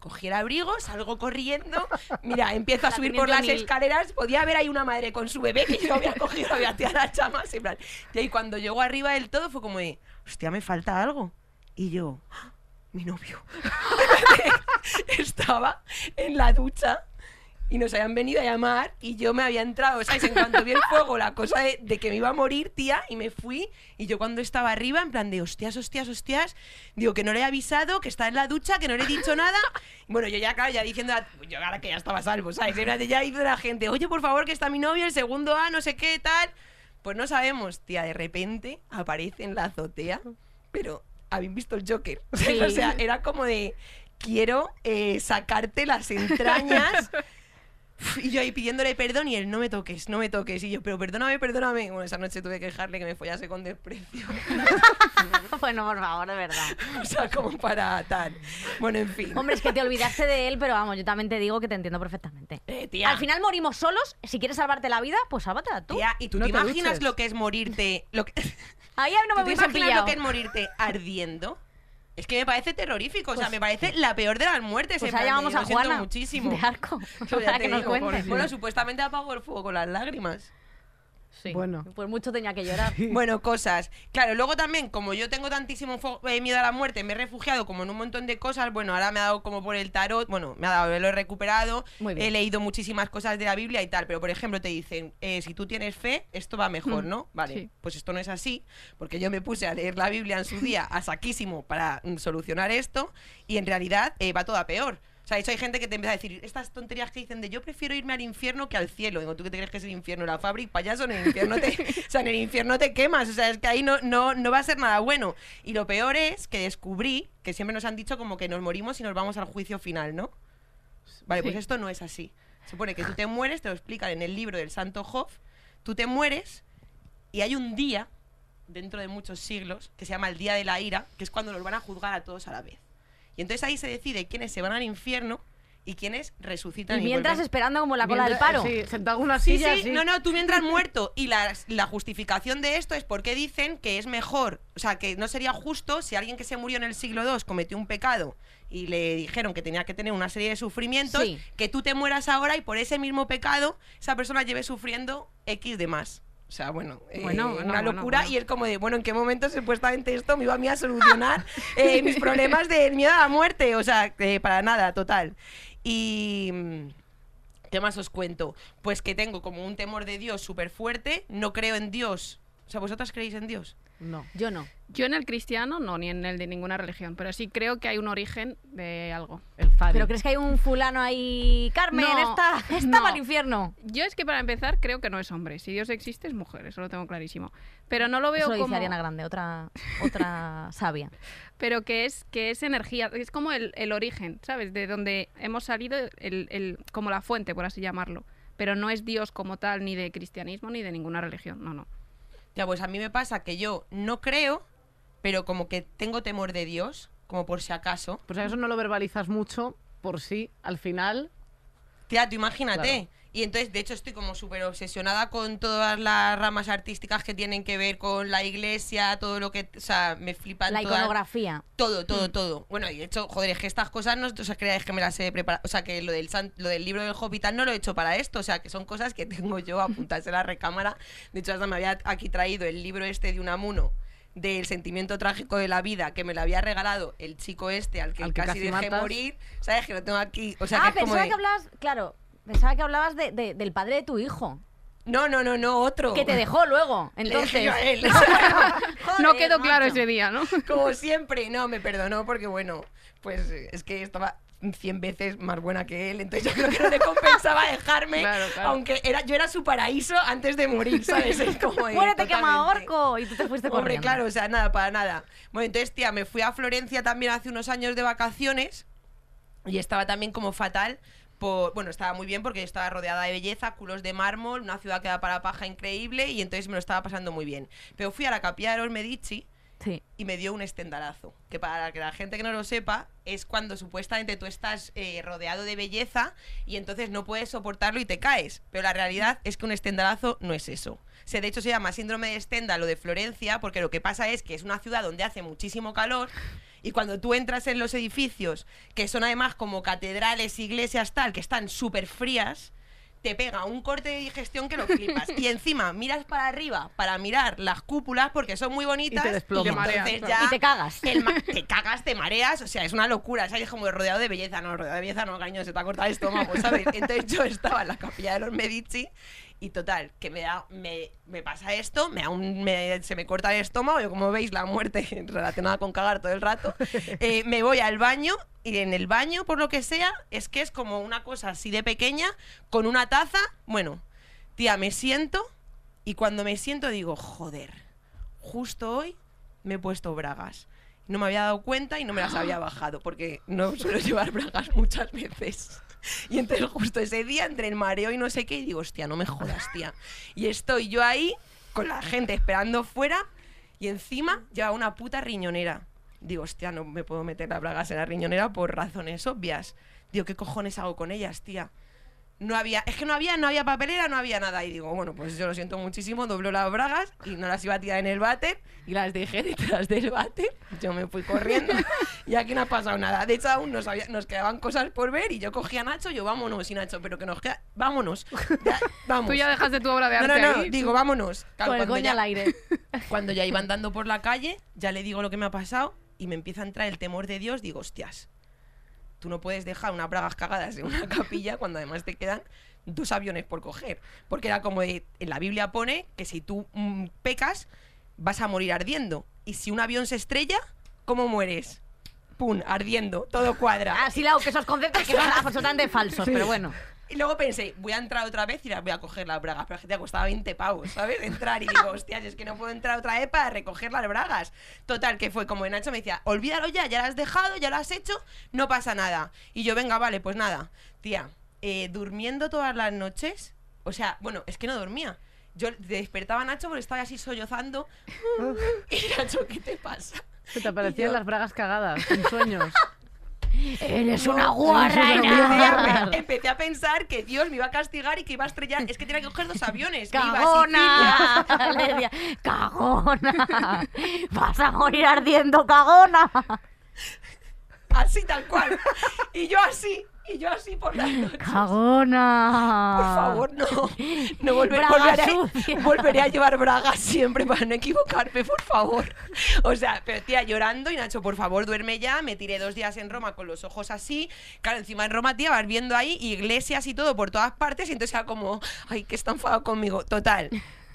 Speaker 6: Cogí el abrigo, salgo corriendo. Mira, empiezo a [LAUGHS]
Speaker 3: La
Speaker 6: subir por las escaleras. Podía ver ahí una madre con su bebé que yo había [LAUGHS] cogido, había tirado las llamas. En plan. Y ahí cuando llegó arriba del todo fue como de, hostia, me falta algo. Y yo, ¡ah! Mi novio. [LAUGHS] Estaba en la ducha y nos habían venido a llamar y yo me había entrado, ¿sabes? En cuanto vi el fuego, la cosa de, que me iba a morir, tía, y me fui. Y yo cuando estaba arriba, en plan de hostias, hostias, hostias, digo que no le he avisado, que está en la ducha, que no le he dicho nada. Bueno, yo ya, claro, ya diciendo, a- yo ahora que ya estaba salvo, ¿sabes? De ya dice la gente, oye, por favor, que está mi novio, el segundo A, no sé qué, tal. Pues no sabemos, tía, de repente aparece en la azotea, pero habéis visto el Joker. [LAUGHS]
Speaker 3: Sí.
Speaker 6: o sea, era como de, quiero eh, sacarte las entrañas. [LAUGHS] Y yo ahí pidiéndole perdón y él, no me toques, no me toques. Y yo, pero perdóname, perdóname. Bueno, esa noche tuve que dejarle que me follase con desprecio. [LAUGHS]
Speaker 3: bueno, por favor, de verdad.
Speaker 6: o sea, como para tal. Bueno, en fin.
Speaker 3: Hombre, es que te olvidaste de él, pero vamos, yo también te digo que te entiendo perfectamente.
Speaker 6: Eh, tía.
Speaker 3: Al final morimos solos. Si quieres salvarte la vida, pues sálvatela tú.
Speaker 6: Tía, ¿y tú
Speaker 2: No
Speaker 6: te
Speaker 2: te
Speaker 6: imaginas
Speaker 2: duches.
Speaker 6: lo que es morirte? Lo que...
Speaker 3: Ahí no
Speaker 6: ¿Tú
Speaker 3: me
Speaker 6: te
Speaker 3: hubiesen
Speaker 6: imaginas
Speaker 3: pillado.
Speaker 6: lo que es morirte ardiendo? Es que me parece terrorífico, o sea,
Speaker 3: Pues-
Speaker 6: me parece la peor de las muertes.
Speaker 3: Pues
Speaker 6: en
Speaker 3: ahí
Speaker 6: plan de,
Speaker 3: llamamos a
Speaker 6: lo siento
Speaker 3: Juana
Speaker 6: muchísimo.
Speaker 3: de Arco
Speaker 6: Yo ya
Speaker 3: para
Speaker 6: te
Speaker 3: que nos
Speaker 6: digo,
Speaker 3: cuente.
Speaker 6: pobrecita. Bueno, supuestamente apagó el fuego con las lágrimas.
Speaker 3: Sí.
Speaker 2: Bueno.
Speaker 3: Pues mucho tenía que llorar.
Speaker 6: Bueno, cosas. Claro, luego también, como yo tengo tantísimo eh, miedo a la muerte, me he refugiado como en un montón de cosas. Bueno, ahora me ha dado como por el tarot. Bueno, me ha dado, lo he recuperado.
Speaker 3: Muy bien.
Speaker 6: He leído muchísimas cosas de la Biblia y tal. Pero, por ejemplo, te dicen, eh, si tú tienes fe, esto va mejor,
Speaker 4: Mm,
Speaker 6: ¿no? Vale,
Speaker 4: sí.
Speaker 6: pues esto no es así. Porque yo me puse a leer la Biblia en su día a saquísimo para mm, solucionar esto. Y en realidad eh, va todo a peor. O sea, de hecho hay gente que te empieza a decir estas tonterías que dicen de yo prefiero irme al infierno que al cielo. Digo, ¿tú qué te crees que es el infierno? La fábrica, payaso, en el infierno te, [LAUGHS] o sea, en el infierno te quemas. O sea, es que ahí no, no, no va a ser nada bueno. Y lo peor es que descubrí que siempre nos han dicho como que nos morimos y nos vamos al juicio final, ¿no? Vale, pues esto no es así. Se supone que tú te mueres, te lo explican en el libro del Santo Job, tú te mueres y hay un día, dentro de muchos siglos, que se llama el Día de la Ira, que es cuando los van a juzgar a todos a la vez. Y entonces ahí se decide quiénes se van al infierno y quiénes resucitan.
Speaker 3: Y mientras esperando como la cola del paro.
Speaker 2: Sí, sentado en una
Speaker 6: Sí,
Speaker 2: silla
Speaker 6: sí, no, no, tú mientras muerto. Y la, la justificación de esto es porque dicen que es mejor, o sea, que no sería justo si alguien que se murió en el siglo II cometió un pecado y le dijeron que tenía que tener una serie de sufrimientos,
Speaker 3: Sí.
Speaker 6: que tú te mueras ahora y por ese mismo pecado esa persona lleve sufriendo X de más. O sea, bueno, eh,
Speaker 4: Bueno,
Speaker 6: una locura y es como de, bueno, ¿en qué momento supuestamente esto me iba a mí a solucionar [LAUGHS] eh, mis problemas del miedo a la muerte? O sea, eh, para nada, total. Y... mm, ¿Qué más os cuento? Pues que tengo como un temor de Dios súper fuerte, no creo en Dios. O sea, ¿vosotras creéis en Dios?
Speaker 2: No.
Speaker 3: Yo no.
Speaker 4: Yo en el cristiano no, ni en el de ninguna religión, pero sí creo que hay un origen de algo.
Speaker 2: El.
Speaker 3: ¿Pero crees que hay un fulano ahí? Carmen,
Speaker 4: No,
Speaker 3: esta, [LAUGHS] esta va al
Speaker 4: no.
Speaker 3: infierno.
Speaker 4: Yo es que para empezar creo que no es hombre. Si Dios existe es mujer, eso lo tengo clarísimo. Pero no lo veo
Speaker 3: Eso lo dice
Speaker 4: como...
Speaker 3: Ariana Grande, otra, otra [LAUGHS] sabia.
Speaker 4: pero que es que es energía, es como el, el origen, ¿sabes? De donde hemos salido, el, el- como la fuente, por así llamarlo. Pero no es Dios como tal, ni de cristianismo, ni de ninguna religión, no, no.
Speaker 6: Ya, pues a mí me pasa que yo no creo, pero como que tengo temor de Dios, como por si acaso.
Speaker 2: Pues a eso no lo verbalizas mucho, por sí, al final.
Speaker 6: Tía, tú imagínate.
Speaker 2: Claro.
Speaker 6: Y entonces, de hecho, estoy como súper obsesionada con todas las ramas artísticas que tienen que ver con la iglesia, todo lo que... O sea, me flipan
Speaker 3: La
Speaker 6: todas-
Speaker 3: iconografía.
Speaker 6: Todo, todo, todo. Bueno, y de hecho, joder, es que estas cosas no o sea, creáis que me las he preparado. O sea, que lo del, lo del libro del Hobbit no lo he hecho para esto. O sea, que son cosas que [LAUGHS] tengo yo apuntadas en la recámara. De hecho, hasta me había aquí traído el libro este de Unamuno del sentimiento trágico de la vida que me lo había regalado el chico este al que
Speaker 2: Al que
Speaker 6: casi,
Speaker 2: casi
Speaker 6: dejé
Speaker 2: matas.
Speaker 6: morir. ¿Sabes? Que lo tengo aquí. O sea,
Speaker 3: ah,
Speaker 6: que es como
Speaker 3: pensaba
Speaker 6: de-
Speaker 3: que hablabas, claro, pensaba que hablabas de- de- del padre de tu hijo.
Speaker 6: No, no, no, no, otro.
Speaker 3: Que te dejó luego. [LAUGHS] Entonces.
Speaker 6: a él. [LAUGHS]
Speaker 4: no
Speaker 3: Joder,
Speaker 4: quedó claro
Speaker 3: macho.
Speaker 4: ese día, ¿no? [LAUGHS]
Speaker 6: Como siempre, no, me perdonó porque, bueno, pues eh, es que estaba 100 veces más buena que él, entonces yo creo que no le compensaba dejarme,
Speaker 2: Claro, claro.
Speaker 6: aunque era, yo era su paraíso antes de morir, ¿sabes? Es como de,
Speaker 3: Muérete, quema
Speaker 6: totalmente.
Speaker 3: orco. Y tú te fuiste
Speaker 6: Hombre,
Speaker 3: corriendo.
Speaker 6: claro, o sea, nada, para nada. Bueno, entonces, tía, me fui a Florencia también hace unos años de vacaciones y estaba también como fatal. Por, bueno, estaba muy bien porque estaba rodeada de belleza, culos de mármol, una ciudad que da para paja increíble y entonces me lo estaba pasando muy bien. Pero fui a la capilla de los Medici
Speaker 3: Sí.
Speaker 6: y me dio un estendalazo. Que para que la gente que no lo sepa, es cuando supuestamente tú estás eh, rodeado de belleza y entonces no puedes soportarlo y te caes. Pero la realidad es que un estendalazo no es eso. O sea, de hecho se llama síndrome de Stendhal o de Florencia, porque lo que pasa es que es una ciudad donde hace muchísimo calor y cuando tú entras en los edificios, que son además como catedrales, iglesias, tal, que están súper frías, te pega un corte de digestión que lo flipas. [LAUGHS] Y encima miras para arriba para mirar las cúpulas porque son muy bonitas.
Speaker 2: Y te desplomas.
Speaker 6: entonces
Speaker 4: Te mareas,
Speaker 6: ya.
Speaker 3: Y te cagas. [LAUGHS]
Speaker 6: te cagas, te mareas, o sea, es una locura. ¿Sabes? Como rodeado de belleza. No, rodeado de belleza no, cariño, se te ha cortado el estómago, ¿sabes? [LAUGHS] Entonces yo estaba en la capilla de los Medici y total, que me da, me, me pasa esto, me da un- me- se me corta el estómago, yo como veis la muerte [LAUGHS] relacionada con cagar todo el rato, [LAUGHS] eh, me voy al baño y en el baño, por lo que sea, es que es como una cosa así de pequeña, con una taza, bueno, tía, me siento y cuando me siento digo, joder, justo hoy me he puesto bragas. No me había dado cuenta y no me las había [GASPS] bajado, porque no suelo llevar bragas muchas veces. [LAUGHS] Y entonces justo ese día, entre el mareo y no sé qué, y digo, hostia, no me jodas, tía. Y estoy yo ahí, con la gente esperando fuera, y encima lleva una puta riñonera. Digo, hostia, no me puedo meter las bragas en la riñonera por razones obvias. Digo, ¿qué cojones hago con ellas, tía? No había, es que no había, no había papelera, no había nada. Y digo, bueno, pues yo lo siento muchísimo, dobló las bragas y no las iba a tirar en el váter y las dejé [LAUGHS] detrás del váter. Yo me fui corriendo [LAUGHS] y aquí no ha pasado nada. De hecho, aún nos, había- nos quedaban cosas por ver y yo cogí a Nacho, yo vámonos, y Nacho, pero que nos queda, vámonos, ya, [LAUGHS] vamos.
Speaker 4: Tú ya dejaste tu obra de
Speaker 6: no,
Speaker 4: arte
Speaker 6: no, no,
Speaker 4: ahí.
Speaker 6: digo, vámonos. Claro,
Speaker 3: Con el
Speaker 6: cuando
Speaker 3: coño
Speaker 6: ya-
Speaker 3: al aire.
Speaker 6: cuando ya iba andando por la calle, ya le digo lo que me ha pasado y me empieza a entrar el temor de Dios. Digo, hostias, tú no puedes dejar unas bragas cagadas en una [LAUGHS] capilla cuando además te quedan dos aviones por coger. Porque era como de- en la Biblia pone que si tú mm, pecas, vas a morir ardiendo. Y si un avión se estrella, ¿cómo mueres? Pum, ardiendo, todo cuadra.
Speaker 3: Así lado que esos conceptos que son [LAUGHS] absolutamente falsos, pero bueno.
Speaker 6: Y luego pensé, voy a entrar otra vez y las voy a coger las bragas. Pero es que te costaba 20 pavos, ¿sabes? Entrar y digo, hostias, es que no puedo entrar otra vez para recoger las bragas. Total, que fue como Nacho me decía, olvídalo ya, ya las has dejado, ya lo has hecho, no pasa nada. Y yo, venga, vale, pues nada. Tía, eh, durmiendo todas las noches, o sea, bueno, es que no dormía. Yo despertaba a Nacho porque estaba así sollozando. [LAUGHS] y Nacho, ¿qué te pasa?
Speaker 2: Se te aparecían las bragas cagadas en sueños. [LAUGHS]
Speaker 3: Eres una guarra.
Speaker 6: empecé a pensar que Dios me iba a castigar y que iba a estrellar. Es que tenía que coger dos aviones.
Speaker 3: ¡Cagona! [LAUGHS] Le decía, ¡Cagona! ¡Vas a morir ardiendo, cagona!
Speaker 6: Así tal cual. Y yo así. [LAUGHS] Y yo así por las [LAUGHS] noches.
Speaker 3: ¡Cagona!
Speaker 6: Por favor, no. No volver- [LAUGHS] volveré, volveré a llevar bragas siempre para no equivocarme, por favor. O sea, pero tía, llorando y Nacho, por favor, duerme ya. Me tiré dos días en Roma con los ojos así. Claro, encima en Roma, tía, vas viendo ahí iglesias y todo por todas partes. Y entonces era como, ay, que está enfadado conmigo. Total.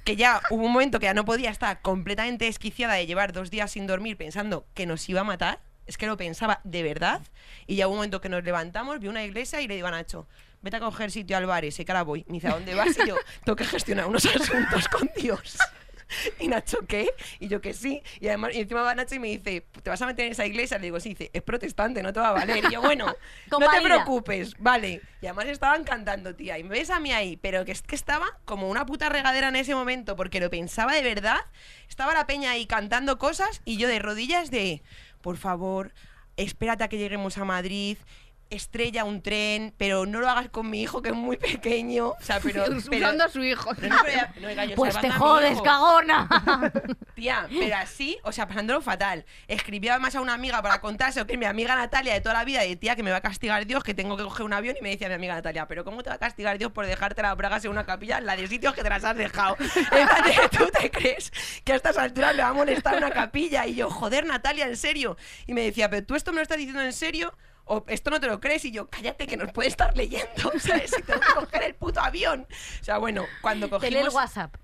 Speaker 6: Que ya hubo un momento que ya no podía estar completamente desquiciada de llevar dos días sin dormir pensando que nos iba a matar. Es que lo pensaba de verdad. Y ya hubo un momento que nos levantamos, vi una iglesia y le digo a Nacho, vete a coger sitio al bar ese que ahora voy. Me dice, ¿a dónde vas? Y yo, [LAUGHS] tengo que gestionar unos asuntos con Dios. [LAUGHS] Y Nacho, ¿qué? Y yo que sí. Y además, y encima va Nacho y me dice, ¿te vas a meter en esa iglesia? Le digo, sí, dice, es protestante, no te va a valer. Y yo, bueno, [LAUGHS] no te preocupes, vale. Y además estaban cantando, tía. Y me ves a mí ahí, pero que es que estaba como una puta regadera en ese momento, porque lo pensaba de verdad. Estaba la peña ahí cantando cosas y yo de rodillas de, por favor, espérate a que lleguemos a Madrid. Estrella un tren, pero no lo hagas con mi hijo que es muy pequeño. O sea, pero. [LAUGHS] pero-
Speaker 4: Usando a su hijo.
Speaker 6: pero no, pero ya- no, oiga, yo
Speaker 3: Pues te jodes, cagona. [LAUGHS]
Speaker 6: Tía, pero así, o sea, pasándolo fatal. Escribí además a una amiga para contarse que mi amiga Natalia de toda la vida, de tía, que me va a castigar Dios, que tengo que coger un avión. Y me decía mi amiga Natalia, ¿pero cómo te va a castigar Dios por dejarte las bragas en una capilla, la de sitios que te las has dejado? [LAUGHS] ¿Tú te crees que a estas alturas me va a molestar una capilla? Y yo, joder, Natalia, en serio. Y me decía, ¿pero tú esto me lo estás diciendo en serio? O esto no te lo crees y yo, cállate que nos puede estar leyendo, ¿sabes? Si tengo que coger el puto avión. O sea, bueno, cuando cogimos...
Speaker 3: Tener WhatsApp.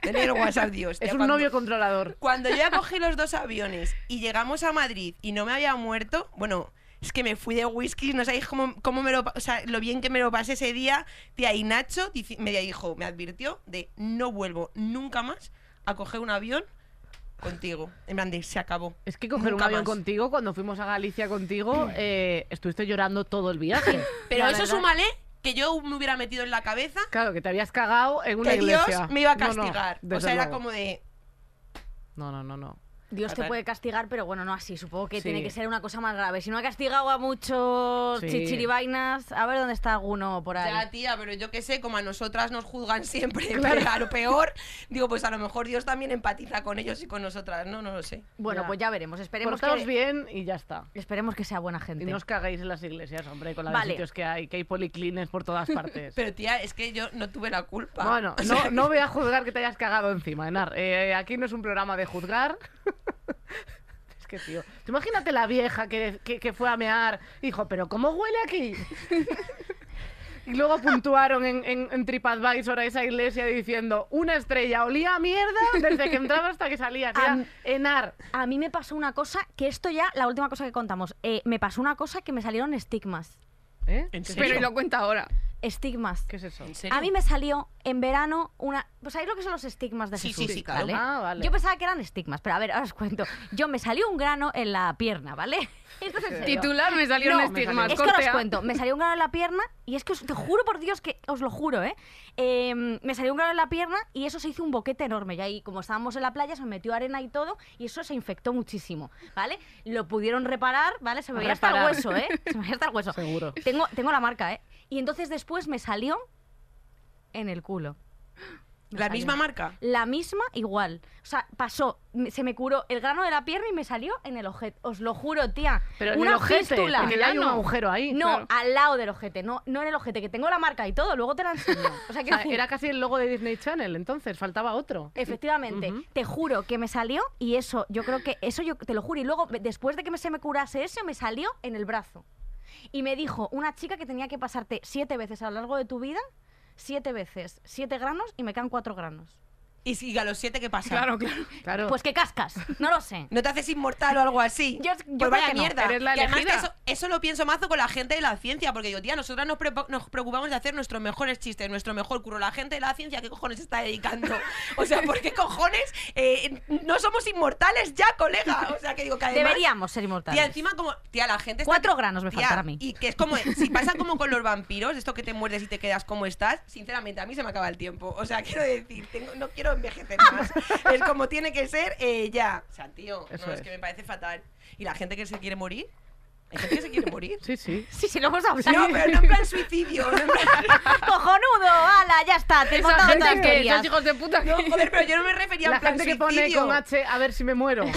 Speaker 6: Tener WhatsApp, Dios.
Speaker 2: Es un
Speaker 6: cuando-
Speaker 2: novio controlador.
Speaker 6: cuando yo ya cogí los dos aviones y llegamos a Madrid y no me había muerto, bueno, es que me fui de whisky, no sabéis cómo, cómo me lo, o sea, lo bien que me lo pasé ese día. Tía, y Nacho me dijo, me advirtió de no vuelvo nunca más a coger un avión contigo. En plan de, se acabó.
Speaker 2: Es que coger
Speaker 6: Nunca
Speaker 2: un avión
Speaker 6: más.
Speaker 2: contigo, cuando fuimos a Galicia contigo, eh, estuviste llorando todo el viaje.
Speaker 6: Pero
Speaker 3: La
Speaker 6: eso
Speaker 3: verdad.
Speaker 6: súmale que yo me hubiera metido en la cabeza
Speaker 2: Claro, que te habías cagado en una
Speaker 6: que
Speaker 2: iglesia.
Speaker 6: Dios me iba a
Speaker 2: No, no,
Speaker 6: castigar. o
Speaker 2: desde
Speaker 6: sea, era
Speaker 2: luego.
Speaker 6: como de,
Speaker 2: No, no, no, no.
Speaker 3: Dios te puede castigar, pero bueno, no así. Supongo que
Speaker 2: Sí.
Speaker 3: tiene que ser una cosa más grave. Si no ha castigado a muchos
Speaker 2: Sí.
Speaker 3: chichiribainas, a ver dónde está alguno por ahí.
Speaker 6: Ya, tía, pero yo qué sé, como a nosotras nos juzgan siempre [LAUGHS] pero a lo peor, digo, pues a lo mejor Dios también empatiza con ellos y con nosotras. No, no lo sé.
Speaker 3: Bueno,
Speaker 2: Ya.
Speaker 3: pues ya veremos. Esperemos
Speaker 2: Portaos
Speaker 3: que,
Speaker 2: bien y ya está.
Speaker 3: esperemos que sea buena
Speaker 2: Y
Speaker 3: gente.
Speaker 2: no os cagáis en las iglesias, hombre, con los
Speaker 3: Vale.
Speaker 2: sitios que hay, que hay policlines por todas [LAUGHS] partes.
Speaker 6: Pero tía, es que yo no tuve la culpa.
Speaker 2: Bueno, [LAUGHS] no, no voy a juzgar que te hayas cagado encima, Enar. Eh, aquí no es un programa de juzgar. [LAUGHS] es que, tío, tú imagínate la vieja que, que- que fue a mear. Dijo, pero ¿cómo huele aquí? [LAUGHS] y luego puntuaron en, en, en TripAdvisor a esa iglesia diciendo una estrella, olía a mierda desde que entraba hasta que salía. que era Enar.
Speaker 3: A mí me pasó una cosa, que esto ya, la última cosa que contamos, eh, me pasó una cosa que me salieron estigmas.
Speaker 2: ¿Eh?
Speaker 6: ¿En
Speaker 2: ¿Qué es
Speaker 6: serio?
Speaker 4: Pero y lo cuenta ahora.
Speaker 3: Estigmas.
Speaker 2: ¿Qué es eso?
Speaker 6: ¿En serio?
Speaker 3: A mí me salió en verano una... ¿Pues sabéis lo que son los estigmas de
Speaker 6: Sí,
Speaker 3: Jesús?
Speaker 6: sí, sí, claro.
Speaker 3: ¿vale?
Speaker 2: Ah, vale.
Speaker 3: Yo pensaba que eran estigmas, pero a ver, ahora os cuento. Yo me salió un grano en la pierna, ¿vale? [LAUGHS] Esto es en serio.
Speaker 4: Titular me salieron
Speaker 3: No,
Speaker 4: estigmas.
Speaker 3: Es que ahora os cuento, me salió un grano en la pierna y es que os, te juro por Dios que os lo juro, ¿eh? Eh, Me salió un grano en la pierna y eso se hizo un boquete enorme. Y ahí, como estábamos en la playa, se me metió arena y todo y eso se infectó muchísimo, ¿vale? Lo pudieron reparar, ¿vale? Se me veía hasta el hueso, ¿eh? Se me veía hasta el hueso.
Speaker 2: Seguro.
Speaker 3: Tengo, tengo la marca, ¿eh? Y entonces después me salió en el culo.
Speaker 6: ¿La misma marca?
Speaker 3: La misma igual. O sea, pasó, se me curó el grano de la pierna y me salió en el ojete. Os lo juro, tía.
Speaker 2: Pero en
Speaker 3: Una
Speaker 2: el ojete,
Speaker 3: fístula.
Speaker 2: porque ya hay un agujero ahí.
Speaker 3: No,
Speaker 4: claro.
Speaker 3: al lado del ojete, no, no en el ojete, que tengo la marca y todo, luego te la enseño. [LAUGHS] O sea,
Speaker 2: O
Speaker 3: quiero
Speaker 2: sea,
Speaker 3: decir,
Speaker 2: era casi el logo de Disney Channel, entonces faltaba otro.
Speaker 3: Efectivamente, te juro que me salió y eso, yo creo que eso yo te lo juro y luego después de que se me curase eso me salió en el brazo. Y me dijo una chica que tenía que pasarte siete veces a lo largo de tu vida, siete veces, siete granos y me quedan cuatro granos.
Speaker 6: Y si a los siete, ¿qué pasa?
Speaker 4: Claro, claro.
Speaker 2: Claro.
Speaker 3: Pues que cascas, no lo sé.
Speaker 6: ¿No te haces inmortal o algo así?
Speaker 3: Yo- yo
Speaker 6: pues
Speaker 3: creo
Speaker 6: vaya
Speaker 3: que no.
Speaker 6: mierda.
Speaker 4: Eres la
Speaker 6: y además que
Speaker 4: elegida.
Speaker 6: eso, eso lo pienso mazo con la gente de la ciencia, porque digo, tía, nosotras nos, preocup- nos preocupamos de hacer nuestros mejores chistes, nuestro mejor curro. La gente de la ciencia, ¿qué cojones está dedicando? [LAUGHS] O sea, ¿por qué cojones eh, no somos inmortales ya, colega? O sea, que digo que además...
Speaker 3: Deberíamos ser inmortales.
Speaker 6: Tía, encima como... Tía, la gente está...
Speaker 3: Cuatro granos me
Speaker 6: Tía,
Speaker 3: faltan a mí.
Speaker 6: Y que es como... Si pasa como con los vampiros, esto que te muerdes y te quedas como estás, sinceramente, a mí se me acaba el tiempo. O sea, quiero decir, tengo- no quiero envejecer más. es como tiene que ser eh, ya. O sea, tío,
Speaker 2: Eso
Speaker 6: no, es.
Speaker 2: es.
Speaker 6: que me parece fatal. ¿Y la gente que se quiere morir? ¿Hay gente que se quiere morir?
Speaker 2: Sí, sí.
Speaker 3: Sí, sí, lo hemos hablado.
Speaker 6: No, pero no en plan suicidio. No en plan... [LAUGHS]
Speaker 3: ¡Cojonudo! ¡Hala! Ya está, te he
Speaker 4: Esa
Speaker 3: montado
Speaker 4: gente
Speaker 3: todas
Speaker 4: que esos hijos de puta que...
Speaker 6: No, joder, pero yo no me refería
Speaker 2: La
Speaker 6: en plan
Speaker 2: gente que pone
Speaker 6: suicidio.
Speaker 2: con H a ver si me muero. [LAUGHS]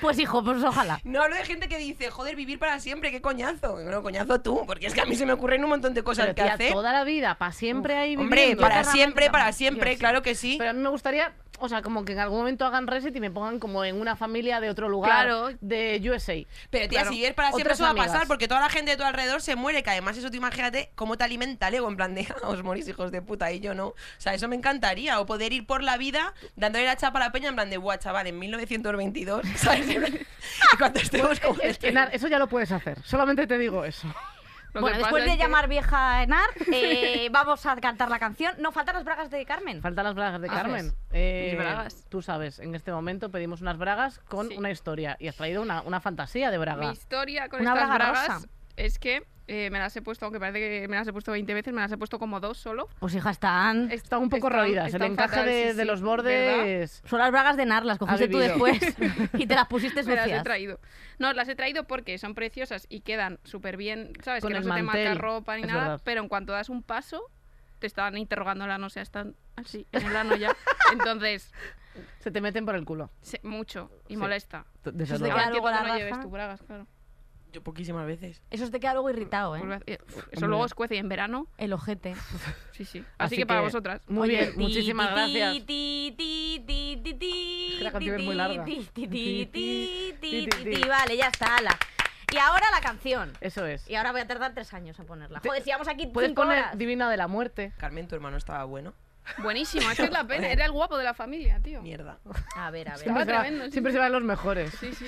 Speaker 3: Pues hijo, pues ojalá.
Speaker 6: No hablo de gente que dice, joder, vivir para siempre, qué coñazo. No, coñazo tú, porque es que a mí se me ocurren un montón de cosas
Speaker 2: Pero,
Speaker 6: que
Speaker 2: tía,
Speaker 6: hacer.
Speaker 2: toda la vida, para siempre ahí
Speaker 6: Hombre,
Speaker 2: viviendo.
Speaker 6: para
Speaker 3: Eternamente
Speaker 6: siempre, para siempre, claro que sí.
Speaker 2: Pero a mí me gustaría, o sea, como que en algún momento hagan reset y me pongan como en una familia de otro lugar
Speaker 4: Claro.
Speaker 2: de USA.
Speaker 6: Pero tía,
Speaker 2: Claro.
Speaker 6: si es para siempre
Speaker 2: Otras
Speaker 6: eso va a pasar, porque toda la gente de tu alrededor se muere, que además eso tú imagínate cómo te alimenta el ego, en plan de, [LAUGHS] "Ah, os morís hijos de puta, y yo no. O sea, eso me encantaría, o poder ir por la vida dándole la chapa a la peña en plan de, guau, chaval, en 1922, [LAUGHS] ¿sabes? [LAUGHS] y cuando estemos como...
Speaker 2: Enar, eso ya lo puedes hacer. Solamente te digo eso.
Speaker 4: Lo
Speaker 3: bueno, después de
Speaker 4: que-
Speaker 3: llamar vieja a Enar, [LAUGHS] eh, vamos a cantar la canción. No, faltan las bragas de Carmen.
Speaker 2: Faltan las bragas de
Speaker 3: Ah,
Speaker 2: Carmen. Eh,
Speaker 4: bragas.
Speaker 2: Tú sabes, en este momento pedimos unas bragas con
Speaker 4: Sí.
Speaker 2: una historia. Y has traído una, una fantasía de braga.
Speaker 4: Mi historia con
Speaker 3: Una
Speaker 4: estas
Speaker 3: braga
Speaker 4: bragas
Speaker 3: rosa.
Speaker 4: es que eh, me las he puesto, aunque parece que me las he puesto 20 veces, me las he puesto como dos solo.
Speaker 3: Pues hija, están...
Speaker 2: Están un poco
Speaker 4: Están-
Speaker 2: roídas. El encaje
Speaker 4: fatal,
Speaker 2: de,
Speaker 4: sí,
Speaker 2: de los
Speaker 4: ¿verdad?
Speaker 2: bordes.
Speaker 3: Son las bragas de Nar, las cogiste tú después [LAUGHS] y te las pusiste
Speaker 4: Me las he
Speaker 3: sucias.
Speaker 4: traído. No, las he traído porque son preciosas y quedan súper bien, ¿sabes?
Speaker 2: Con
Speaker 4: que no se te marca
Speaker 2: mantel,
Speaker 4: ropa ni
Speaker 2: es
Speaker 4: nada.
Speaker 2: verdad.
Speaker 4: Pero en cuanto das un paso, te están interrogando la no sé, están así, en el ano ya. [LAUGHS] Entonces,
Speaker 2: Se te meten por el culo.
Speaker 4: se- mucho y
Speaker 2: Sí.
Speaker 4: molesta.
Speaker 2: Desde luego.
Speaker 3: que
Speaker 4: no lleves tu bragas, claro.
Speaker 6: Yo poquísimas veces.
Speaker 3: Eso te queda luego irritado, ¿eh?
Speaker 4: Eh, Eso luego escuece y en verano,
Speaker 3: El ojete.
Speaker 4: sí, sí. Así,
Speaker 2: Así
Speaker 4: que, para vosotras.
Speaker 2: Muy
Speaker 3: Oye,
Speaker 2: bien, muchísimas gracias. la canción es muy larga.
Speaker 3: Vale, ya está, ala. Y ahora la canción.
Speaker 2: Eso es.
Speaker 3: Y ahora voy a tardar tres años en ponerla. Joder, si vamos aquí
Speaker 2: Puedes
Speaker 3: cinco
Speaker 2: poner
Speaker 3: horas.
Speaker 2: Divina de la Muerte.
Speaker 6: Carmen, tu hermano estaba bueno.
Speaker 4: Buenísimo, es que es la [LAUGHS] pena. Era el guapo de la familia, tío.
Speaker 6: Mierda.
Speaker 3: A ver, a ver.
Speaker 2: Siempre, se, va-
Speaker 4: tremendo, sí.
Speaker 2: siempre se van los mejores.
Speaker 4: Sí, sí.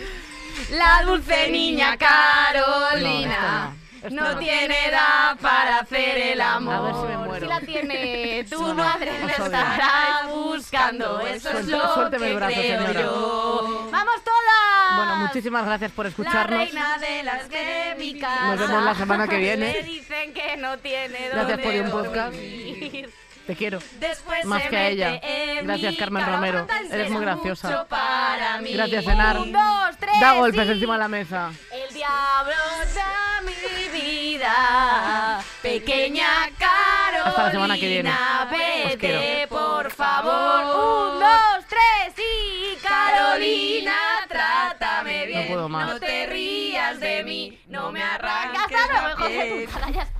Speaker 3: La dulce niña Carolina
Speaker 2: No, esto no.
Speaker 3: no,
Speaker 2: Esto no.
Speaker 3: tiene edad para hacer el amor.
Speaker 2: A ver si me muero.
Speaker 3: Si la tiene tu
Speaker 2: No,
Speaker 3: madre, la estará buscando. Eso es lo que
Speaker 2: brazo,
Speaker 3: creo
Speaker 2: señora.
Speaker 3: yo. ¡Vamos todas!
Speaker 2: Bueno, muchísimas gracias por
Speaker 3: La
Speaker 2: escucharnos.
Speaker 3: reina de las que mi casa.
Speaker 2: Nos vemos la semana que [LAUGHS] viene.
Speaker 3: Le dicen que no tiene
Speaker 2: Gracias por un podcast.
Speaker 3: dormir.
Speaker 2: Te quiero.
Speaker 3: Después
Speaker 2: Más
Speaker 3: se
Speaker 2: que a ella. Gracias, Carmen. Romero. Eres muy graciosa.
Speaker 3: mucho para mí.
Speaker 2: Gracias, Enar.
Speaker 3: Un, dos, tres,
Speaker 2: Da golpes
Speaker 3: y-
Speaker 2: encima de la mesa.
Speaker 3: El diablo da mi vida, pequeña Carolina.
Speaker 2: Hasta la semana que viene. Os
Speaker 3: Vete,
Speaker 2: quiero.
Speaker 3: por favor. Un, dos, tres y Carolina, trátame bien.
Speaker 2: No puedo más.
Speaker 3: No te rías de mí, no me arrancas.
Speaker 6: arranques
Speaker 3: tu cara, ya está.